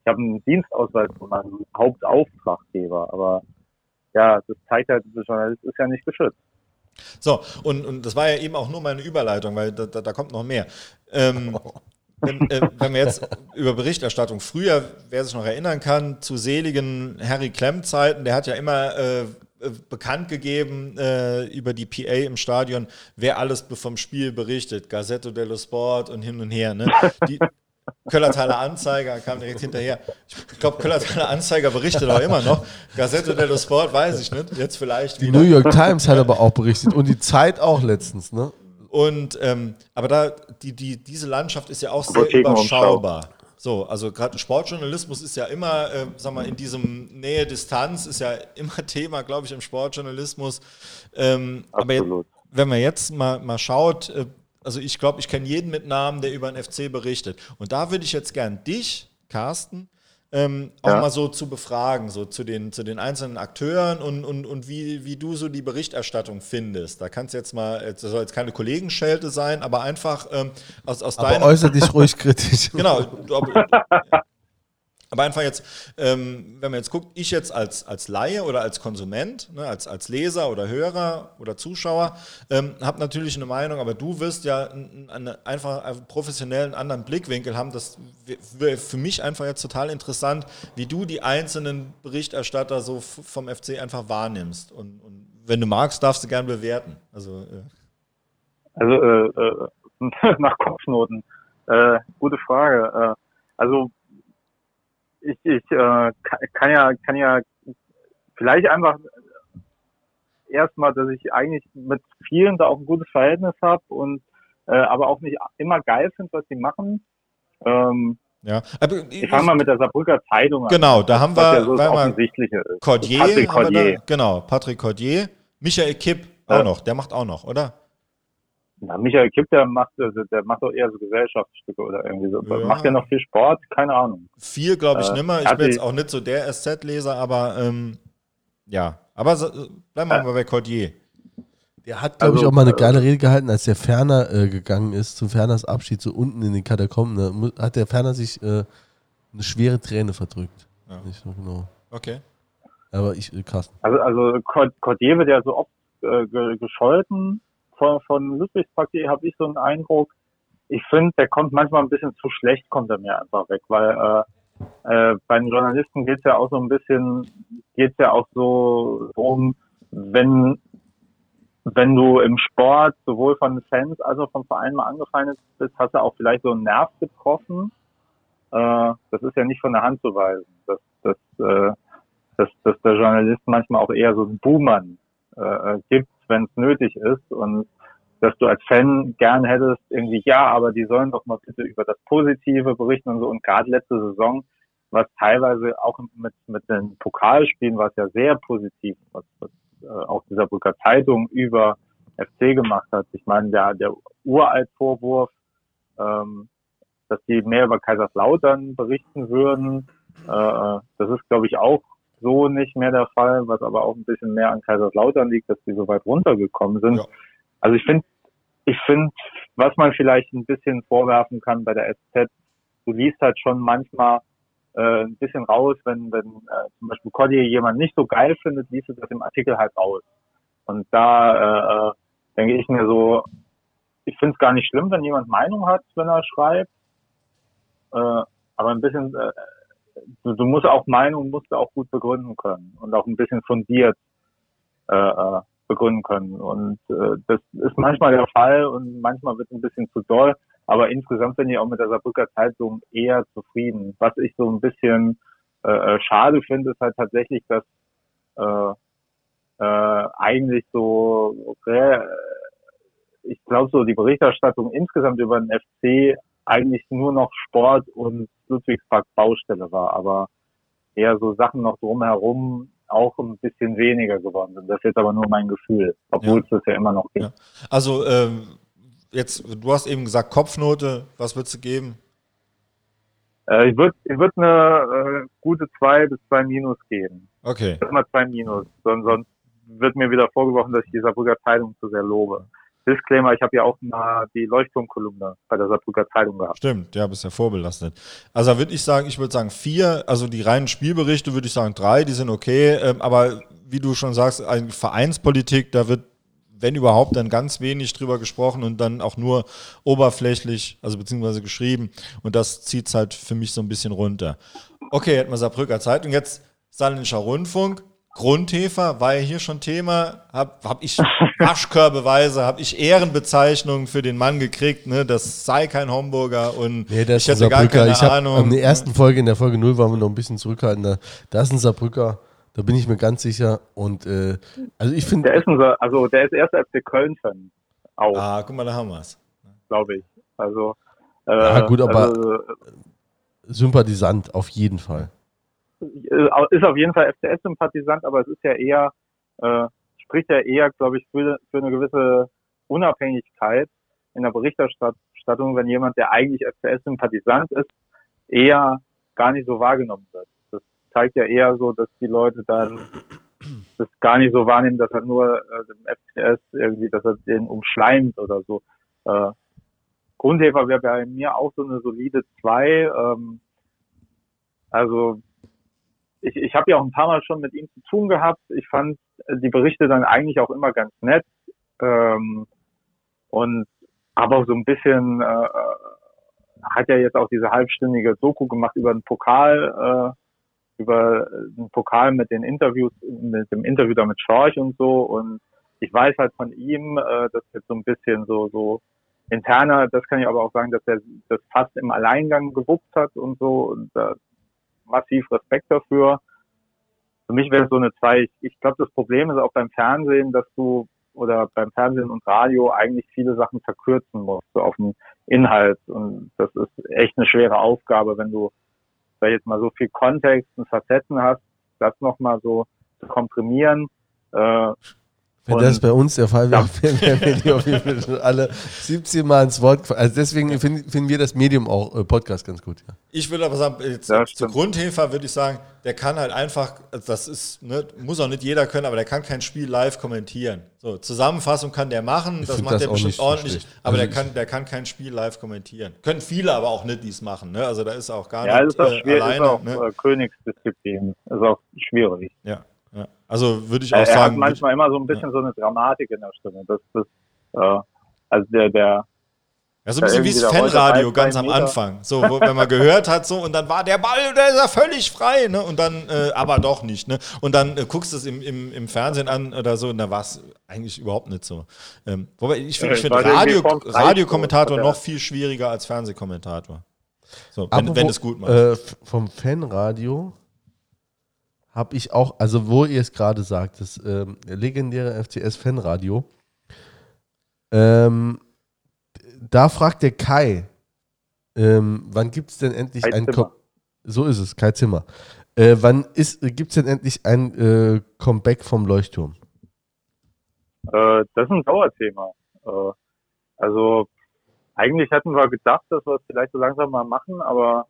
Ich habe einen Dienstausweis von meinem Hauptauftraggeber, aber ja, das zeigt halt, der Journalist ist ja nicht geschützt. So, und, und das war ja eben auch nur meine Überleitung, weil da, da, da kommt noch mehr. Ähm, wenn, äh, wenn, wir jetzt über Berichterstattung früher, wer sich noch erinnern kann, zu seligen Harry Klemm-Zeiten, der hat ja immer äh, bekannt gegeben äh, über die PA im Stadion, wer alles vom Spiel berichtet, Gazzetto dello Sport und hin und her. Ne? Die, Köllertaler Anzeiger kam direkt hinterher. Ich glaube, Köllertaler Anzeiger berichtet auch immer noch. Gazette dello Sport weiß ich nicht. Jetzt vielleicht. Die wieder. New York Times hat aber auch berichtet und die Zeit auch letztens, ne? Und ähm, aber da die, die, diese Landschaft ist ja auch sehr überschaubar. So, also gerade Sportjournalismus ist ja immer, äh, sag mal, in diesem Nähe-Distanz ist ja immer Thema, glaube ich, im Sportjournalismus. Ähm, aber jetzt, wenn man jetzt mal, mal schaut, äh, also ich glaube, ich kenne jeden mit Namen, der über den FC berichtet. Und da würde ich jetzt gern dich, Carsten, ähm, auch ja. mal so zu befragen, so zu den, zu den einzelnen Akteuren und, und, und wie, wie du so die Berichterstattung findest. Da kannst du jetzt mal, das soll jetzt keine Kollegenschelte sein, aber einfach ähm, aus, aus aber deiner... äußere dich ruhig kritisch. genau. Du, aber einfach jetzt, ähm, wenn man jetzt guckt, ich jetzt als, als Laie oder als Konsument, ne, als, als Leser oder Hörer oder Zuschauer, ähm, habe natürlich eine Meinung, aber du wirst ja einen, einfach einen professionellen anderen Blickwinkel haben. Das wäre für mich einfach jetzt total interessant, wie du die einzelnen Berichterstatter so vom FC einfach wahrnimmst. Und, und wenn du magst, darfst du gern bewerten. Also, äh. also äh, äh, nach Kopfnoten. Äh, gute Frage. Äh, also ich, ich äh, kann ja, kann ja vielleicht einfach erstmal, dass ich eigentlich mit vielen da auch ein gutes Verhältnis habe und äh, aber auch nicht immer geil finde, was sie machen. Ähm, ja, aber ich fange mal mit der Saarbrücker Zeitung an. Genau, da haben wir, ja so das Cordier, Patrick Cordier. Da, genau, Patrick Cordier, Michael Kipp auch ja. noch, der macht auch noch, oder? Na, Michael Kipp, der macht, also, der macht doch eher so Gesellschaftsstücke oder irgendwie so. Ja. Macht der noch viel Sport? Keine Ahnung. Viel, glaube ich, äh, nimmer. Ich bin jetzt auch nicht so der SZ-Leser, aber ähm, ja. Aber so, bleiben wir ja. mal bei Cordier. Der hat, glaube also, ich, auch mal eine geile Rede gehalten, als der Ferner äh, gegangen ist, zu Ferners Abschied, so unten in den Katakomben. Da hat der Ferner sich äh, eine schwere Träne verdrückt. Ja. Nicht so genau. Okay. Aber ich, äh, krass. Also, also Cordier wird ja so oft äh, gescholten von, von Ludwigspark.de habe ich so einen Eindruck, ich finde, der kommt manchmal ein bisschen zu schlecht, kommt er mir einfach weg, weil äh, äh, bei den Journalisten geht es ja auch so ein bisschen, geht es ja auch so um, wenn wenn du im Sport sowohl von den Fans als auch vom Verein mal angefeindet bist, hast du auch vielleicht so einen Nerv getroffen. Äh, das ist ja nicht von der Hand zu weisen, dass, dass, äh, dass, dass der Journalist manchmal auch eher so einen Buhmann äh, gibt, wenn es nötig ist und dass du als Fan gern hättest, irgendwie, ja, aber die sollen doch mal bitte über das Positive berichten und so. Und gerade letzte Saison, was teilweise auch mit, mit den Pokalspielen war es ja sehr positiv, was, was äh, auch dieser Brücker Zeitung über FC gemacht hat. Ich meine, der, der uralt Vorwurf, ähm, dass die mehr über Kaiserslautern berichten würden, äh, das ist, glaube ich, auch so nicht mehr der Fall, was aber auch ein bisschen mehr an Kaiserslautern liegt, dass die so weit runtergekommen sind. Ja. Also ich finde, ich finde, was man vielleicht ein bisschen vorwerfen kann bei der SZ, du liest halt schon manchmal äh, ein bisschen raus, wenn, wenn äh, zum Beispiel Cody jemand nicht so geil findet, liest du das im Artikel halt raus. Und da äh, äh denke ich mir so, ich finde es gar nicht schlimm, wenn jemand Meinung hat, wenn er schreibt. Äh, aber ein bisschen, äh, du, du musst auch Meinung musst du auch gut begründen können und auch ein bisschen fundiert äh, äh, begründen können. Und äh, das ist manchmal der Fall und manchmal wird ein bisschen zu doll. Aber insgesamt bin ich auch mit der Saarbrücker Zeitung eher zufrieden. Was ich so ein bisschen äh, äh schade finde, ist halt tatsächlich, dass äh, äh, eigentlich so, okay, ich glaube so die Berichterstattung insgesamt über den FC eigentlich nur noch Sport und Ludwigspark Baustelle war, aber eher so Sachen noch drumherum auch ein bisschen weniger geworden sind. Das ist jetzt aber nur mein Gefühl, obwohl ja. es das ja immer noch gibt. Ja. Also ähm, jetzt, du hast eben gesagt Kopfnote, was würdest du geben? Äh, ich würde ich würd eine äh, gute 2 bis 2 Minus geben. Okay. Immer 2 Minus, sonst, sonst wird mir wieder vorgeworfen, dass ich die Saarbrücker Zeitung zu sehr lobe. Disclaimer, ich habe ja auch mal die Leuchtturmkolumne bei der Saarbrücker Zeitung gehabt. Stimmt, ja, bist ja vorbelastet. Also würde ich sagen, ich würde sagen vier, also die reinen Spielberichte würde ich sagen drei, die sind okay, ähm, aber wie du schon sagst, Vereinspolitik, da wird, wenn überhaupt, dann ganz wenig drüber gesprochen und dann auch nur oberflächlich, also beziehungsweise geschrieben und das zieht es halt für mich so ein bisschen runter. Okay, hätten wir Saarbrücker Zeitung, jetzt Saarländischer Rundfunk, Grundhefer war ja hier schon Thema. Habe hab ich Waschkörbeweise, habe ich Ehrenbezeichnungen für den Mann gekriegt. Ne? Das sei kein Homburger und nee, ich hätte gar keine ich Ahnung. In der ersten Folge, in der Folge 0 waren wir noch ein bisschen zurückhaltender. Da ist ein Saarbrücker, da bin ich mir ganz sicher. Und äh, also ich finde. Der ist unser, also der ist erst FC Köln-Fan. Auch. Ah, guck mal, da haben wir es. Glaube ich. Also. Äh, ja, gut, aber also, Sympathisant auf jeden Fall. Ist auf jeden Fall FCS-Sympathisant, aber es ist ja eher, äh, spricht ja eher, glaube ich, für, für eine gewisse Unabhängigkeit in der Berichterstattung, wenn jemand, der eigentlich FCS-Sympathisant ist, eher gar nicht so wahrgenommen wird. Das zeigt ja eher so, dass die Leute dann das gar nicht so wahrnehmen, dass er nur äh, dem FCS irgendwie, dass er den umschleimt oder so. Äh, Grundhefer wäre bei mir auch so eine solide 2. Ähm, also ich, ich habe ja auch ein paar Mal schon mit ihm zu tun gehabt. Ich fand die Berichte dann eigentlich auch immer ganz nett. Ähm, und aber so ein bisschen äh, hat er jetzt auch diese halbstündige Doku gemacht über den Pokal, äh, über den Pokal mit den Interviews, mit dem Interview da mit Schorch und so. Und ich weiß halt von ihm, äh, dass jetzt so ein bisschen so so interner, das kann ich aber auch sagen, dass er das fast im Alleingang gewuppt hat und so. Und äh, massiv Respekt dafür. Für mich wäre es so eine zwei. Ich, glaube, das Problem ist auch beim Fernsehen, dass du oder beim Fernsehen und Radio eigentlich viele Sachen verkürzen musst, so auf den Inhalt. Und das ist echt eine schwere Aufgabe, wenn du, sag ich jetzt mal, so viel Kontext und Facetten hast, das nochmal so zu komprimieren. Äh, wenn und das bei uns der Fall wäre, ja. wären wir die auf jeden Fall schon alle 17 Mal ins Wort gefallen. Also deswegen finden, finden wir das Medium auch äh, Podcast ganz gut. Ja. Ich würde aber sagen, jetzt, ja, zur Grundhilfe würde ich sagen, der kann halt einfach, das ist, ne, muss auch nicht jeder können, aber der kann kein Spiel live kommentieren. So, Zusammenfassung kann der machen, ich das macht das der bestimmt ordentlich, so aber also der kann, der kann kein Spiel live kommentieren. Können viele aber auch nicht dies machen, ne? Also da ist auch gar ja, nicht ist auch äh, schwierig, alleine. Ist auch ne? Äh, Königsdisziplin. Ist auch schwierig. Ja. Ja. Also würde ich auch er, sagen. Er hat manchmal immer so ein bisschen ja. so eine Dramatik in der Stimme. Das, das, äh, also der, der, ja, so ein bisschen wie das Fanradio ganz am Anfang. So, wo, wenn man gehört hat, so, und dann war der Ball, der ist ja völlig frei, ne? Und dann, äh, aber doch nicht, ne? Und dann äh, guckst du es im, im, im Fernsehen an oder so, und da war es eigentlich überhaupt nicht so. Ähm, wobei ich finde ich find Radio, Radiokommentator noch viel schwieriger als Fernsehkommentator. So, wenn, wenn es gut macht. Äh, vom Fanradio habe ich auch, also wo ihr es gerade sagt, das ähm, legendäre FCS-Fanradio, ähm, da fragt der Kai, ähm, wann gibt es denn endlich Kai ein Zimmer. So ist es, Kai Zimmer. Äh, wann gibt es denn endlich ein äh, Comeback vom Leuchtturm? Äh, das ist ein Dauerthema. Äh, also eigentlich hätten wir gedacht, dass wir es vielleicht so langsam mal machen, aber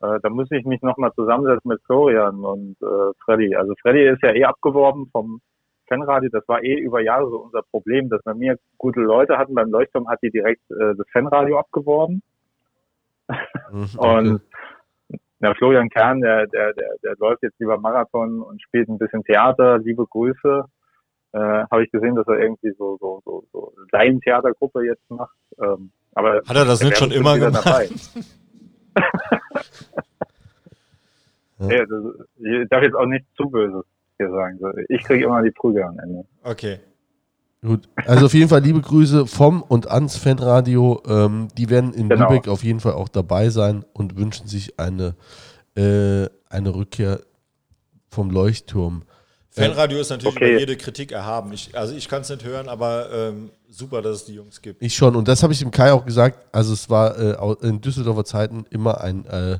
äh, da muss ich mich nochmal zusammensetzen mit Florian und äh, Freddy. Also Freddy ist ja eh abgeworben vom Fanradio. Das war eh über Jahre so unser Problem, dass wir mir gute Leute hatten. Beim Leuchtturm hat die direkt äh, das Fanradio abgeworben. Mhm, und der Florian Kern, der, der, der, der läuft jetzt lieber Marathon und spielt ein bisschen Theater. Liebe Grüße. Äh, Habe ich gesehen, dass er irgendwie so, so, so, so seine Theatergruppe jetzt macht. Ähm, aber hat er das nicht schon immer gemacht? ja. das, ich darf jetzt auch nicht zu böse hier sagen. Ich kriege immer die Prügel am Ende. Okay. Gut, also auf jeden Fall liebe Grüße vom und ans Fanradio. Ähm, die werden in genau. Lübeck auf jeden Fall auch dabei sein und wünschen sich eine, äh, eine Rückkehr vom Leuchtturm. Fanradio ist natürlich okay. über jede Kritik erhaben. Ich, also ich kann es nicht hören, aber ähm, super, dass es die Jungs gibt. Ich schon. Und das habe ich dem Kai auch gesagt. Also es war äh, in Düsseldorfer Zeiten immer ein, äh,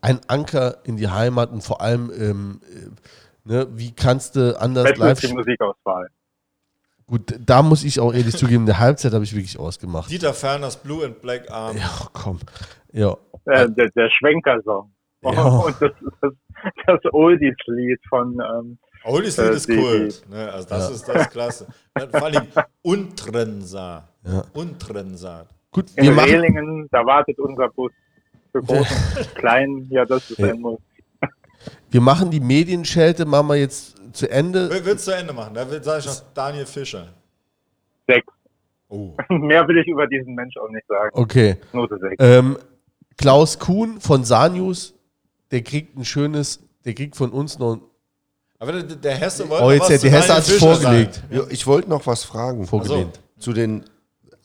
ein Anker in die Heimat und vor allem, ähm, äh, ne, wie kannst du anders Beste live... die Musikauswahl. Gut, da muss ich auch ehrlich zugeben, in der Halbzeit habe ich wirklich ausgemacht. Dieter Ferners Blue and Black Arm. Ja, komm. Ja. Äh, der, der Schwenker-Song. Ja. Und das, das, das Oldies-Lied von... Ähm, Oldies Lied ist cool. Ne? Also das ja. ist das Klasse. Vor allem Untrensa. Ja. Untrensa. Gut, wir In machen Rehlingen, da wartet unser Bus. Für großen, kleinen, ja, das ist ja. ein Muss. Wir machen die Medienschelte, machen wir jetzt zu Ende. Wer wird zu Ende machen? Da sage ich noch Daniel Fischer. Sechs. Oh. Mehr will ich über diesen Mensch auch nicht sagen. Okay. Note sechs. Ähm, Klaus Kuhn von Sanius, der kriegt ein schönes, der kriegt von uns noch Aber der, der Hesse wollte. Oh, jetzt der, der Hesse hat es vorgelegt. Ja, ich wollte noch was fragen. Vorgelehnt. So. Zu den.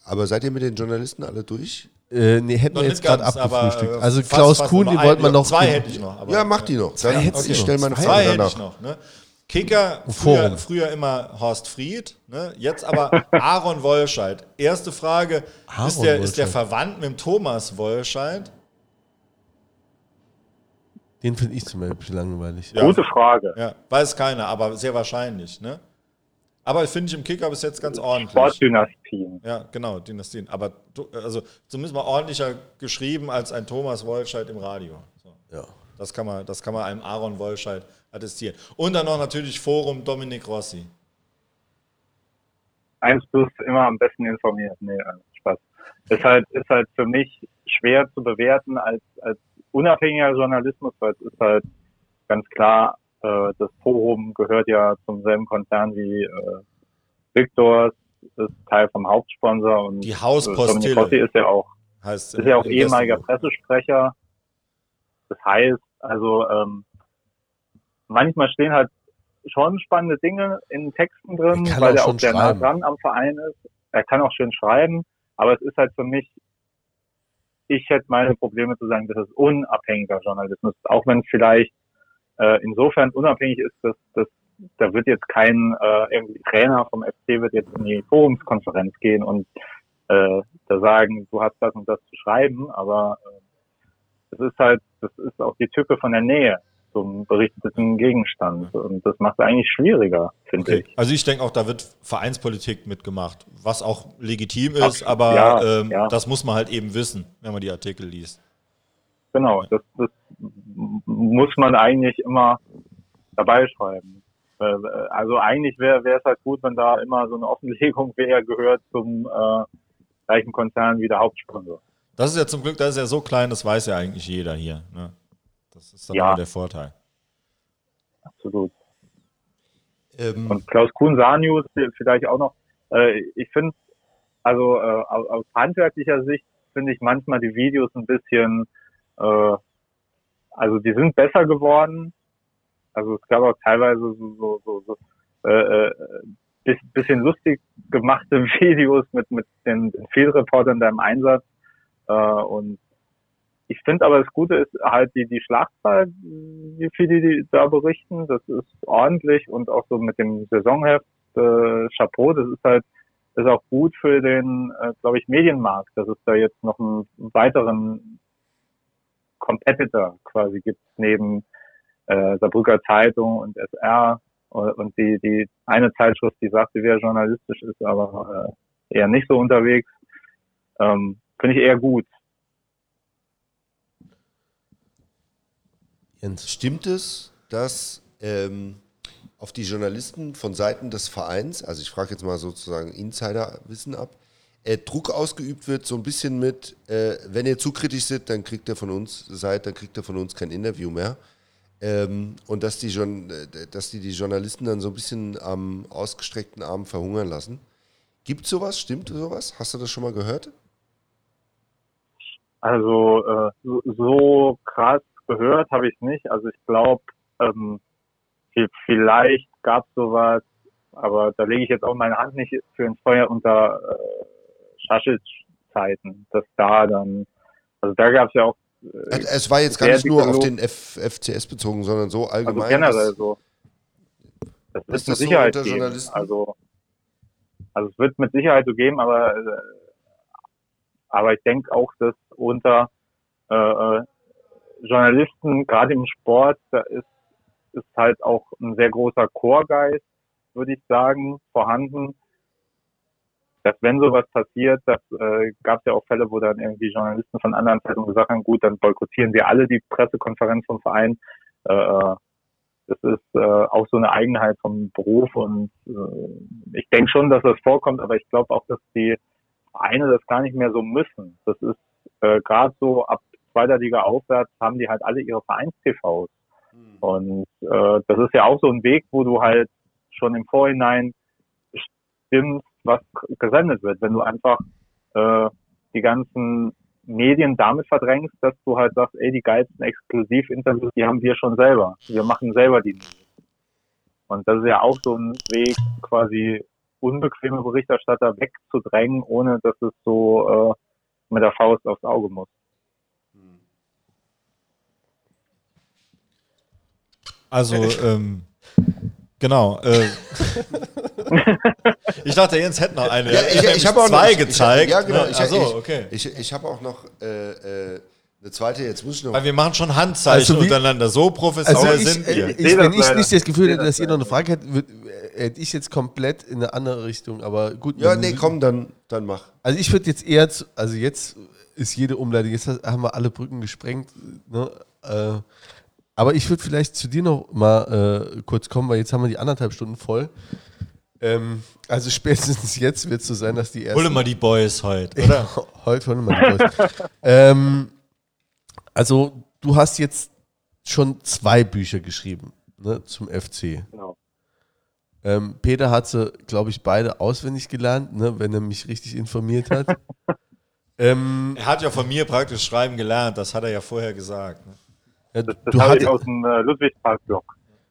Aber seid ihr mit den Journalisten alle durch? Äh, nee, hätten wir jetzt gerade abgefrühstückt. Äh, also Klaus fast Kuhn, die wollten wir noch. Zwei hätte ich noch. ja, mach die noch. Zwei hätte ich stelle meine Zwei hätte ich noch. Ne? Kicker, früher, früher, immer Horst Fried, ne? jetzt aber Aaron Wollscheid. Erste Frage, ist der, ist der verwandt mit dem Thomas Wollscheid? Den finde ich zum Beispiel langweilig. Ja. Gute Frage. Ja, weiß keiner, aber sehr wahrscheinlich. Ne? Aber finde ich im Kicker bis jetzt ganz ordentlich. Sportdynastien. Ja, genau, Dynastien. Aber also zumindest mal ordentlicher geschrieben als ein Thomas Wollscheid im Radio. So. Ja. Das kann, man, das kann man einem Aaron Wollscheid attestieren. Und dann noch natürlich Forum Dominik Rossi. Eins plus immer am besten informiert. Nee, Spaß. Ist halt, ist halt für mich schwer zu bewerten als, als unabhängiger Journalismus, weil es ist halt ganz klar, äh, das Forum gehört ja zum selben Konzern wie äh, Victors, ist Teil vom Hauptsponsor und die Hauspostille äh, ist ja auch heißt ist ja auch ehemaliger Pressesprecher. Das heißt, also ähm, manchmal stehen halt schon spannende Dinge in Texten drin, weil er auch sehr nah dran am Verein ist. Er kann auch schön schreiben, aber es ist halt für mich, ich hätte meine Probleme zu sagen, das ist unabhängiger Journalismus, auch wenn es vielleicht äh, insofern unabhängig ist, dass, dass da wird jetzt kein äh, irgendwie Trainer vom FC wird jetzt in die Forumskonferenz gehen und äh, da sagen, du hast das und das zu schreiben, aber äh, es ist halt, das ist auch die Tücke von der Nähe zum berichteten Gegenstand. Und das macht es eigentlich schwieriger, finde okay. ich. Also ich denke auch, da wird Vereinspolitik mitgemacht, was auch legitim ist, aber ja, ähm, ja. das muss man halt eben wissen, wenn man die Artikel liest. Genau, das, das muss man eigentlich immer dabei schreiben. Äh, also eigentlich wäre es halt gut, wenn da immer so eine Offenlegung wäre, gehört zum äh, gleichen Konzern wie der Hauptsponsor. Das ist ja zum Glück, das ist ja so klein, das weiß ja eigentlich jeder hier. Ne? Das ist dann ja. der Vorteil. Absolut. Ähm. Und Klaus Kuhn Sanius vielleicht auch noch. Äh, ich finde, also äh, aus handwerklicher Sicht finde ich manchmal die Videos ein bisschen, äh, also die sind besser geworden. Also es gab auch teilweise so, so, so, so bisschen lustig gemachte Videos mit, mit den, den Fehlreportern da im Einsatz. Und ich finde aber das Gute ist halt die, die Schlagzahl, wie viele die da berichten. Das ist ordentlich und auch so mit dem Saisonheft äh, Chapeau, das ist halt ist auch gut für den, äh, glaube ich, Medienmarkt, dass es da jetzt noch einen weiteren Competitor quasi gibt, neben äh, Saarbrücker Zeitung und SR und die, die eine Zeitschrift, die sagte, wer journalistisch ist, aber äh, eher nicht so unterwegs. Ähm, Finde ich eher gut. Jens. Stimmt es, dass ähm, auf die Journalisten von Seiten des Vereins, also ich frage jetzt mal sozusagen Insiderwissen ab, äh, Druck ausgeübt wird, so ein bisschen mit, äh, wenn ihr zu kritisch seid, dann kriegt ihr von uns, seid, dann kriegt ihr von uns kein Interview mehr. Ähm, und dass die, äh, dass die die Journalisten dann so ein bisschen am ausgestreckten Arm verhungern lassen. Gibt sowas? Stimmt sowas? Hast du das schon mal gehört? Also äh, so, so krass gehört habe ich nicht. Also ich glaube, ähm, vielleicht gab es sowas, aber da lege ich jetzt auch meine Hand nicht für ins Feuer unter äh, Schaschitz-Zeiten, dass da dann, also da gab es ja auch. Äh, es war jetzt gar nicht nur auf den F FCS bezogen, sondern so also allgemein. Also generell so. Das ist, ist mit Sicherheit so geben. Also, also es wird mit Sicherheit so geben, aber äh, aber ich denke auch, dass unter äh, äh Journalisten, gerade im Sport, da ist, ist halt auch ein sehr großer Chorgeist, würde ich sagen, vorhanden. Dass wenn sowas passiert, das äh, gab es ja auch Fälle, wo dann irgendwie Journalisten von anderen Zeitungen gesagt haben, gut, dann boykottieren wir alle die Pressekonferenz vom Verein. Äh, äh das ist äh, auch so eine Eigenheit vom Beruf und äh, ich denke schon, dass das vorkommt, aber ich glaube auch, dass die Vereine das gar nicht mehr so müssen. Das ist äh, gerade so ab zweiter Liga aufwärts haben die halt alle ihre Vereins-TVs. Mhm. Und äh, das ist ja auch so ein Weg, wo du halt schon im Vorhinein bestimmst, was gesendet wird. Wenn du einfach äh, die ganzen Medien damit verdrängst, dass du halt sagst, ey, die geilsten Exklusivinterviews, die haben wir schon selber. Wir machen selber die. Und das ist ja auch so ein Weg, quasi unbequeme Berichterstatter wegzudrängen, ohne dass es so äh, mit der Faust aufs Auge muss. Also, ähm, genau. Äh, ich dachte, Jens hätte noch eine. Ja, ich, ich, ich habe auch zwei noch, gezeigt. Ich, ja, genau. Ne? Ich, ich, okay. Ich, ich habe auch noch äh, äh, eine zweite. Jetzt muss ich noch. Weil wir machen schon Handzeichen Also wie- untereinander. So professionell Also ich, sind wir. äh, ich, sehe wenn ich nicht das Gefühl hätte, dass das ihr noch eine Frage hättet, äh, hätte ich jetzt komplett in eine andere Richtung. Aber gut. ja, nee, komm, dann, dann mach. Also ich würde jetzt eher, zu, also jetzt ist jede Umleitung, jetzt haben wir alle Brücken gesprengt. Ne? Äh, aber ich würde vielleicht zu dir noch mal äh, kurz kommen, weil jetzt haben wir die anderthalb Stunden voll. Ähm, also spätestens jetzt wird es so sein, dass die ersten... Hol mal die Boys heute, oder? Heute holen wir mal die Boys. ähm, also du hast jetzt schon zwei Bücher geschrieben ne, zum FC. Genau. Ähm, Peter hat sie, glaube ich, beide auswendig gelernt, ne, wenn er mich richtig informiert hat. ähm, Er hat ja von mir praktisch schreiben gelernt. Das hat er ja vorher gesagt. Ne? Ja, Das du habe ich aus dem äh, Ludwigspark-Blog.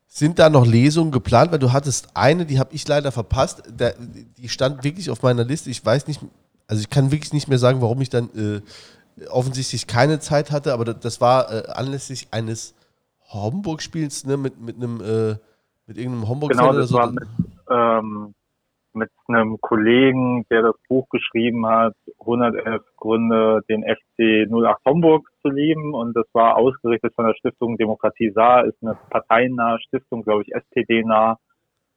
sind da noch Lesungen geplant? Weil du hattest eine, die habe ich leider verpasst. Da, die stand wirklich auf meiner Liste. Ich weiß nicht, also ich kann wirklich nicht mehr sagen, warum ich dann äh, offensichtlich keine Zeit hatte, aber das, das war äh, anlässlich eines Homburg-Spiels, ne, mit, mit einem, äh, mit irgendeinem homburg Genau, oder das so. war mit, ähm, mit einem Kollegen, der das Buch geschrieben hat, 111 Gründe, den FC 08 Homburg zu lieben. Und das war ausgerichtet von der Stiftung Demokratie Saar, ist eine parteinahe Stiftung, glaube ich, SPD-nah.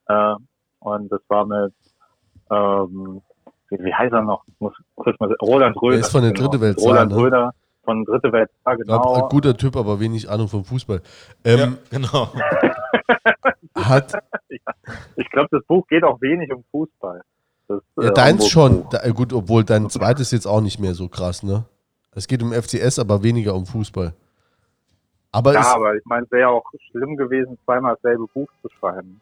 Äh, und das war mit, ähm, wie, wie heißt er noch? Ich muss kurz mal, Roland Röder. ist von der genau. Dritte Welt Saar, Roland ne? Röder von Dritte Welt Saar, glaub, genau. ein guter Typ, aber wenig Ahnung vom Fußball. Ähm, Ja, genau. Hat, Ich glaube, das Buch geht auch wenig um Fußball. Das, ja, äh, deins schon. Da, äh, gut, obwohl dein zweites jetzt auch nicht mehr so krass, ne? Es geht um FCS, aber weniger um Fußball. Aber Ja, aber ich meine, es wäre ja auch schlimm gewesen, zweimal dasselbe Buch zu schreiben.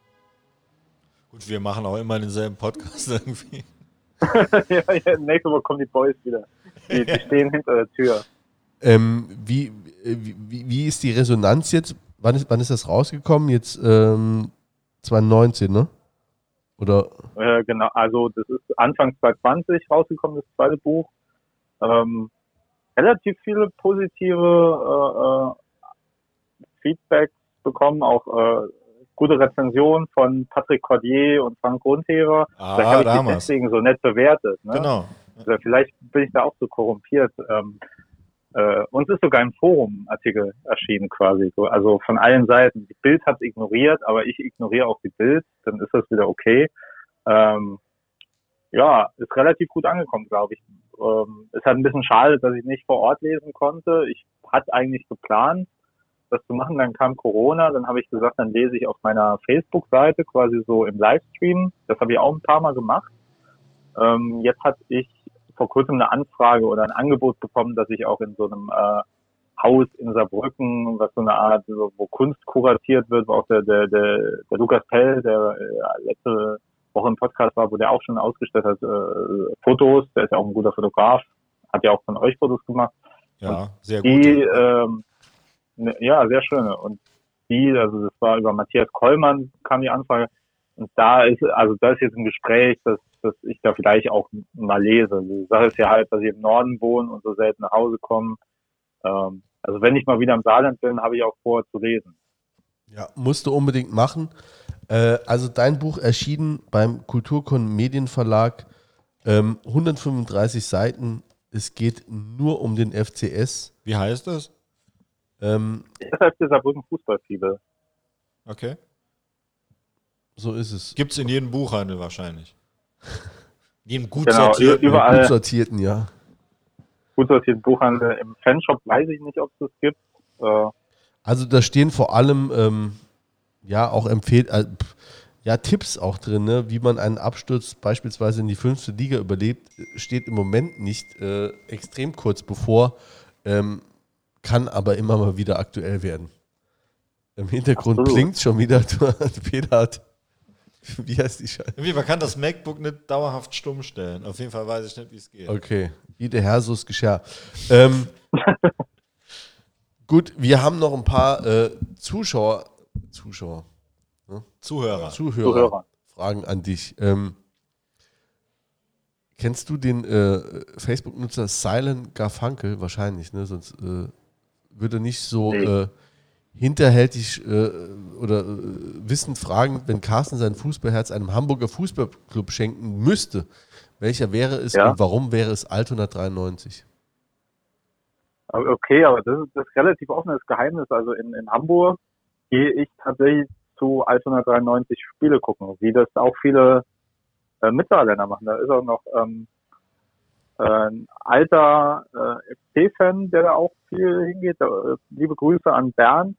Gut, wir machen auch immer denselben Podcast irgendwie. ja, ja, nächste Woche kommen die Boys wieder. Die, die stehen hinter der Tür. ähm, wie, äh, wie, wie ist die Resonanz jetzt? Wann ist, wann ist das rausgekommen? Jetzt ähm, 2019, ne? Oder Äh, genau, also das ist Anfang 2020 rausgekommen, das zweite Buch. Ähm, relativ viele positive äh, äh, Feedbacks bekommen, auch äh, gute Rezensionen von Patrick Cordier und Frank Grundherer. Ah, Vielleicht habe ich die damals. deswegen so nett bewertet. Ne? Genau. Also vielleicht bin ich da auch so korrumpiert. Ähm, äh, uns ist sogar ein Forum-Artikel erschienen quasi. So. Also von allen Seiten. Die Bild hat ignoriert, aber ich ignoriere auch die Bild, dann ist das wieder okay. Ähm, ja, ist relativ gut angekommen, glaube ich. Ähm, ist halt ein bisschen schade, dass ich nicht vor Ort lesen konnte. Ich hatte eigentlich geplant, das zu machen. Dann kam Corona, dann habe ich gesagt, dann lese ich auf meiner Facebook-Seite quasi so im Livestream. Das habe ich auch ein paar Mal gemacht. Ähm, jetzt hatte ich vor kurzem eine Anfrage oder ein Angebot bekommen, dass ich auch in so einem äh, Haus in Saarbrücken, was so eine Art, wo Kunst kuratiert wird, wo auch der, der, der, der Lukas Pell, der äh, letzte Woche im Podcast war, wo der auch schon ausgestellt hat, äh, Fotos, der ist ja auch ein guter Fotograf, hat ja auch von euch Fotos gemacht. Ja, sehr gut. Die, ähm, ne, ja, sehr schöne. Und die, also das war über Matthias Kollmann kam die Anfrage. Und da ist, also da ist jetzt ein Gespräch, dass, dass ich da vielleicht auch mal lese. Die Sache ist ja halt, dass ich im Norden wohne und so selten nach Hause komme. Ähm, also wenn ich mal wieder im Saarland bin, habe ich auch vor zu lesen. ja, musst du unbedingt machen. Äh, also dein Buch erschienen beim Kulturkon Medienverlag. Ähm, 135 Seiten. Es geht nur um den FCS. Wie heißt das? Ähm, Deshalb ist Saarbrücken Fußballfibel. Okay. So ist es. Gibt's in jedem Buchhandel wahrscheinlich. Jedem gut Genau, sortierten. überall. Gut sortierten, ja. Gut sortierten Buchhandel. Im Fanshop weiß ich nicht, ob es das gibt. Äh, Also da stehen vor allem ähm, ja auch empfehlt, äh, ja Tipps auch drin, ne? wie man einen Absturz beispielsweise in die fünfte Liga überlebt, steht im Moment nicht äh, extrem kurz bevor, ähm, kann aber immer mal wieder aktuell werden. Im Hintergrund Absolut. blinkt schon wieder. Peter hat, wie heißt die Scheiße? Irgendwie, man kann das MacBook nicht dauerhaft stumm stellen. Auf jeden Fall weiß ich nicht, wie es geht. Okay, Ide Hersus Gescher. Ähm, gut, wir haben noch ein paar äh, Zuschauer, Zuschauer, Ne? Zuhörer. Zuhörer. Zuhörer. Fragen an dich. Ähm, kennst du den äh, Facebook-Nutzer Silent Garfunkel? Wahrscheinlich, ne? Sonst äh, würde nicht so nee. Hinterhältig äh, oder äh, wissend fragen, wenn Carsten sein Fußballherz einem Hamburger Fußballclub schenken müsste. Welcher wäre es ja. und warum wäre es Altona 93? Okay, aber das ist, das ist relativ offenes Geheimnis. Also in, in Hamburg gehe ich tatsächlich zu Altona 93 Spiele gucken, wie das auch viele äh, Mitsaarländer machen. Da ist auch noch ähm, äh, ein alter äh, FC-Fan, der da auch viel hingeht. Äh, liebe Grüße an Bernd.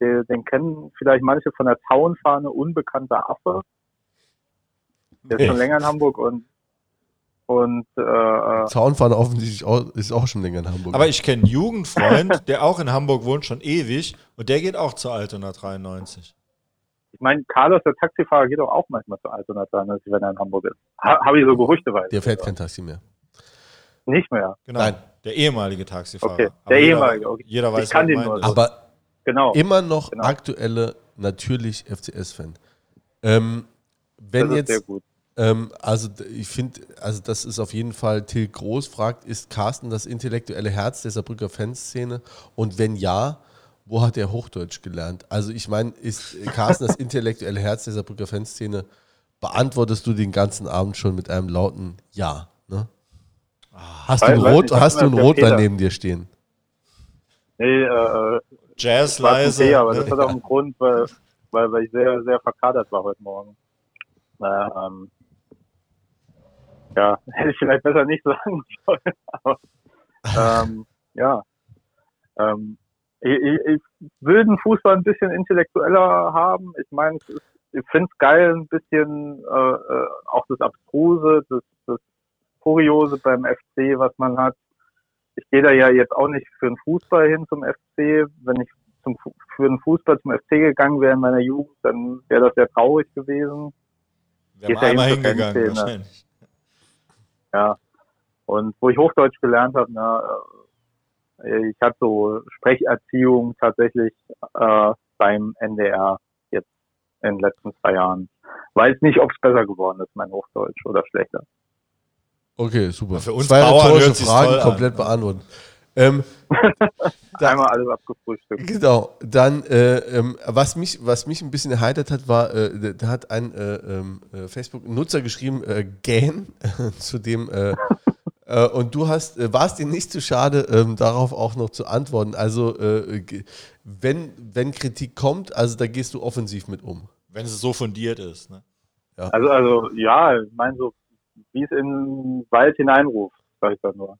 Den, den kennen vielleicht manche von der Zaunfahne, unbekannter Affe. Der ist schon länger in Hamburg und und äh, äh Zaunfahne offensichtlich auch, ist auch schon länger in Hamburg. Aber ich kenne einen Jugendfreund, der auch in Hamburg wohnt, schon ewig, und der geht auch zur Altona 93. Ich meine, Carlos, der Taxifahrer, geht doch auch manchmal zur Altona 93, wenn er in Hamburg ist. Ha, Habe ich so gerüchteweise. Der fährt kein Taxi mehr. Nicht mehr. Genau. Nein. Der ehemalige Taxifahrer. Okay. Der jeder, ehemalige. Okay. Jeder weiß, ich kann den nur. Aber genau. immer noch genau. aktuelle, natürlich FCS-Fan. Ähm, wenn das ist jetzt. Ähm, also ich finde, also das ist auf jeden Fall, Till Groß fragt, ist Carsten das intellektuelle Herz der Saarbrücker Fanszene? Und wenn ja, wo hat er Hochdeutsch gelernt? Also ich meine, ist Carsten das intellektuelle Herz der Saarbrücker Fanszene? Beantwortest du den ganzen Abend schon mit einem lauten Ja. Ne? Hast, du ein Rot, nicht, hast du ein Rotwein neben dir stehen? Nee, äh, Jazz leise. Tee, aber das hat auch einen Grund, weil, weil, weil ich sehr, sehr verkadert war heute Morgen. Naja, ähm, ja, hätte ich vielleicht besser nicht sagen sollen. Aber, ähm, ja. Ähm, ich, ich will den Fußball ein bisschen intellektueller haben. Ich meine, ich finde es geil, ein bisschen äh, äh, auch das Abstruse, das, das Kuriose beim FC, was man hat. Ich gehe da ja jetzt auch nicht für den Fußball hin zum FC. Wenn ich zum, für den Fußball zum FC gegangen wäre in meiner Jugend, dann wäre das sehr traurig gewesen. Haben einmal hingegangen, wahrscheinlich. Ja. Und wo ich Hochdeutsch gelernt habe, na, äh, ich hatte so Sprecherziehung tatsächlich äh, beim NDR jetzt in den letzten zwei Jahren. Weiß nicht, ob es besser geworden ist, mein Hochdeutsch oder schlechter. Okay, super. Für uns Zwei rhetorische Fragen komplett beantworten. Ähm, Einmal alles abgefrühstückt. Genau. Dann, äh, ähm, was, mich, was mich ein bisschen erheitert hat, war, äh, da hat ein äh, ähm, äh Facebook-Nutzer geschrieben, äh, Gan, zu dem, äh, äh, und du hast, warst dir nicht zu schade, ähm, darauf auch noch zu antworten. Also, wenn, wenn Kritik kommt, also da gehst du offensiv mit um. Wenn es so fundiert ist, ne? Ja. Also, also, ja, ich meine so, wie es in den Wald hineinruft, sag ich dann nur.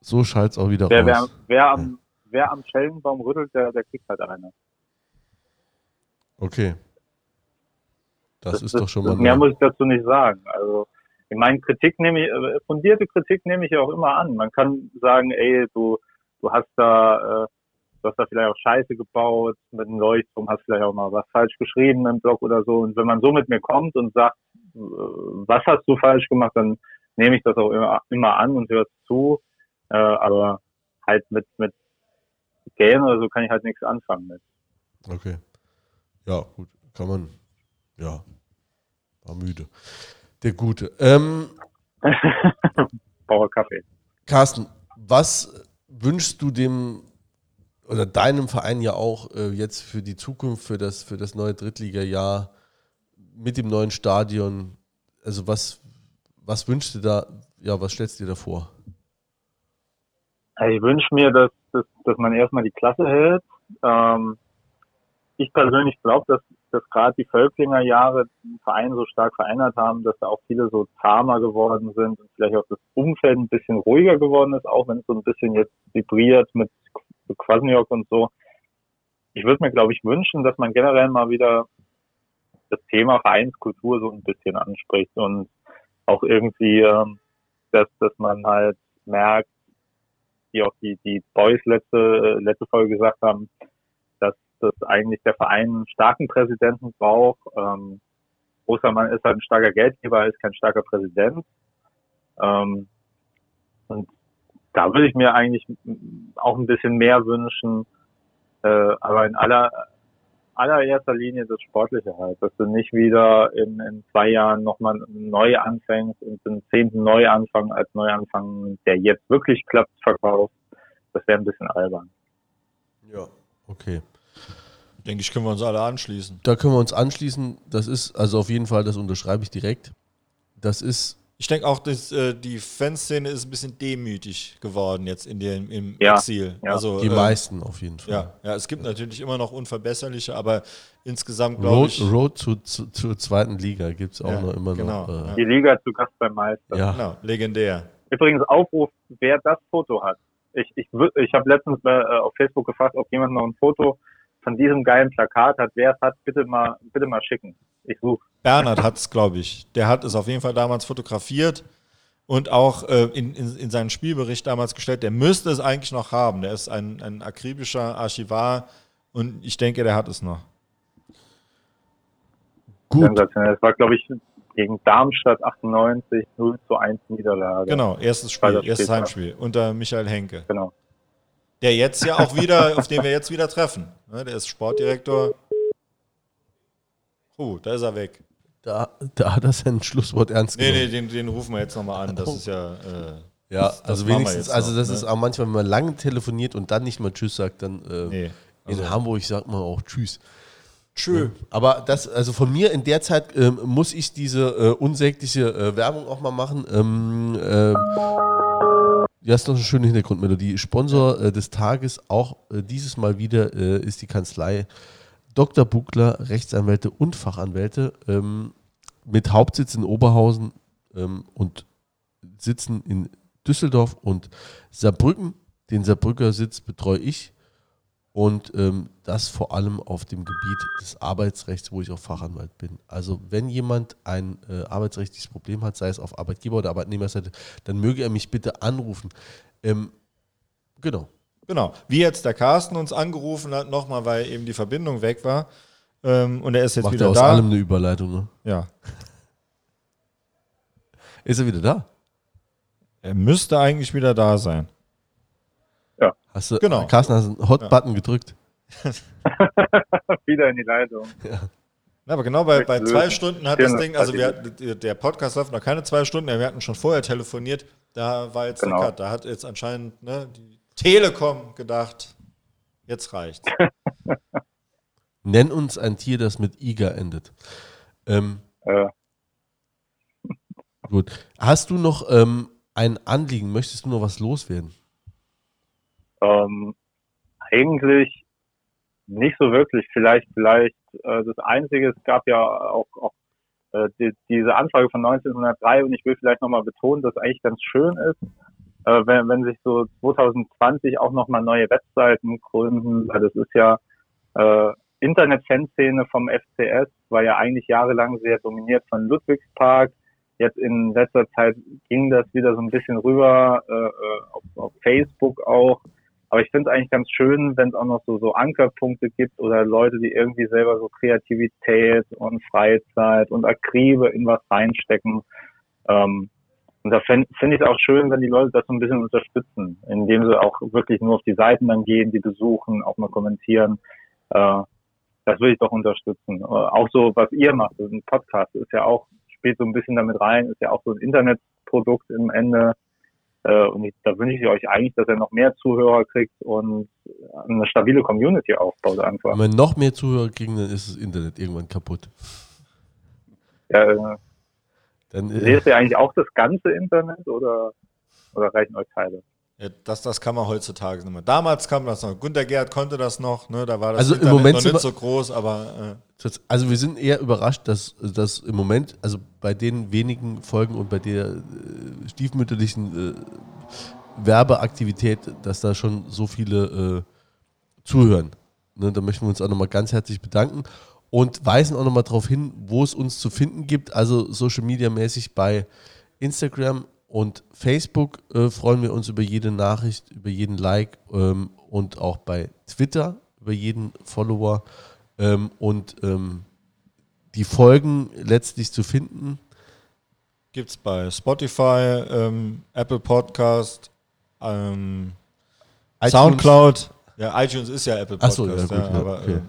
So schallt es auch wieder wer, raus. Wer, wer, am, wer am Schellenbaum rüttelt, der, der kriegt halt eine. Okay. Das, das ist das, doch schon mal. Mehr muss ich dazu nicht sagen. Also, ich meine, Kritik nehme ich, äh, fundierte Kritik nehme ich ja auch immer an. Man kann sagen, ey, du, du hast da, äh, du hast da vielleicht auch Scheiße gebaut mit dem Leuchtturm, hast vielleicht auch mal was falsch geschrieben im Blog oder so. Und wenn man so mit mir kommt und sagt, äh, was hast du falsch gemacht, dann nehme ich das auch immer, immer an und höre zu. Äh, aber halt mit, mit Game oder so kann ich halt nichts anfangen mit. Okay. Ja, gut. Kann man. Ja. War müde. Der Gute. Ähm, Bauer Kaffee. Carsten, was wünschst du dem oder deinem Verein ja auch äh, jetzt für die Zukunft, für das, für das neue Drittliga-Jahr mit dem neuen Stadion? Also was, was wünschst du da, ja, was stellst du dir da vor? Ich wünsche mir, dass, dass, dass man erstmal die Klasse hält. Ähm, ich persönlich glaube, dass, dass gerade die Völklinger Jahre den Verein so stark verändert haben, dass da auch viele so zahmer geworden sind und vielleicht auch das Umfeld ein bisschen ruhiger geworden ist, auch wenn es so ein bisschen jetzt vibriert mit Quasniok und so. Ich würde mir, glaube ich, wünschen, dass man generell mal wieder das Thema Vereinskultur so ein bisschen anspricht und auch irgendwie, ähm, dass, dass man halt merkt, wie auch die, die Boys letzte, letzte Folge gesagt haben, dass, dass eigentlich der Verein einen starken Präsidenten braucht. Ähm, Ostermann ist halt ein starker Geldgeber, ist kein starker Präsident. Ähm, und da würde ich mir eigentlich auch ein bisschen mehr wünschen, äh, aber in aller allererster Linie das Sportliche halt, dass du nicht wieder in, in zwei Jahren nochmal neu anfängst und den zehnten Neuanfang als Neuanfang, der jetzt wirklich klappt, verkaufst. Das wäre ein bisschen albern. Ja, okay. Denke ich, können wir uns alle anschließen. Da können wir uns anschließen. Das ist, also auf jeden Fall, das unterschreibe ich direkt. Das ist ich denke auch, dass äh, die Fanszene ist ein bisschen demütig geworden jetzt in dem, im ja, Exil. Ja. Also, die äh, meisten auf jeden Fall. Ja, ja, es gibt natürlich immer noch unverbesserliche, aber insgesamt glaube ich. Road zu, zu, zur zweiten Liga gibt es auch ja, noch immer genau, noch. Äh, die Liga zu Gast beim Meister. Ja. Genau, legendär. Übrigens Aufruf, wer das Foto hat. Ich, ich, ich habe letztens äh, auf Facebook gefragt, ob jemand noch ein Foto von diesem geilen Plakat hat. Wer es hat, bitte mal, bitte mal schicken. Ich suche. Bernhard hat es, glaube ich. Der hat es auf jeden Fall damals fotografiert und auch äh, in, in, in, seinen Spielbericht damals gestellt. Der müsste es eigentlich noch haben. Der ist ein, ein akribischer Archivar und ich denke, der hat es noch. Gut. Das war, glaube ich, gegen Darmstadt 98 0 zu 1 Niederlage. Genau, erstes Spiel, erstes Heimspiel unter Michael Henke. Genau. Der jetzt ja auch wieder, auf den wir jetzt wieder treffen. Ne, der ist Sportdirektor Oh, da ist er weg. Da, da hat er sein Schlusswort ernst genommen. Nee, nee, den, den rufen wir jetzt nochmal an. Das ist ja. Äh, ja, das, das also wenigstens, also das noch, ist ne? auch manchmal, wenn man lange telefoniert und dann nicht mal Tschüss sagt, dann äh, nee, also in Hamburg sagt man auch Tschüss. Tschö. Aber das, also von mir in der Zeit ähm, muss ich diese äh, unsägliche äh, Werbung auch mal machen. Ähm, äh, ja, ist noch eine schöne Hintergrundmelodie. Sponsor äh, des Tages, auch äh, dieses Mal wieder, äh, ist die Kanzlei Dr. Buckler, Rechtsanwälte und Fachanwälte ähm, mit Hauptsitz in Oberhausen ähm, und sitzen in Düsseldorf und Saarbrücken. Den Saarbrücker Sitz betreue ich und ähm, das vor allem auf dem Gebiet des Arbeitsrechts, wo ich auch Fachanwalt bin. Also wenn jemand ein äh, arbeitsrechtliches Problem hat, sei es auf Arbeitgeber- oder Arbeitnehmerseite, dann möge er mich bitte anrufen. Ähm, genau. Genau. Wie jetzt der Carsten uns angerufen hat, nochmal, weil eben die Verbindung weg war. Ähm, und er ist jetzt Macht wieder er aus da. allem eine Überleitung, ne? Ja. ist er wieder da? Er müsste eigentlich wieder da sein. Ja. Hast du, genau. Carsten, hast du einen Hot-Button ja. gedrückt? wieder in die Leitung. Ja. Ja, aber genau bei, bei zwei Stunden hat das Ding, also wir, der Podcast läuft noch keine zwei Stunden, wir hatten schon vorher telefoniert, da war jetzt genau. der Cut, da hat jetzt anscheinend ne, die Telekom gedacht, jetzt reicht's. Nenn uns ein Tier, das mit Iga endet. Ähm, äh. Gut. Hast du noch ähm, ein Anliegen? Möchtest du noch was loswerden? Ähm, eigentlich nicht so wirklich. Vielleicht, vielleicht äh, das Einzige, es gab ja auch, auch äh, die, diese Anfrage von 1903 und ich will vielleicht nochmal betonen, dass eigentlich ganz schön ist, äh, wenn, wenn sich so 2020 auch nochmal neue Webseiten gründen, weil das ist ja äh, Internet-Fanszene vom FCS, war ja eigentlich jahrelang sehr dominiert von Ludwigspark. Jetzt in letzter Zeit ging das wieder so ein bisschen rüber äh, äh auf, auf Facebook auch. Aber ich finde es eigentlich ganz schön, wenn es auch noch so, so Ankerpunkte gibt oder Leute, die irgendwie selber so Kreativität und Freizeit und Akribe in was reinstecken. Ähm, und da fände find ich es auch schön, wenn die Leute das so ein bisschen unterstützen, indem sie auch wirklich nur auf die Seiten dann gehen, die besuchen, auch mal kommentieren. Äh, das will ich doch unterstützen. Äh, auch so, was ihr macht, ein Podcast ist ja auch, spielt so ein bisschen damit rein, ist ja auch so ein Internetprodukt im Ende. Äh, und ich, da wünsche ich euch eigentlich, dass er noch mehr Zuhörer kriegt und eine stabile Community aufbaut einfach. Wenn wir noch mehr Zuhörer kriegen, dann ist das Internet irgendwann kaputt. Ja, äh, dann, äh, Seht ihr eigentlich auch das ganze Internet oder, oder reichen euch Teile? Ja, das, das kann man heutzutage nicht mehr. Damals kam das noch. Gunter Gerd konnte das noch, ne? da war das also Internet im Moment noch nicht so groß, aber. Äh. Also wir sind eher überrascht, dass, dass im Moment, also bei den wenigen Folgen und bei der äh, stiefmütterlichen äh, Werbeaktivität, dass da schon so viele äh, zuhören. Ne? Da möchten wir uns auch nochmal ganz herzlich bedanken und weisen auch nochmal darauf hin, wo es uns zu finden gibt. Also Social Media mäßig bei Instagram und Facebook äh, freuen wir uns über jede Nachricht, über jeden Like ähm, und auch bei Twitter über jeden Follower ähm, und ähm, die Folgen letztlich zu finden. Gibt es bei Spotify, ähm, Apple Podcast, ähm, Soundcloud. Ja, iTunes ist ja Apple Podcast. So, ja, gut, ja, aber, okay.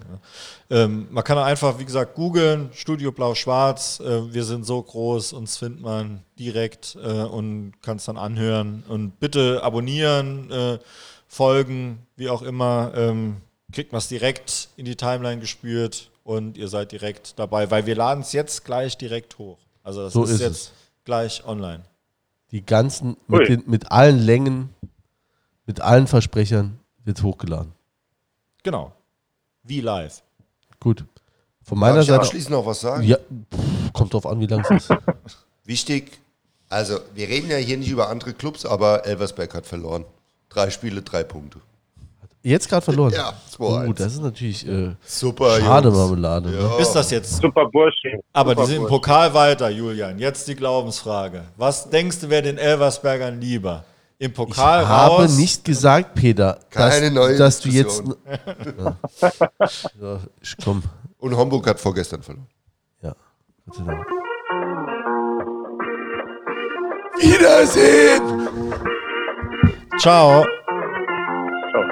Ähm, man kann einfach, wie gesagt, googeln, Studio Blau-Schwarz. Äh, wir sind so groß, uns findet man direkt äh, und kann es dann anhören. Und bitte abonnieren, äh, folgen, wie auch immer. Ähm, kriegt man es direkt in die Timeline gespürt und ihr seid direkt dabei, weil wir laden es jetzt gleich direkt hoch. Also das So ist, ist jetzt es. gleich online. Die ganzen, mit, den, mit allen Längen, mit allen Versprechern wird hochgeladen. Genau. Wie live. Gut. Von Darf meiner ich Seite. abschließend noch was sagen? Ja, pff, kommt drauf an, wie lang es ist. Wichtig, also wir reden ja hier nicht über andere Clubs, aber Elversberg hat verloren. Drei Spiele, drei Punkte. Jetzt gerade verloren. Ja, 2-1. Oh, das ist natürlich äh, Super, schade Jungs. Marmelade. Ne? Ja. Ist das jetzt? Super Bursche. Aber Super die sind im. Pokal weiter, Julian. Jetzt die Glaubensfrage. Was denkst du, wer den Elversbergern lieber? Im Ich Pokal habe raus? nicht gesagt, Peter, Keine dass, neue dass du jetzt. Ja. Ja, ich komm. Und Homburg hat vorgestern verloren. Ja. Gott sei Dank. Wiedersehen! Ciao. Ciao.